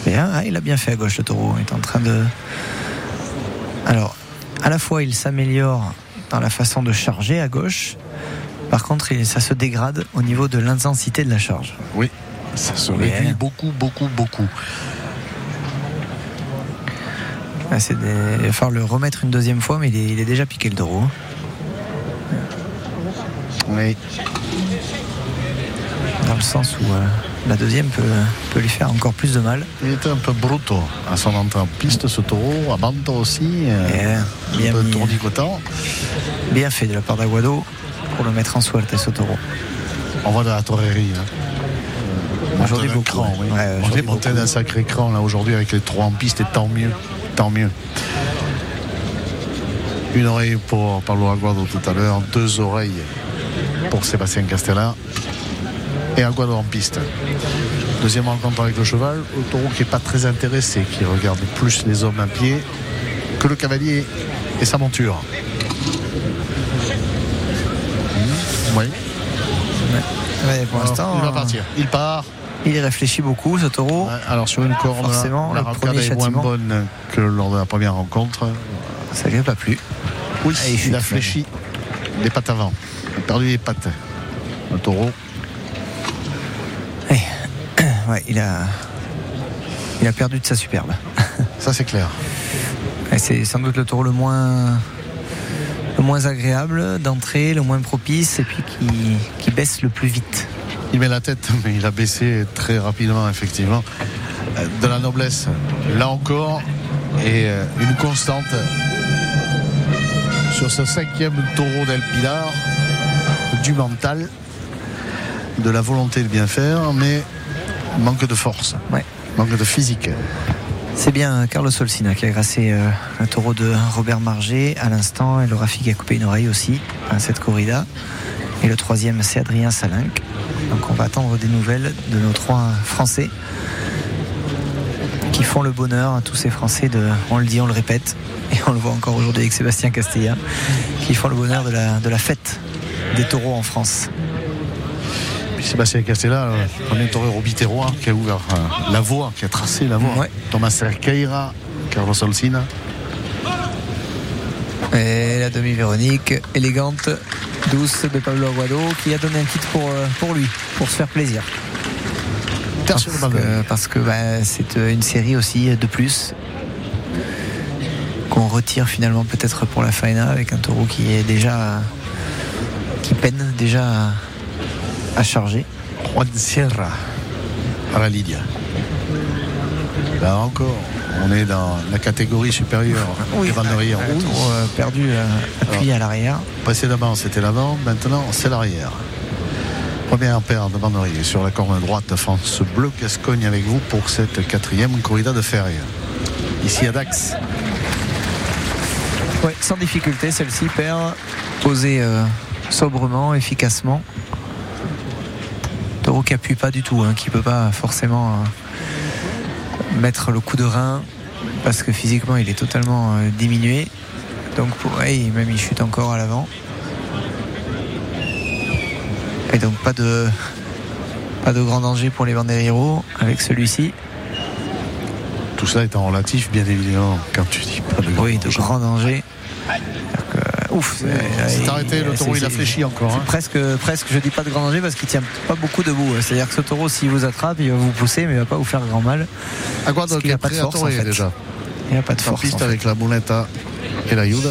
Et ah, il a bien fait à gauche le taureau. Il est en train de. Alors, à la fois il s'améliore dans la façon de charger à gauche. Par contre, ça se dégrade au niveau de l'intensité de la charge. Oui, ça se réduit beaucoup, beaucoup, beaucoup. Ah, des- Il va falloir le remettre une deuxième fois, mais il est, il est déjà piqué le taureau. Oui. Dans le sens où euh, la deuxième peut, peut lui faire encore plus de mal. Il était un peu bruto à son entrée en piste, ce taureau, à bande aussi, euh, euh, bien, un peu tournicotant. bien fait de la part d'Aguado pour le mettre en suerte, ce taureau. On voit de la torerie. Hein. Aujourd'hui, beaucoup, cran, ouais. oui. Ouais, On est monté d'un sacré cran là aujourd'hui avec les trois en piste et tant mieux. Tant mieux. Une oreille pour Pablo Aguado tout à l'heure, deux oreilles pour Sébastien Castella et Aguado en piste. Deuxième rencontre avec le cheval, le taureau qui n'est pas très intéressé, qui regarde plus les hommes à pied que le cavalier et sa monture. Mmh, Oui, Ouais, pour l'instant, il va euh, partir. Il part. il réfléchit beaucoup, ce taureau. Alors sur une corde, Forcément, la le racade premier est moins bonne que lors de la première rencontre. Ça lui a pas plu. Oui, Ah, il a fléchi les pattes avant. Il a perdu les pattes. Le taureau. Ouais, il a, il a perdu de sa superbe. Ça c'est clair. C'est sans doute le taureau le moins, le moins agréable d'entrée, le moins propice, et puis qui, qui baisse le plus vite. Il met la tête, mais il a baissé très rapidement, effectivement. De la noblesse, là encore, et euh, une constante sur ce cinquième taureau d'El Pilar, du mental, de la volonté de bien faire, mais manque de force, Ouais. manque de physique. C'est bien Carlos Solsina qui a grassé euh, un taureau de Robert Marger à l'instant, et le Rafi qui a coupé une oreille aussi à cette corrida. Et le troisième, c'est Adrien Salinck. Donc on va attendre des nouvelles de nos trois Français qui font le bonheur à tous ces Français de, on le dit, on le répète, et on le voit encore aujourd'hui avec Sébastien Castella, qui font le bonheur de la, de la fête des taureaux en France. Puis Sébastien Castella, le premier torero biterrois qui a ouvert euh, la voie, qui a tracé la voie. Ouais. Thomas Cerqueira, Carlos Olsina. Et la demi-Véronique, élégante, douce de Pablo Aguado, qui a donné un kit pour, euh, pour lui, pour se faire plaisir. Parce que, parce que, bah, c'est euh, une série aussi de plus qu'on retire finalement peut-être pour la faena avec un taureau qui est déjà qui peine déjà à, à charger. Juan Sierra à la Lydia. Là encore, on est dans la catégorie supérieure des banderilles Un rouges. taureau, euh, perdu euh, appuyé à l'arrière. Précédemment, c'était l'avant, maintenant, c'est l'arrière. Première paire de banderilles sur la corne droite de France Bleu Gascogne avec vous pour cette quatrième corrida de Ferry. Ici à Dax. Ouais, sans difficulté, celle-ci perd posée euh, sobrement, efficacement. Qui appuie pas du tout, hein, qui peut pas forcément euh, mettre le coup de rein parce que physiquement il est totalement euh, diminué. Donc pour, ouais, même il chute encore à l'avant. Et donc pas de pas de grand danger pour les banderillos avec celui-ci. Tout cela étant relatif, bien évidemment, quand tu dis pas de grand Oui, de danger. grand danger. Ouf, C'est il- arrêté, le taureau il a fléchi encore. hein. Presque, presque, je dis pas de grand danger parce qu'il tient pas beaucoup debout. C'est-à-dire que ce taureau, s'il vous attrape, il va vous pousser, mais il va pas vous faire grand mal. Aguado Parce qu'il qui a est pas de à force, en torer fait. déjà. Il n'a pas de En force. piste en fait. avec la et la Yuda.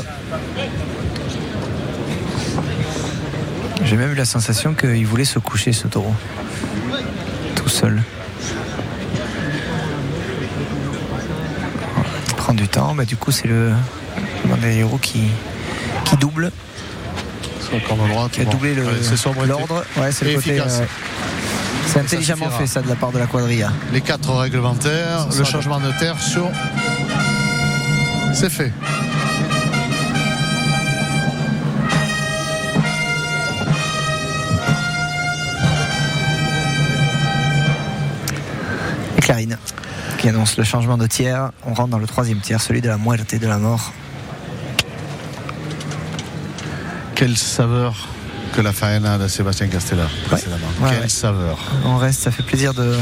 J'ai même eu la sensation qu'il voulait se coucher ce taureau. Tout seul. Il prend du temps, bah, du coup c'est le héros qui, qui double, droite. qui a doublé l'ordre. Ouais, c'est le côté. euh, c'est intelligemment fait ça de la part de la quadrilla. Les quatre réglementaires, le changement de terre sur. C'est fait. Et Clarine qui annonce le changement de tiers. On rentre dans le troisième tiers, celui de la et de la mort. Quelle saveur que la faena de Sébastien Castella précédemment. Ouais, Quelle ouais. saveur. On reste, ça fait plaisir de,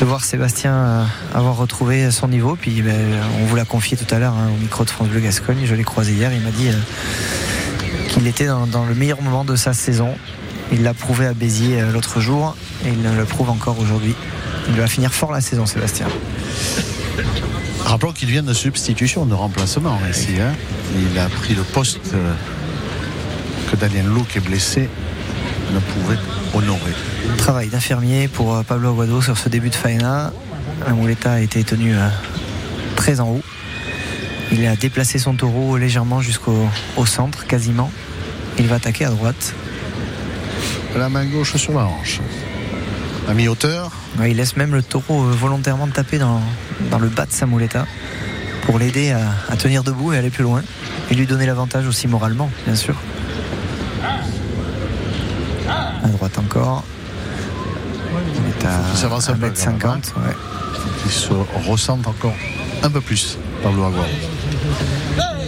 de voir Sébastien euh, avoir retrouvé son niveau. Puis ben, on vous l'a confié tout à l'heure hein, au micro de France Bleu Gascogne. Je l'ai croisé hier. Il m'a dit euh, qu'il était dans, dans le meilleur moment de sa saison. Il l'a prouvé à Béziers euh, l'autre jour et il le prouve encore aujourd'hui. Il va finir fort la saison, Sébastien. Rappelons qu'il vient de substitution, de remplacement ici. hein. Il a pris le poste Daniel Lowe, qui est blessé, ne pouvait honorer. Travail d'infirmier pour euh, Pablo Aguado sur ce début de faena. La muleta a été tenue euh, très en haut. Il a déplacé son taureau légèrement jusqu'au au centre, quasiment. Il va attaquer à droite. La main gauche sur la hanche. À mi-hauteur, Ouais, il laisse même le taureau euh, volontairement taper dans, dans le bas de sa muleta pour l'aider à, à tenir debout et aller plus loin. Et lui donner l'avantage aussi moralement, bien sûr. À droite encore. Il est à un peu, 1m50. quand même, ouais. qui se ressent encore un peu plus, Pablo Aguado.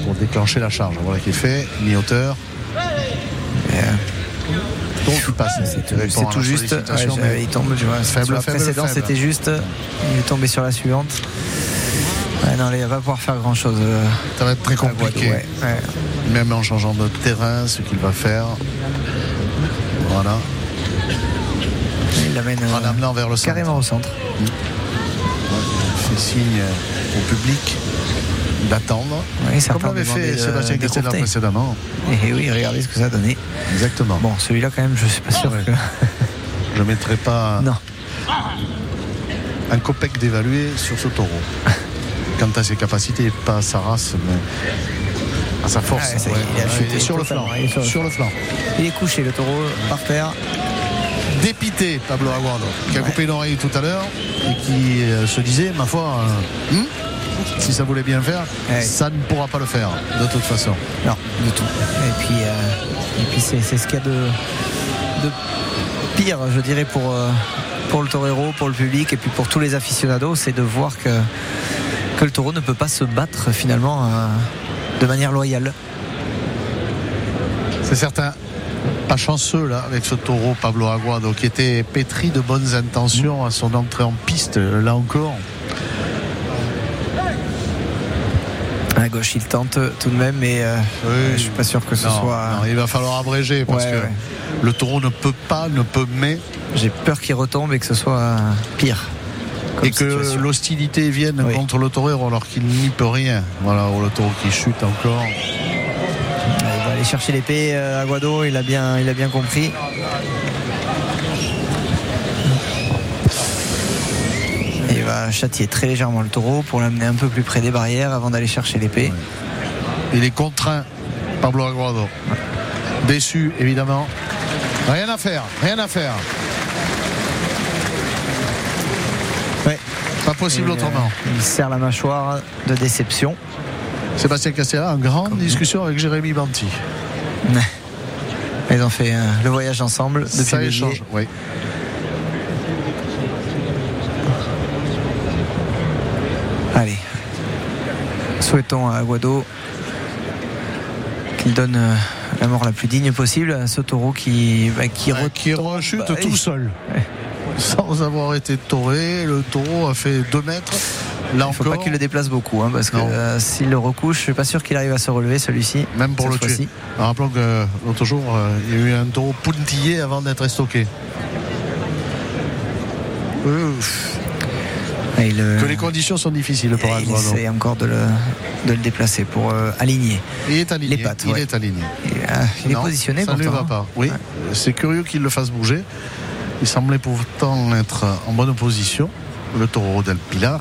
Pour déclencher la charge. Voilà qui est fait, mi-hauteur. Euh, Donc il passe. C'est tout, Il juste. sollicitation, Ouais, mais il tombe, tu vois. Faible, sur la faible, précédente, c'était juste. Il est tombé sur la suivante. Ouais, non, là, il va pas pouvoir faire grand chose. ça va être très compliqué. Ouais. Même en changeant de terrain, ce qu'il va faire. Voilà. Il l'amène euh, En amenant vers le centre. carrément au centre. Il fait signe au public d'attendre. Oui, Comme l'avait fait Sébastien d'écourter. précédemment. Et oui, regardez ce que ça a donné. Exactement. Bon, celui-là, quand même, je suis pas sûr Ouais. que. Je ne mettrai pas Non. un copec d'évaluer sur ce taureau. Quant à ses capacités, pas à sa race, mais à sa force. Ah ouais, il a est sur le flanc. totalement, il est sur le Sur le flanc. Il est couché, le taureau, par terre. Dépité, Pablo Aguado, qui a coupé une oreille tout à l'heure et qui euh, se disait, ma foi, euh, hmm, si ça voulait bien faire, Ouais. ça ne pourra pas le faire, de toute façon. Non, du tout. Et puis, euh, et puis c'est, ce qu'il y a de, de pire, je dirais, pour, pour le torero, pour le public et puis pour tous les aficionados, c'est de voir que, que le taureau ne peut pas se battre finalement de manière loyale. C'est certain. Pas chanceux là avec ce taureau Pablo Aguado qui était pétri de bonnes intentions à son entrée en piste là encore. À gauche, il tente tout de même, mais euh, Oui. je suis pas sûr que ce Non, soit. non, il va falloir abréger parce Ouais, que ouais. le taureau ne peut pas, ne peut mais J'ai peur qu'il retombe et que ce soit pire. comme et que l'hostilité vienne Oui. contre le taureau alors qu'il n'y peut rien. Voilà, oh, le taureau qui chute encore. Il va aller chercher l'épée euh, Aguado, il a bien, il a bien compris. Et il va châtier très légèrement le taureau pour l'amener un peu plus près des barrières avant d'aller chercher l'épée. Il est contraint, Pablo Aguado. Déçu, évidemment. Rien à faire, rien à faire. Ouais. Pas possible Et, euh, autrement. il serre la mâchoire de déception. Sébastien Castella en grande discussion avec Jérémy Banti. Ils ont fait euh, le voyage ensemble depuis Ça échange, oui. Allez. Souhaitons à Aguado qu'il donne euh, la mort la plus digne possible à ce taureau qui, bah, qui, rechute Bah, tout seul. Ouais. Sans avoir été tauré, le taureau a fait 2 mètres. Là Il ne faut pas qu'il le déplace beaucoup, hein, parce que euh, s'il le recouche, je suis pas sûr qu'il arrive à se relever celui-ci. même pour le tuer. fois-ci. Rappelons que l'autre jour, euh, il y a eu un taureau pointillé avant d'être stocké. Il, Que les conditions sont difficiles pour il Aguado. essaie encore de le, de le déplacer pour euh, aligner. Il est aligné. les pattes, il ouais. est aligné. Il, ah, il est Non, positionné Ça ne lui va pas. hein. Oui, Ouais. c'est curieux qu'il le fasse bouger. Il semblait pourtant être en bonne position. Le taureau del Pilar.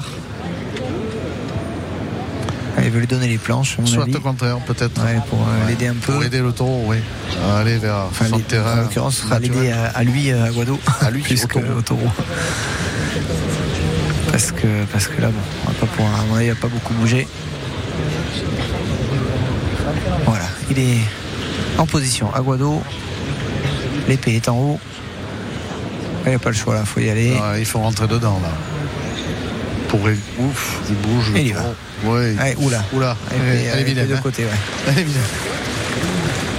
Il veut lui donner les planches, Soit au contraire, peut-être. Ouais, pour euh, Ouais. l'aider un peu. Pour aider le taureau, oui. À aller vers Enfin, son l'aider- terrain. en l'occurrence, ce sera l'aider à, à lui, à Aguado, À lui, plus au taureau. au taureau. Parce que, parce que là, bon, on va pas pouvoir, à mon avis, il va pas beaucoup bouger. Voilà, il est en position. Aguado, l'épée est en haut. Il n'y a pas le choix là, faut y aller. Ah, il faut rentrer dedans, là. Pour... Ouf, il bouge. Il y va. Allez, oula. Oula, elle est vilaine, deux hein. côtés, ouais. Elle est vilaine.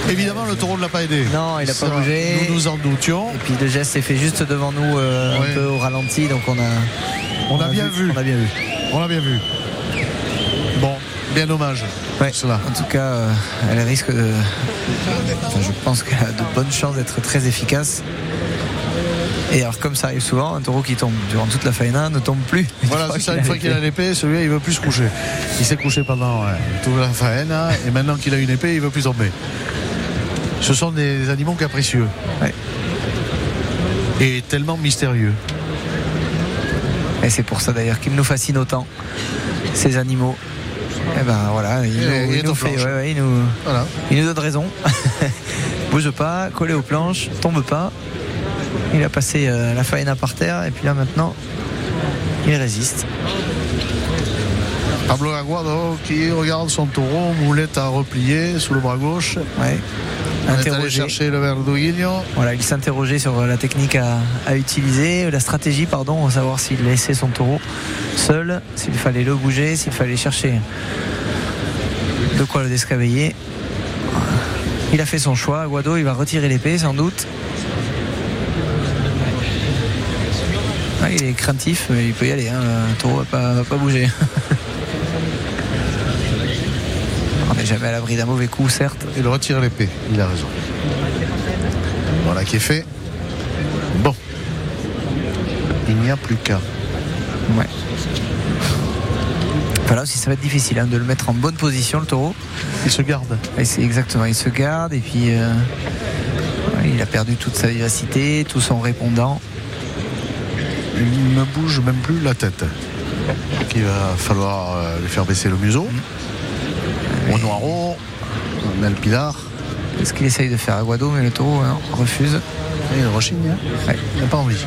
Évidemment, le taureau ne l'a pas aidé. Non, il a pas bougé. Nous nous en doutions. Et puis le geste s'est fait juste devant nous, euh, Ouais. un peu au ralenti, donc on a, On a bien vu. On a bien vu. On l'a bien vu. Bon, bien dommage. Ouais. Cela. En tout cas, euh, elle risque de. enfin, je pense qu'elle a de bonnes chances d'être très efficace. Et alors, comme ça arrive souvent, un taureau qui tombe durant toute la faena ne tombe plus. Voilà, c'est ça, une fois qu'il a l'épée, celui-là, il veut plus se coucher. Il s'est couché pendant ouais, toute la faena, et maintenant qu'il a une épée, il veut plus tomber. Ce sont des animaux capricieux. Ouais. Et tellement mystérieux. Et c'est pour ça d'ailleurs qu'ils nous fascinent autant, ces animaux. Et ben voilà, il, Et- nous, il nous fait, ouais, ouais, il nous, Voilà. il nous donne raison. Bouge pas, collé aux planches, tombe pas. Il a passé euh, la faïna par terre et puis là maintenant, il résiste. Pablo Aguado qui regarde son taureau, moulette à replier sous le bras gauche. Ouais. On est allé Interrogé. chercher le. Voilà, il s'interrogeait sur la technique à, à utiliser, la stratégie, pardon, à savoir s'il laissait son taureau seul, s'il fallait le bouger, s'il fallait chercher de quoi le descabiller. Il a fait son choix. Aguado, il va retirer l'épée sans doute. Il est craintif, mais il peut y aller. hein, Le taureau va pas, va pas bouger. On n'est jamais à l'abri d'un mauvais coup, certes. Il retire l'épée, il a raison. Voilà qui est fait. Bon. Il n'y a plus qu'à. Ouais. Voilà aussi, ça va être difficile hein, de le mettre en bonne position, le taureau. Il se garde. Et c'est exactement, il se garde et puis euh, il a perdu toute sa vivacité, tout son répondant. Il ne bouge même plus la tête. Donc il va falloir euh, lui faire baisser le museau. Au noiro, le pilar. C'est ce qu'il essaye de faire Aguado, mais le taureau hein, refuse. Et il rechigne. hein. Ouais. Il n'a pas envie.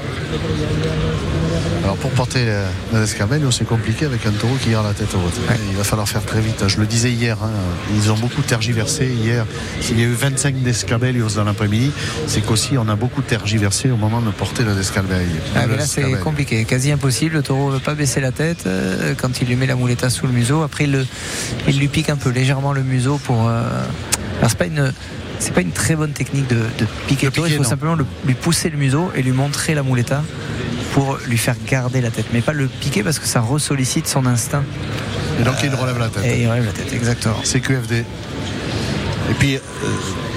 Alors pour porter la Descabello, c'est compliqué avec un taureau qui garde la tête haute. Il va falloir faire très vite. Je le disais hier, hein, ils ont beaucoup tergiversé hier. S'il y a eu 25 Descabellios dans l'après-midi, c'est qu'aussi on a beaucoup tergiversé au moment de porter la Descabello. Ah, là c'est compliqué, quasi impossible. Le taureau ne veut pas baisser la tête euh, quand il lui met la mouletta sous le museau. Après il, le- il lui pique un peu légèrement le museau pour. euh, Alors c'est pas une. C'est pas une très bonne technique de, de piquer. Il faut non. simplement le- lui pousser le museau et lui montrer la mouletta pour lui faire garder la tête. Mais pas le piquer parce que ça ressollicite son instinct. Et donc il relève la tête. Et il relève la tête, exactement. C'est QFD. Et puis, euh,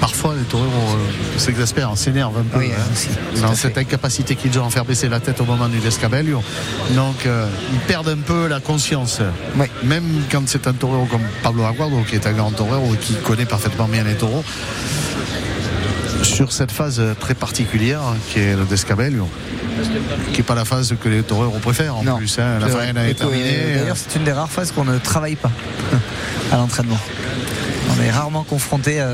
parfois, les taureaux euh, s'exaspèrent, s'énervent un peu Oui, hein, aussi, dans cette fait. incapacité qu'ils ont à faire baisser la tête au moment du descabello. Donc, euh, ils perdent un peu la conscience. Oui. Même quand c'est un taureau comme Pablo Aguado, qui est un grand taureau et qui connaît parfaitement bien les taureaux, sur cette phase très particulière qui est le descabello, qui n'est pas la phase que les taureaux préfèrent en Non. plus. hein. La est terminée. D'ailleurs, c'est une des rares phases qu'on ne travaille pas à l'entraînement. Est rarement confronté à.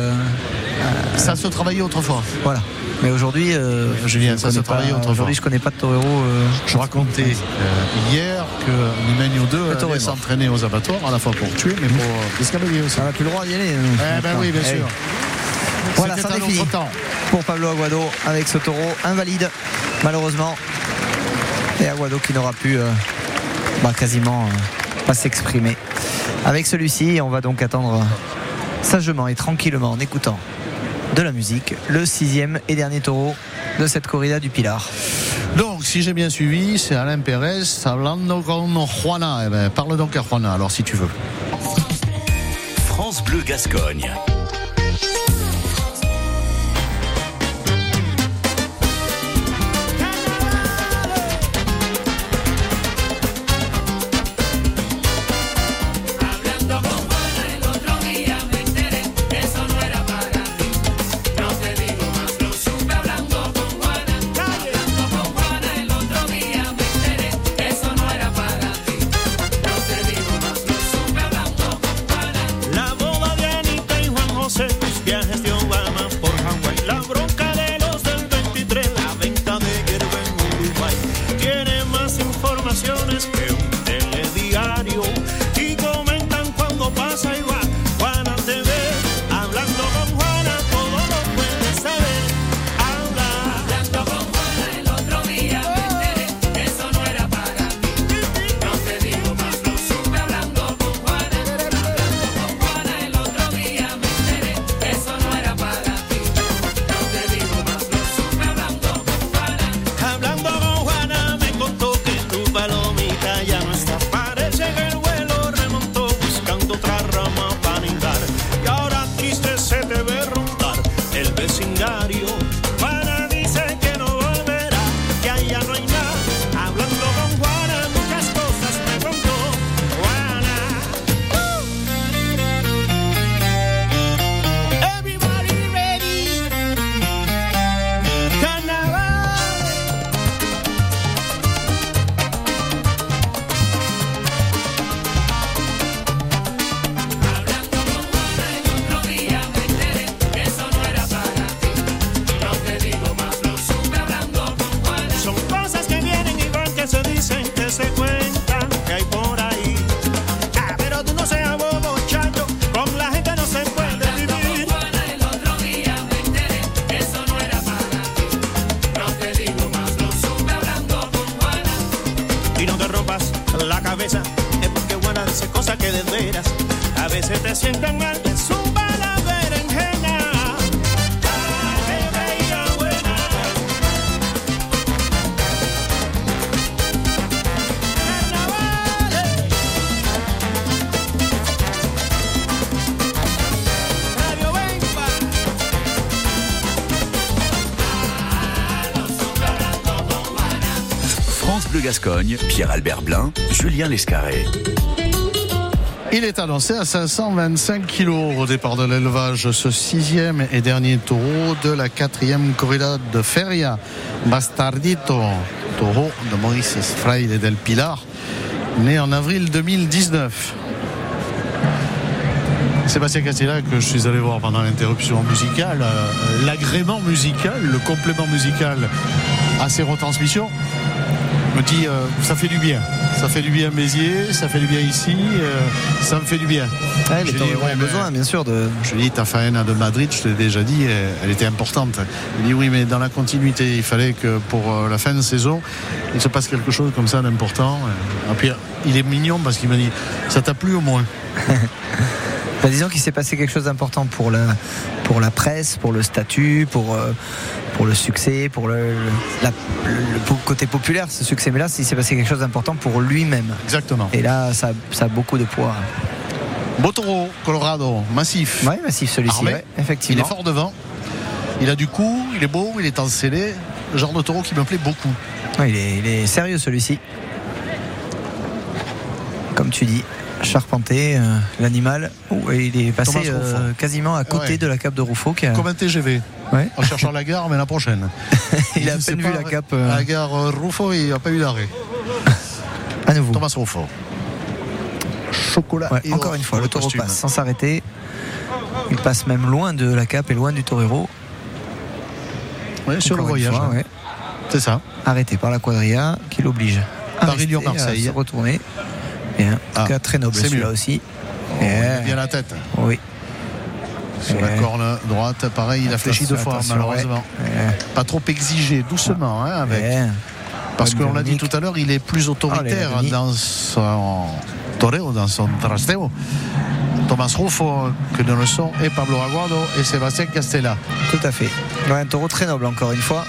ça se travaillait autrefois. Voilà. Mais aujourd'hui, euh, Julien, je ça connais se travaillait pas- autrefois. Aujourd'hui, je connais pas de torero. euh, Je racontais euh, hier que Numenio 2 Le taureau allait s'entraîner aux abattoirs, à la fois pour tuer, mais pour descabellier aussi. on n'a plus le droit d'y aller. nous, Eh ben oui, bien Eh sûr. Voilà, C'était ça temps. pour Pablo Aguado avec ce taureau invalide, malheureusement. Et Aguado qui n'aura pu euh, bah, quasiment euh, pas s'exprimer. Avec celui-ci, on va donc attendre sagement et tranquillement en écoutant de la musique le sixième et dernier taureau de cette corrida du Pilar. Donc, si j'ai bien suivi, c'est Alain Pérez hablando con Juana. Eh ben, parle donc à Juana, alors si tu veux. France Bleu Gascogne. Rompas la cabeza, es porque buena dice cosas que de veras a veces te sientan mal. France Bleu Gascogne, Pierre-Albert Blin, Julien Lescarré. Il est annoncé à 525 kilos au départ de l'élevage, ce sixième et dernier taureau de la quatrième corrida de Feria. Bastardito, taureau de Maurice Fraile del Pilar, né en avril 2019. Sébastien Castella, que je suis allé voir pendant l'interruption musicale, euh, l'agrément musical, le complément musical à ces retransmissions, me dit euh, ça fait du bien. Ça fait du bien Béziers, ça fait du bien ici, euh, ça me fait du bien. Ouais, les dis, ouais, ont besoin, bien sûr, de. Je lui ai dit, ta faena de Madrid, je te l'ai déjà dit, elle, était importante. Il dit, oui, mais dans la continuité, il fallait que pour euh, la fin de saison, il se passe quelque chose comme ça d'important. Et puis, il est mignon parce qu'il m'a dit, ça t'a plu au moins Bah, disons qu'il s'est passé quelque chose d'important pour la, pour la presse, pour le statut, pour, euh, pour le succès, pour le, le- la- le- le po- côté populaire, ce succès. Mais là, il s'est passé quelque chose d'important pour lui-même. Exactement. Et là, ça, ça a beaucoup de poids. Beau taureau, Colorado, massif. Oui, massif celui-ci, ouais, Il effectivement. est fort devant. Il a du coup, il est beau, il est encelé. Le genre de taureau qui me plaît beaucoup. Ouais, il, est, il est sérieux celui-ci. Comme tu dis, charpenté, euh, l'animal. Et il est passé euh, quasiment à côté Ouais. de la cape de Rouffaut. Qui a- Comme un TGV. Ouais. En cherchant la gare, mais la prochaine. il a à peine vu la cape euh, La gare Ruffo, il n'a pas eu d'arrêt. à nouveau. Thomas Ruffo. Chocolat. Ouais, et encore or une fois, le taureau passe sans s'arrêter. Il passe même loin de la cape et loin du torero. Sur le voyage. hein. C'est ça. Arrêté par la quadrilla qui l'oblige à Paris-Lyon, rester, à Marseille. se retourner. Bien. En tout Ah, cas, très noble c'est celui-là aussi. Il Eh, a bien la tête. oui. Sur la Eh. corne droite, pareil, il a fléchi deux fois, malheureusement. Eh, Pas trop exigé, doucement, hein, avec. eh. Parce qu'on l'a dit tout à l'heure, il est plus autoritaire Oh, les dans son toreo, dans son trasteo. Thomas Ruffo que ne le sont et Pablo Aguado et Sébastien Castella. Tout à fait. Un taureau très noble, encore une fois,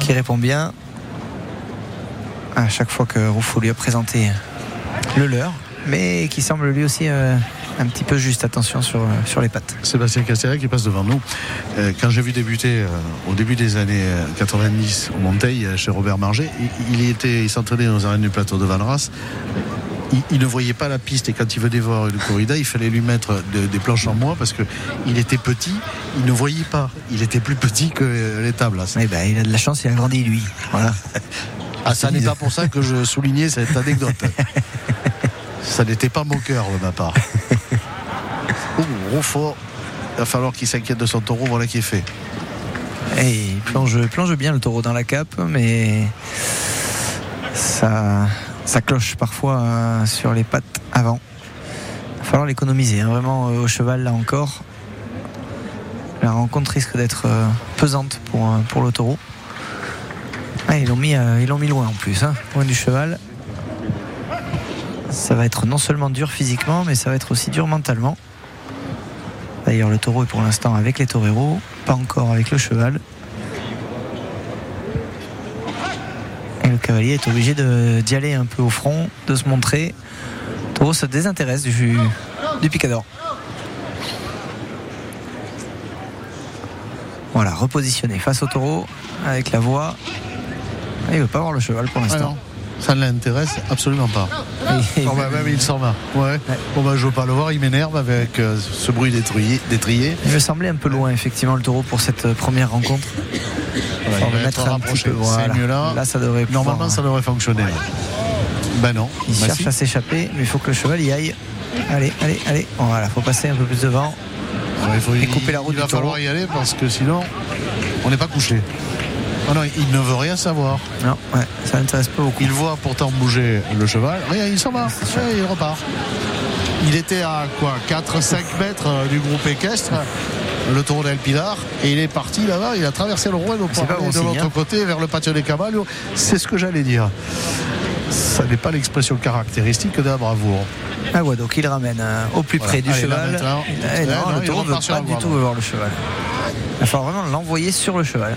qui répond bien à chaque fois que Rouffaut lui a présenté le leur, mais qui semble lui aussi euh, un petit peu juste. Attention sur, sur les pattes. Sébastien Castella qui passe devant nous. Euh, quand j'ai vu débuter euh, au début des années euh, 90 au Monteil euh, chez Robert Marget, il, il était, il s'entraînait aux arènes du plateau de Valras. Il, il ne voyait pas la piste et quand il venait voir une corrida, il fallait lui mettre de- des planches en moins parce que il était petit, il ne voyait pas. Il était plus petit que euh, les tables. Eh ben, il a de la chance, il a grandi lui. Voilà. Ah, ça n'est pas pour ça que je soulignais cette anecdote. ça n'était pas moqueur de ma part. Ouh, Rouffaut, il va falloir qu'il s'inquiète de son taureau, voilà qui est fait. Et il plonge, plonge bien le taureau dans la cape, mais ça, ça cloche parfois euh, sur les pattes avant. Il va falloir l'économiser, hein, vraiment euh, au cheval là encore. La rencontre risque d'être euh, pesante pour, euh, pour le taureau. Ah, ils l'ont mis, euh, ils l'ont mis loin en plus, hein, loin du cheval. Ça va être non seulement dur physiquement, mais ça va être aussi dur mentalement. D'ailleurs, le taureau est pour l'instant avec les toreros, pas encore avec le cheval. Et le cavalier est obligé d'y aller un peu au front, de se montrer. Le taureau se désintéresse du, du picador. Voilà, repositionné face au taureau avec la voix. Ah, Il ne veut pas voir le cheval pour Ah l'instant. non, ça ne l'intéresse absolument pas. Et- Bon, bah, même il s'en va. Ouais. Bon, bah, je veux pas le voir, il m'énerve avec euh, ce bruit d'étrier. Il me semblait un peu loin, effectivement, le taureau pour cette euh, première rencontre. Voilà, On va mettre un petit peu, voilà. C'est mieux là. Là, ça devrait pouvoir- Normalement, ça devrait fonctionner. Ben non. Il Bah, cherche si. à s'échapper, mais il faut que le cheval y aille. Allez, allez, allez. Voilà, faut passer un peu plus devant. Ouais, il faut et couper la route Il va du taureau. falloir y aller parce que sinon, on n'est pas couché. Oh non, il ne veut rien savoir. Non, ouais, ça n'intéresse pas beaucoup. Il voit pourtant bouger le cheval. Rien, il s'en va. Ouais, il repart. Il était à quoi 4-5 mètres euh, du groupe équestre, le taureau d'El Pilar, et il est parti là-bas. Il a traversé le Rouen pas bon de l'autre hein. côté vers le patio des Caballos. C'est ce que j'allais dire. ça n'est pas l'expression caractéristique de la bravoure. Aguado qui le ramène euh, au plus Voilà. près du Allez, là, cheval. maintenant. Eh Eh non, non, le il taureau ne veut pas du tout voir le cheval. Il va falloir vraiment l'envoyer sur le cheval.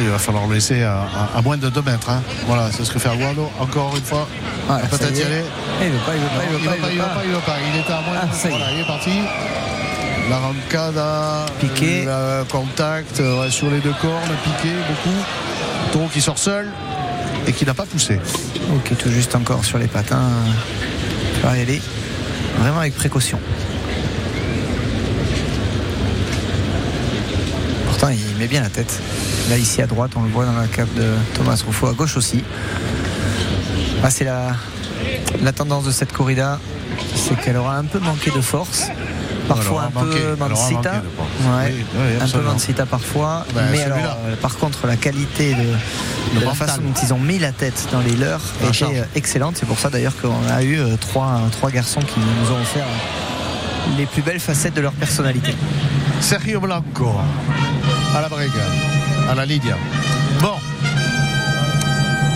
Il va falloir le laisser à, à- à moins de 2 mètres. hein. Voilà, c'est ce que fait Aguado. Encore une fois, Voilà, il va ça peut-être y y est. aller. Eh, Il veut pas, il veut pas, il veut pas, il il veut va pas, il va pas. Il était à moins Ah, de... est. Voilà, il est parti. L'arrancada, Piqué. le contact ouais, sur les deux cornes, piqué beaucoup. Taureau qui sort seul et qui n'a pas poussé. Ok, tout juste encore sur les patins. Il va y aller vraiment avec précaution. Pourtant, il met bien la tête. Là, ici à droite, on le voit dans la cape de Thomas Rouffaut, à gauche aussi. Ah, c'est la, la tendance de cette corrida, c'est qu'elle aura un peu manqué de force. Parfois un peu. Ouais, Oui, oui, un peu. Mansita parfois. Ben, mais alors, euh, par contre, la qualité de, la façon dont ils ont mis la tête dans les leurs était charge. euh, excellente. C'est pour ça d'ailleurs qu'on a eu euh, trois, trois garçons qui nous ont offert les plus belles facettes de leur personnalité. Sergio Blanco à la brègue, à la ligne.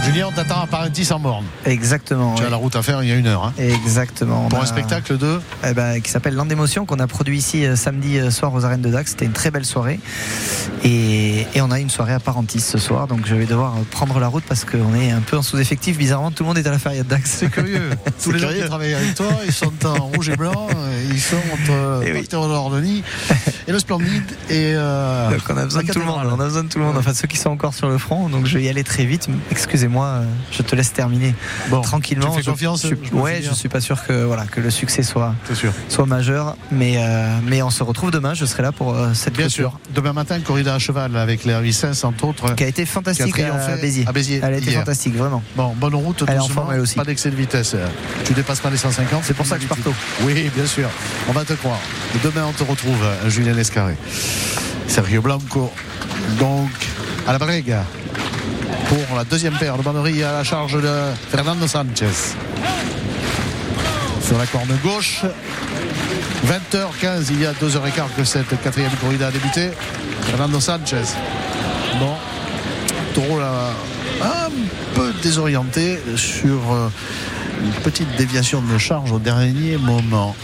Julien, on t'attend à Parentis en borne. Exactement. Tu as la route à faire il y a une heure. hein. Exactement. Pour un spectacle de. eh ben, qui s'appelle Land d'émotion qu'on a produit ici euh, samedi euh, soir aux arènes de Dax. C'était une très belle soirée. Et, et on a une soirée à Parentis ce soir. Donc je vais devoir euh, prendre la route parce qu'on est un peu en sous-effectif. Bizarrement, tout le monde est à la feria de Dax. C'est curieux. Tous les gens curieux. qui travaillent avec toi, ils sont en rouge et blanc. et Ils sont entre Eh oui. et le Splendide. Et euh, Donc on a besoin de tout le monde. On a besoin de tout le monde. Enfin ceux qui sont encore sur le front. Donc je vais y aller très vite. Excusez-moi, euh, je te laisse terminer Bon, tranquillement. tu fais Je- confiance, je suis- je ouais, je suis pas sûr que voilà que le succès soit sûr. soit majeur, mais euh, mais on se retrouve demain. Je serai là pour euh, cette Bien clôture. sûr. Demain matin, corrida à cheval avec les R800, entre autres. Qui a été a fantastique triomphé à Béziers. à Béziers Elle a été hier. fantastique, vraiment. Bon, bonne route, Elle est en doucement, forme, elle aussi. pas d'excès de vitesse. Tu dépasses pas les 150. C'est pour ça que je pars tôt. Oui, bien sûr. On va te croire. Demain, on te retrouve, Julien Lescarré. Sergio Blanco, donc, à la brègue pour la deuxième paire de banderilles à la charge de Fernando Sanchez. Sur la corne gauche, 20h15, il y a 2h15 que cette quatrième corrida a débuté. Fernando Sanchez. Bon, Taureau là, un peu désorienté sur euh, une petite déviation de charge au dernier moment.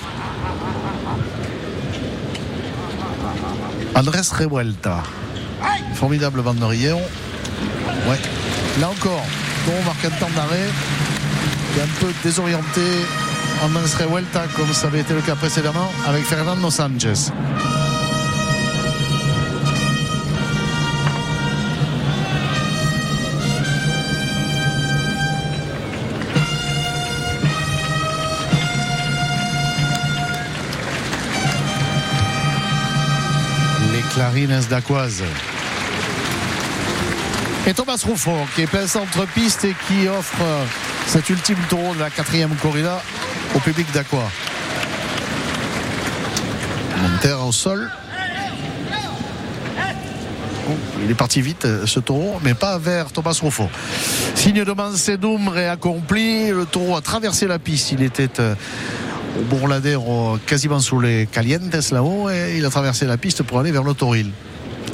Andrés Revuelta. Formidable banderillon. Ouais. Là encore, Taureau marque un temps d'arrêt. Il est un peu désorienté. Andrés Revuelta, comme ça avait été le cas précédemment, avec Fernando Sanchez. les clarines d'Aquoise. Et Thomas Ruffo qui est plein centre-piste et qui offre euh, cet ultime taureau de la quatrième corrida au public d'Aqua. Monter au sol. Oh, il est parti vite euh, ce taureau, mais pas vers Thomas Ruffo. Signe de Mansedum est accompli. Le taureau a traversé la piste. Il était euh, au Bourladero, quasiment sous les Calientes là-haut, et il a traversé la piste pour aller vers l'autoril.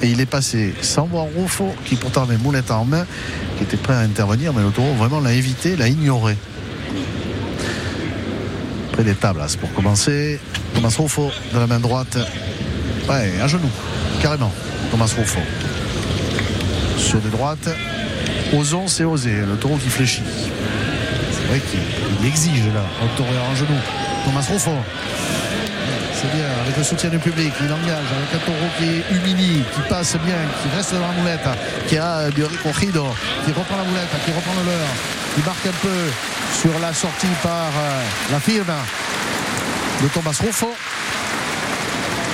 Et il est passé sans voir Ruffo, qui pourtant avait moulette en main, qui était prêt à intervenir, mais le taureau vraiment l'a évité, l'a ignoré. Près des tables, pour commencer. Thomas Ruffo de la main droite. Ouais, à genoux, carrément. Thomas Ruffo. Sur des droites. Osons, c'est oser. Le taureau qui fléchit. C'est vrai qu'il il exige là, au taureau en genoux. Thomas Ruffo. C'est bien, avec le soutien du public, il engage avec un taureau qui humilie, qui passe bien, qui reste dans la moulette, qui a du ricorrido, qui reprend la moulette, qui reprend le leurre, qui marque un peu sur la sortie par euh, la firme de Thomas Ruffo.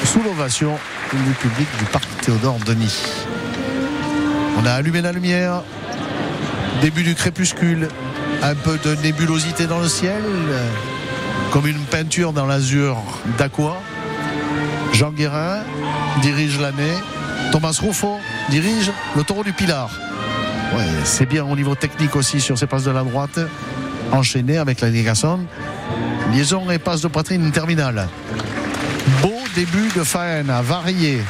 Sous l'ovation du public du parc Théodore Denis. On a allumé la lumière, début du crépuscule, un peu de nébulosité dans le ciel, euh, comme une peinture dans l'azur d'Aqua. Jean Guérin dirige l'année. Thomas Ruffo dirige le taureau du Pilar. C'est bien au niveau technique aussi sur ses passes de la droite. Enchaîné avec la ligason. Liaison et passe de poitrine terminale. Beau début de faena, varié.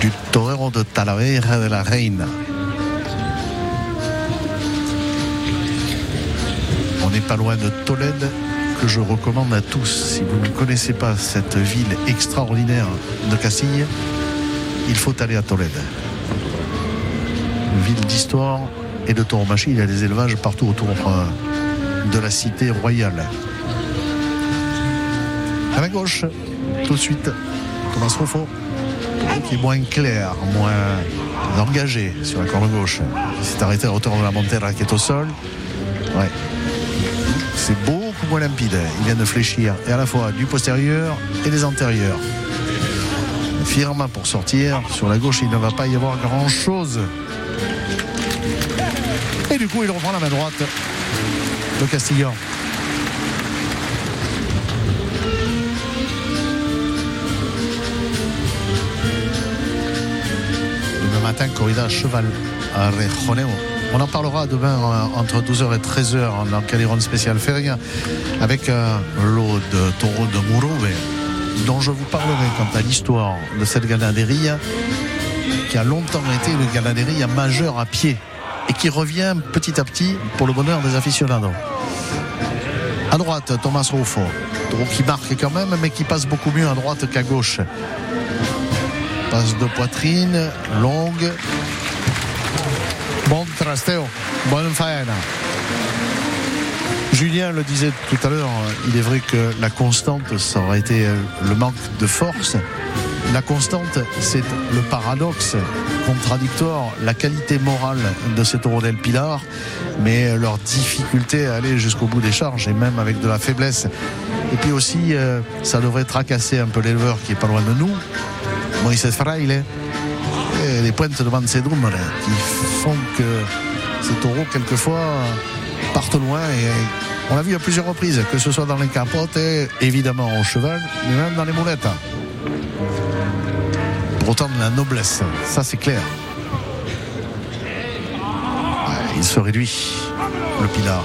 Du torero de Talavera de la Reina. N'est pas loin de Tolède, que je recommande à tous. Si vous ne connaissez pas cette ville extraordinaire de Castille, il faut aller à Tolède. Une ville d'histoire et de tauromachie. Il y a des élevages partout autour euh, de la cité royale. À la gauche, tout de suite, Thomas Ruffo, qui est moins clair, moins engagé sur la corne gauche. Il s'est arrêté à hauteur de la montée qui est au sol. Ouais. C'est beaucoup moins limpide. Il vient de fléchir et à la fois du postérieur et des antérieurs. Firme pour sortir. Sur la gauche, il ne va pas y avoir grand chose. Et du coup, il reprend la main droite. Le Castillan. Demain matin, corrida cheval à Rejoneo. On en parlera demain euh, entre 12h et 13h dans Caliron spécial Feria avec un lot de taureaux de Mourouve dont je vous parlerai quant à l'histoire de cette ganaderie qui a longtemps été une ganaderie majeure à pied et qui revient petit à petit pour le bonheur des aficionados. À droite, Thomas Ruffo, taureau qui marque quand même, mais qui passe beaucoup mieux à droite qu'à gauche. Passe de poitrine, longue. Bon trasteo, bonne faena. Julien le disait tout à l'heure, il est vrai que la constante, ça aurait été le manque de force. La constante, c'est le paradoxe contradictoire, la qualité morale de ces taureaux d'El Pilar, mais leur difficulté à aller jusqu'au bout des charges et même avec de la faiblesse. Et puis aussi, euh, ça devrait tracasser un peu l'éleveur qui est pas loin de nous, Moïse Fraile, et les pointes de Mansedum qui font que ces taureaux, quelquefois, partent loin et on l'a vu à plusieurs reprises, que ce soit dans les capotes, évidemment au cheval, mais même dans les moulettes. Pour autant de la noblesse, ça c'est clair. Il se réduit, le pilar.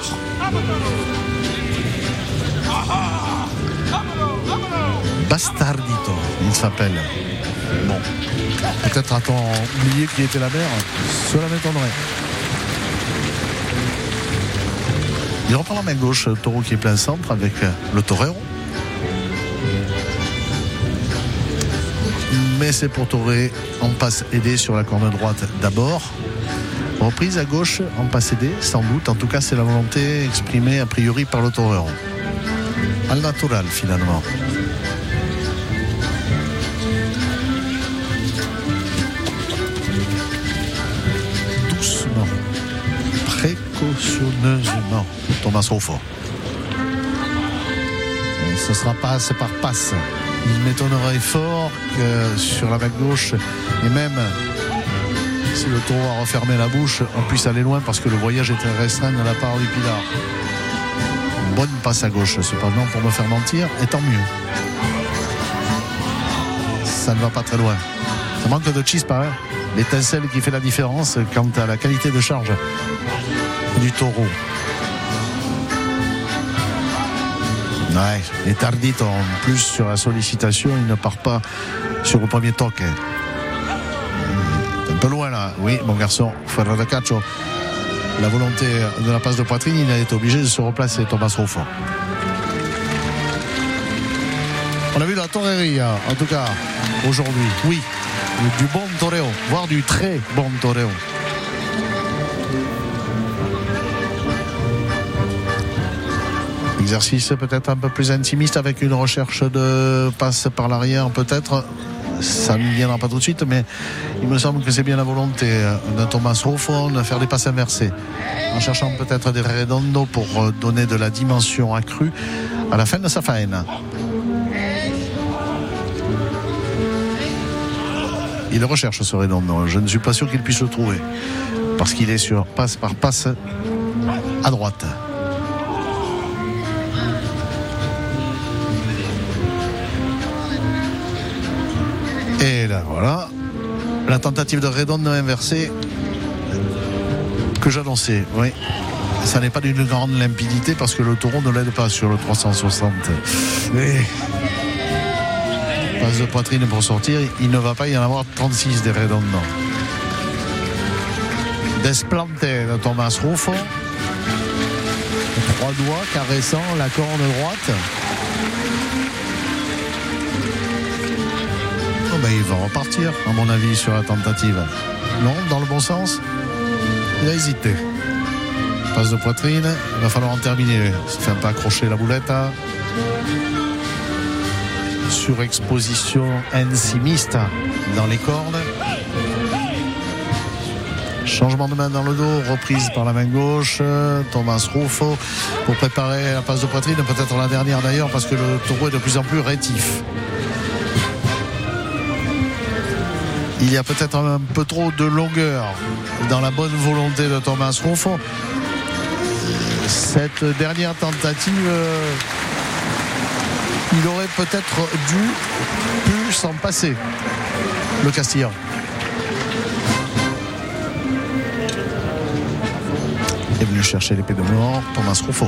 Bastardito, il s'appelle. Bon, peut-être a-t-on oublié qui était la mère Cela m'étonnerait. Il reprend la main gauche, taureau qui est plein centre avec le torero. Mais c'est pour Toré en passe aidé sur la corne droite d'abord. Reprise à gauche en passe aidé, sans doute. En tout cas, c'est la volonté exprimée a priori par le torero. Al natural finalement. Thomas. Et ce sera passe par passe. Il m'étonnerait fort que sur la vague gauche, et même si le taureau a refermé la bouche, on puisse aller loin parce que le voyage était restreint de la part du Pilar. Une bonne passe à gauche, cependant, pour me faire mentir, et tant mieux. Ça ne va pas très loin. Ça manque de chispa, hein l'étincelle qui fait la différence quant à la qualité de charge du taureau. Ouais, et Tardito en plus sur la sollicitation, il ne part pas sur le premier toque. Un peu loin là, oui, mon garçon, Ferrara Caccio. La volonté de la passe de poitrine, il a été obligé de se replacer, Thomas Ruffo. On a vu la toreria, en tout cas, aujourd'hui, oui. Du bon toreo, voire du très bon toreo. Exercice peut-être un peu plus intimiste avec une recherche de passe par l'arrière, peut-être. Ça ne viendra pas tout de suite, mais il me semble que c'est bien la volonté de Thomas Ruffo de faire des passes inversées. En cherchant peut-être des redondo pour donner de la dimension accrue à la fin de sa faena. Il recherche ce redondo. Je ne suis pas sûr qu'il puisse le trouver. Parce qu'il est sur passe par passe à droite. Voilà. La tentative de redondo inversée que j'annonçais. Oui. Ça n'est pas d'une grande limpidité parce que le taureau ne l'aide pas sur le 360. Et... Passe de poitrine pour sortir, il ne va pas y en avoir 36 des redondo. Desplante de Thomas Ruffo. Trois doigts caressant la corne droite. Il va repartir, à mon avis, sur la tentative. Non, dans le bon sens Il a hésité. Passe de poitrine, il va falloir en terminer. Se fait un peu accrocher la boulette. hein. Surexposition ensimiste dans les cornes. Changement de main dans le dos, reprise par la main gauche. Thomas Ruffo pour préparer la passe de poitrine, peut-être la dernière d'ailleurs, parce que le taureau est de plus en plus rétif. Il y a peut-être un peu trop de longueur dans la bonne volonté de Thomas Ruffo. Cette dernière tentative, euh, il aurait peut-être dû s'en passer, le Castillan. est venu chercher l'épée de mort, Thomas Ruffo.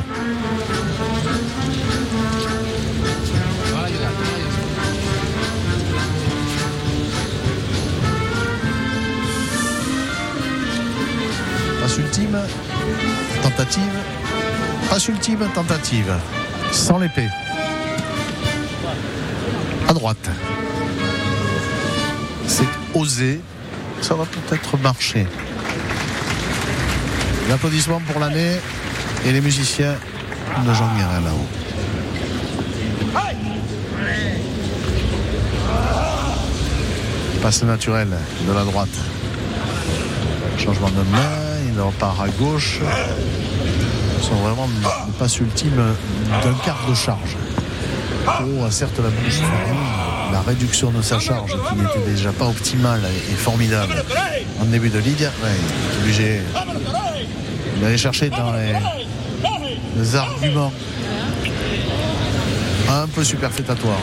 Ultime, tentative, sans l'épée. À droite. C'est osé, ça va peut-être marcher. L'applaudissement pour l'année et les musiciens de Jean Guérin là-haut. Passe naturel de la droite. Changement de main, il repart à gauche. Sont vraiment une passe ultime d'un quart de charge. Oh, a certes la bouche la réduction de sa charge qui n'était déjà pas optimale et formidable en début de ouais, il est obligé d'aller chercher dans les, arguments un peu superfétatoires.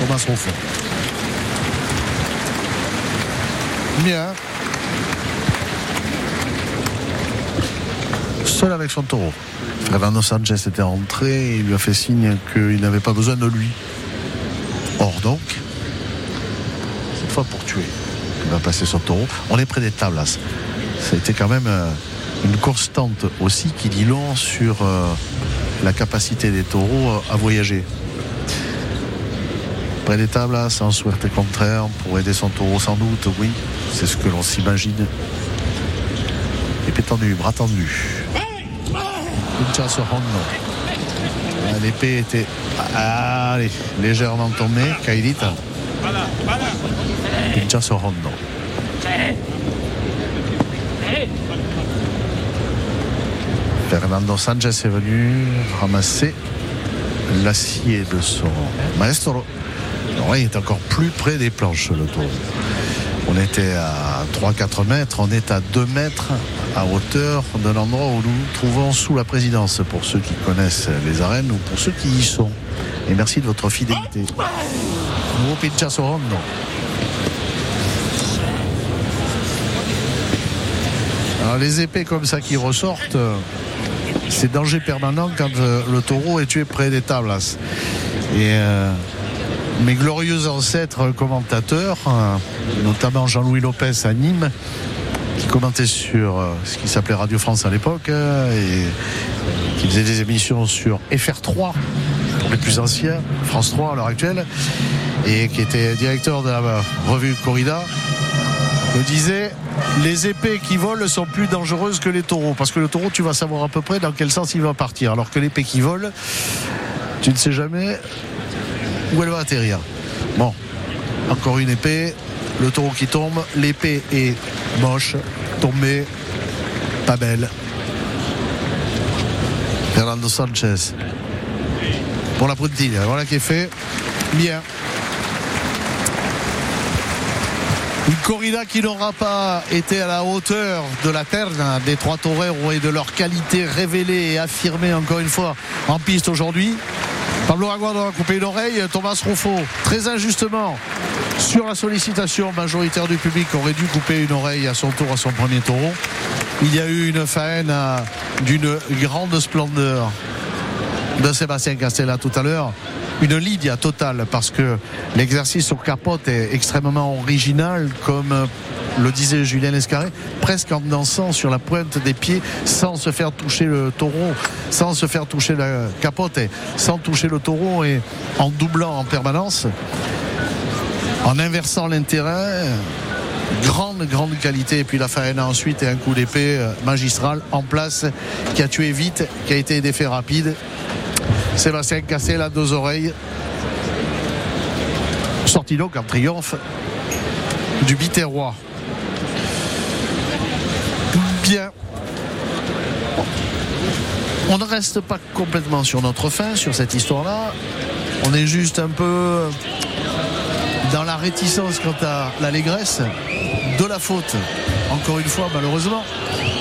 Thomas Ruffo. Bien. Avec son taureau. Fernando Sanchez était rentré, il lui a fait signe qu'il n'avait pas besoin de lui. Or donc, cette fois pour tuer, il va passer son taureau. On est près des tables. Ça a été quand même euh, une constante aussi qui dit long sur euh, la capacité des taureaux euh, à voyager. Près des tables, sans souhaiter contraire, pour aider son taureau sans doute, oui, c'est ce que l'on s'imagine. Épée tendue, bras tendu. Ah, L'épée était allez, légèrement tombée, Kailita. Hondo. Fernando Sanchez est venu ramasser l'acier de son maestro. Il est encore plus près des planches, le tour. On était à 3-4 mètres, on est à 2 mètres à hauteur de l'endroit où nous nous trouvons sous la présidence, pour ceux qui connaissent les arènes ou pour ceux qui y sont. Et merci de votre fidélité. Alors, les épées comme ça qui ressortent, c'est danger permanent quand euh, le taureau est tué près des tablas. Et euh, mes glorieux ancêtres commentateurs, euh, notamment Jean-Louis Lopez à Nîmes, qui commentait sur euh, ce qui s'appelait Radio France à l'époque, euh, et qui faisait des émissions sur FR3 pour les plus anciens, France 3 à l'heure actuelle, et qui était directeur de la euh, revue Corrida, me disait les épées qui volent sont plus dangereuses que les taureaux. Parce que le taureau tu vas savoir à peu près dans quel sens il va partir. Alors que l'épée qui vole tu ne sais jamais où elle va atterrir. Bon. Encore une épée. Le taureau qui tombe l'épée est moche tombée pas belle. Fernando Sanchez. Pour la poutine voilà qui est fait. Bien. Une corrida qui n'aura pas été à la hauteur de la terre des trois toreros et de leur qualité révélée et affirmée encore une fois en piste aujourd'hui. Pablo Aguado a coupé une oreille, Thomas Ruffo très injustement sur la sollicitation majoritaire du public aurait dû couper une oreille à son tour à son premier taureau. Il y a eu une faine à- d'une grande splendeur de Sébastien Castella tout à l'heure. Une Lydia totale parce que l'exercice sur capote est extrêmement original comme le disait Julien Escarré, presque en dansant sur la pointe des pieds sans se faire toucher le taureau, sans se faire toucher la capote, et sans toucher le taureau et en doublant en permanence, en inversant l'intérêt. Grande, grande qualité. Et puis la faena ensuite et un coup d'épée euh, magistral en place qui a tué vite, qui a été d'effet rapide. Sébastien Cassé, là, deux oreilles. Sorti donc en triomphe du Biterrois. Bien. On ne reste pas complètement sur notre fin, sur cette histoire-là. On est juste un peu dans la réticence quant à l'allégresse de la faute, encore une fois malheureusement,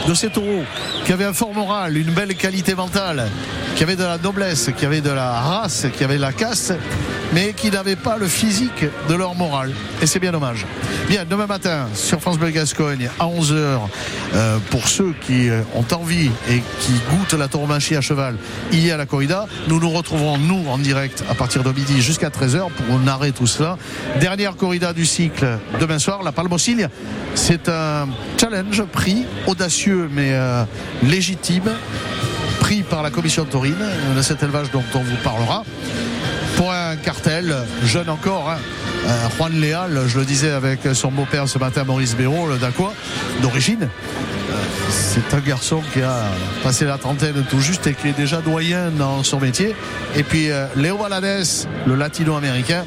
de ces taureaux qui avaient un fort moral, une belle qualité mentale, qui avaient de la noblesse, qui avaient de la race, qui avaient de la caste, mais qui n'avaient pas le physique de leur morale. Et c'est bien dommage. Bien, demain matin, sur France Bleu Gascogne, à 11h, euh, pour ceux qui euh, ont envie et qui goûtent la tauromachie à cheval, il y a la corrida. Nous nous retrouverons, nous, en direct, à partir de midi jusqu'à 13h pour narrer tout cela. Dernière corrida du cycle demain soir, la Palmosigne. C'est un challenge pris, audacieux mais euh, légitime, pris par la commission taurine de cet élevage dont on vous parlera pour un cartel jeune encore. hein. Euh, Juan Léal, je le disais avec son beau-père ce matin, Maurice Béraud, le Dacois, d'origine. Euh, C'est un garçon qui a passé la trentaine tout juste et qui est déjà doyen dans son métier. Et puis euh, Léo Valadez, le latino-américain,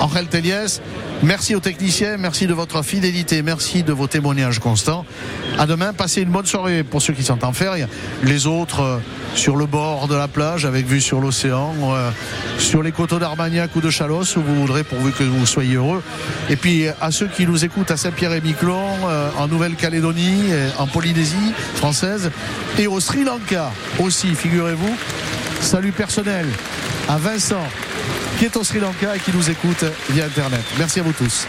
Angel Teliès. Merci aux techniciens, merci de votre fidélité, merci de vos témoignages constants. À demain, passez une bonne soirée pour ceux qui sont en ferie. Les autres euh, sur le bord de la plage avec vue sur l'océan, euh, sur les coteaux d'Armagnac ou de Chalos où vous voudrez pourvu que vous soyez heureux. Et puis à ceux qui nous écoutent à Saint-Pierre-et-Miquelon, euh, en Nouvelle-Calédonie, en Polynésie française et au Sri Lanka aussi, figurez-vous. Salut personnel à Vincent qui est au Sri Lanka et qui nous écoute via Internet. Merci à vous tous.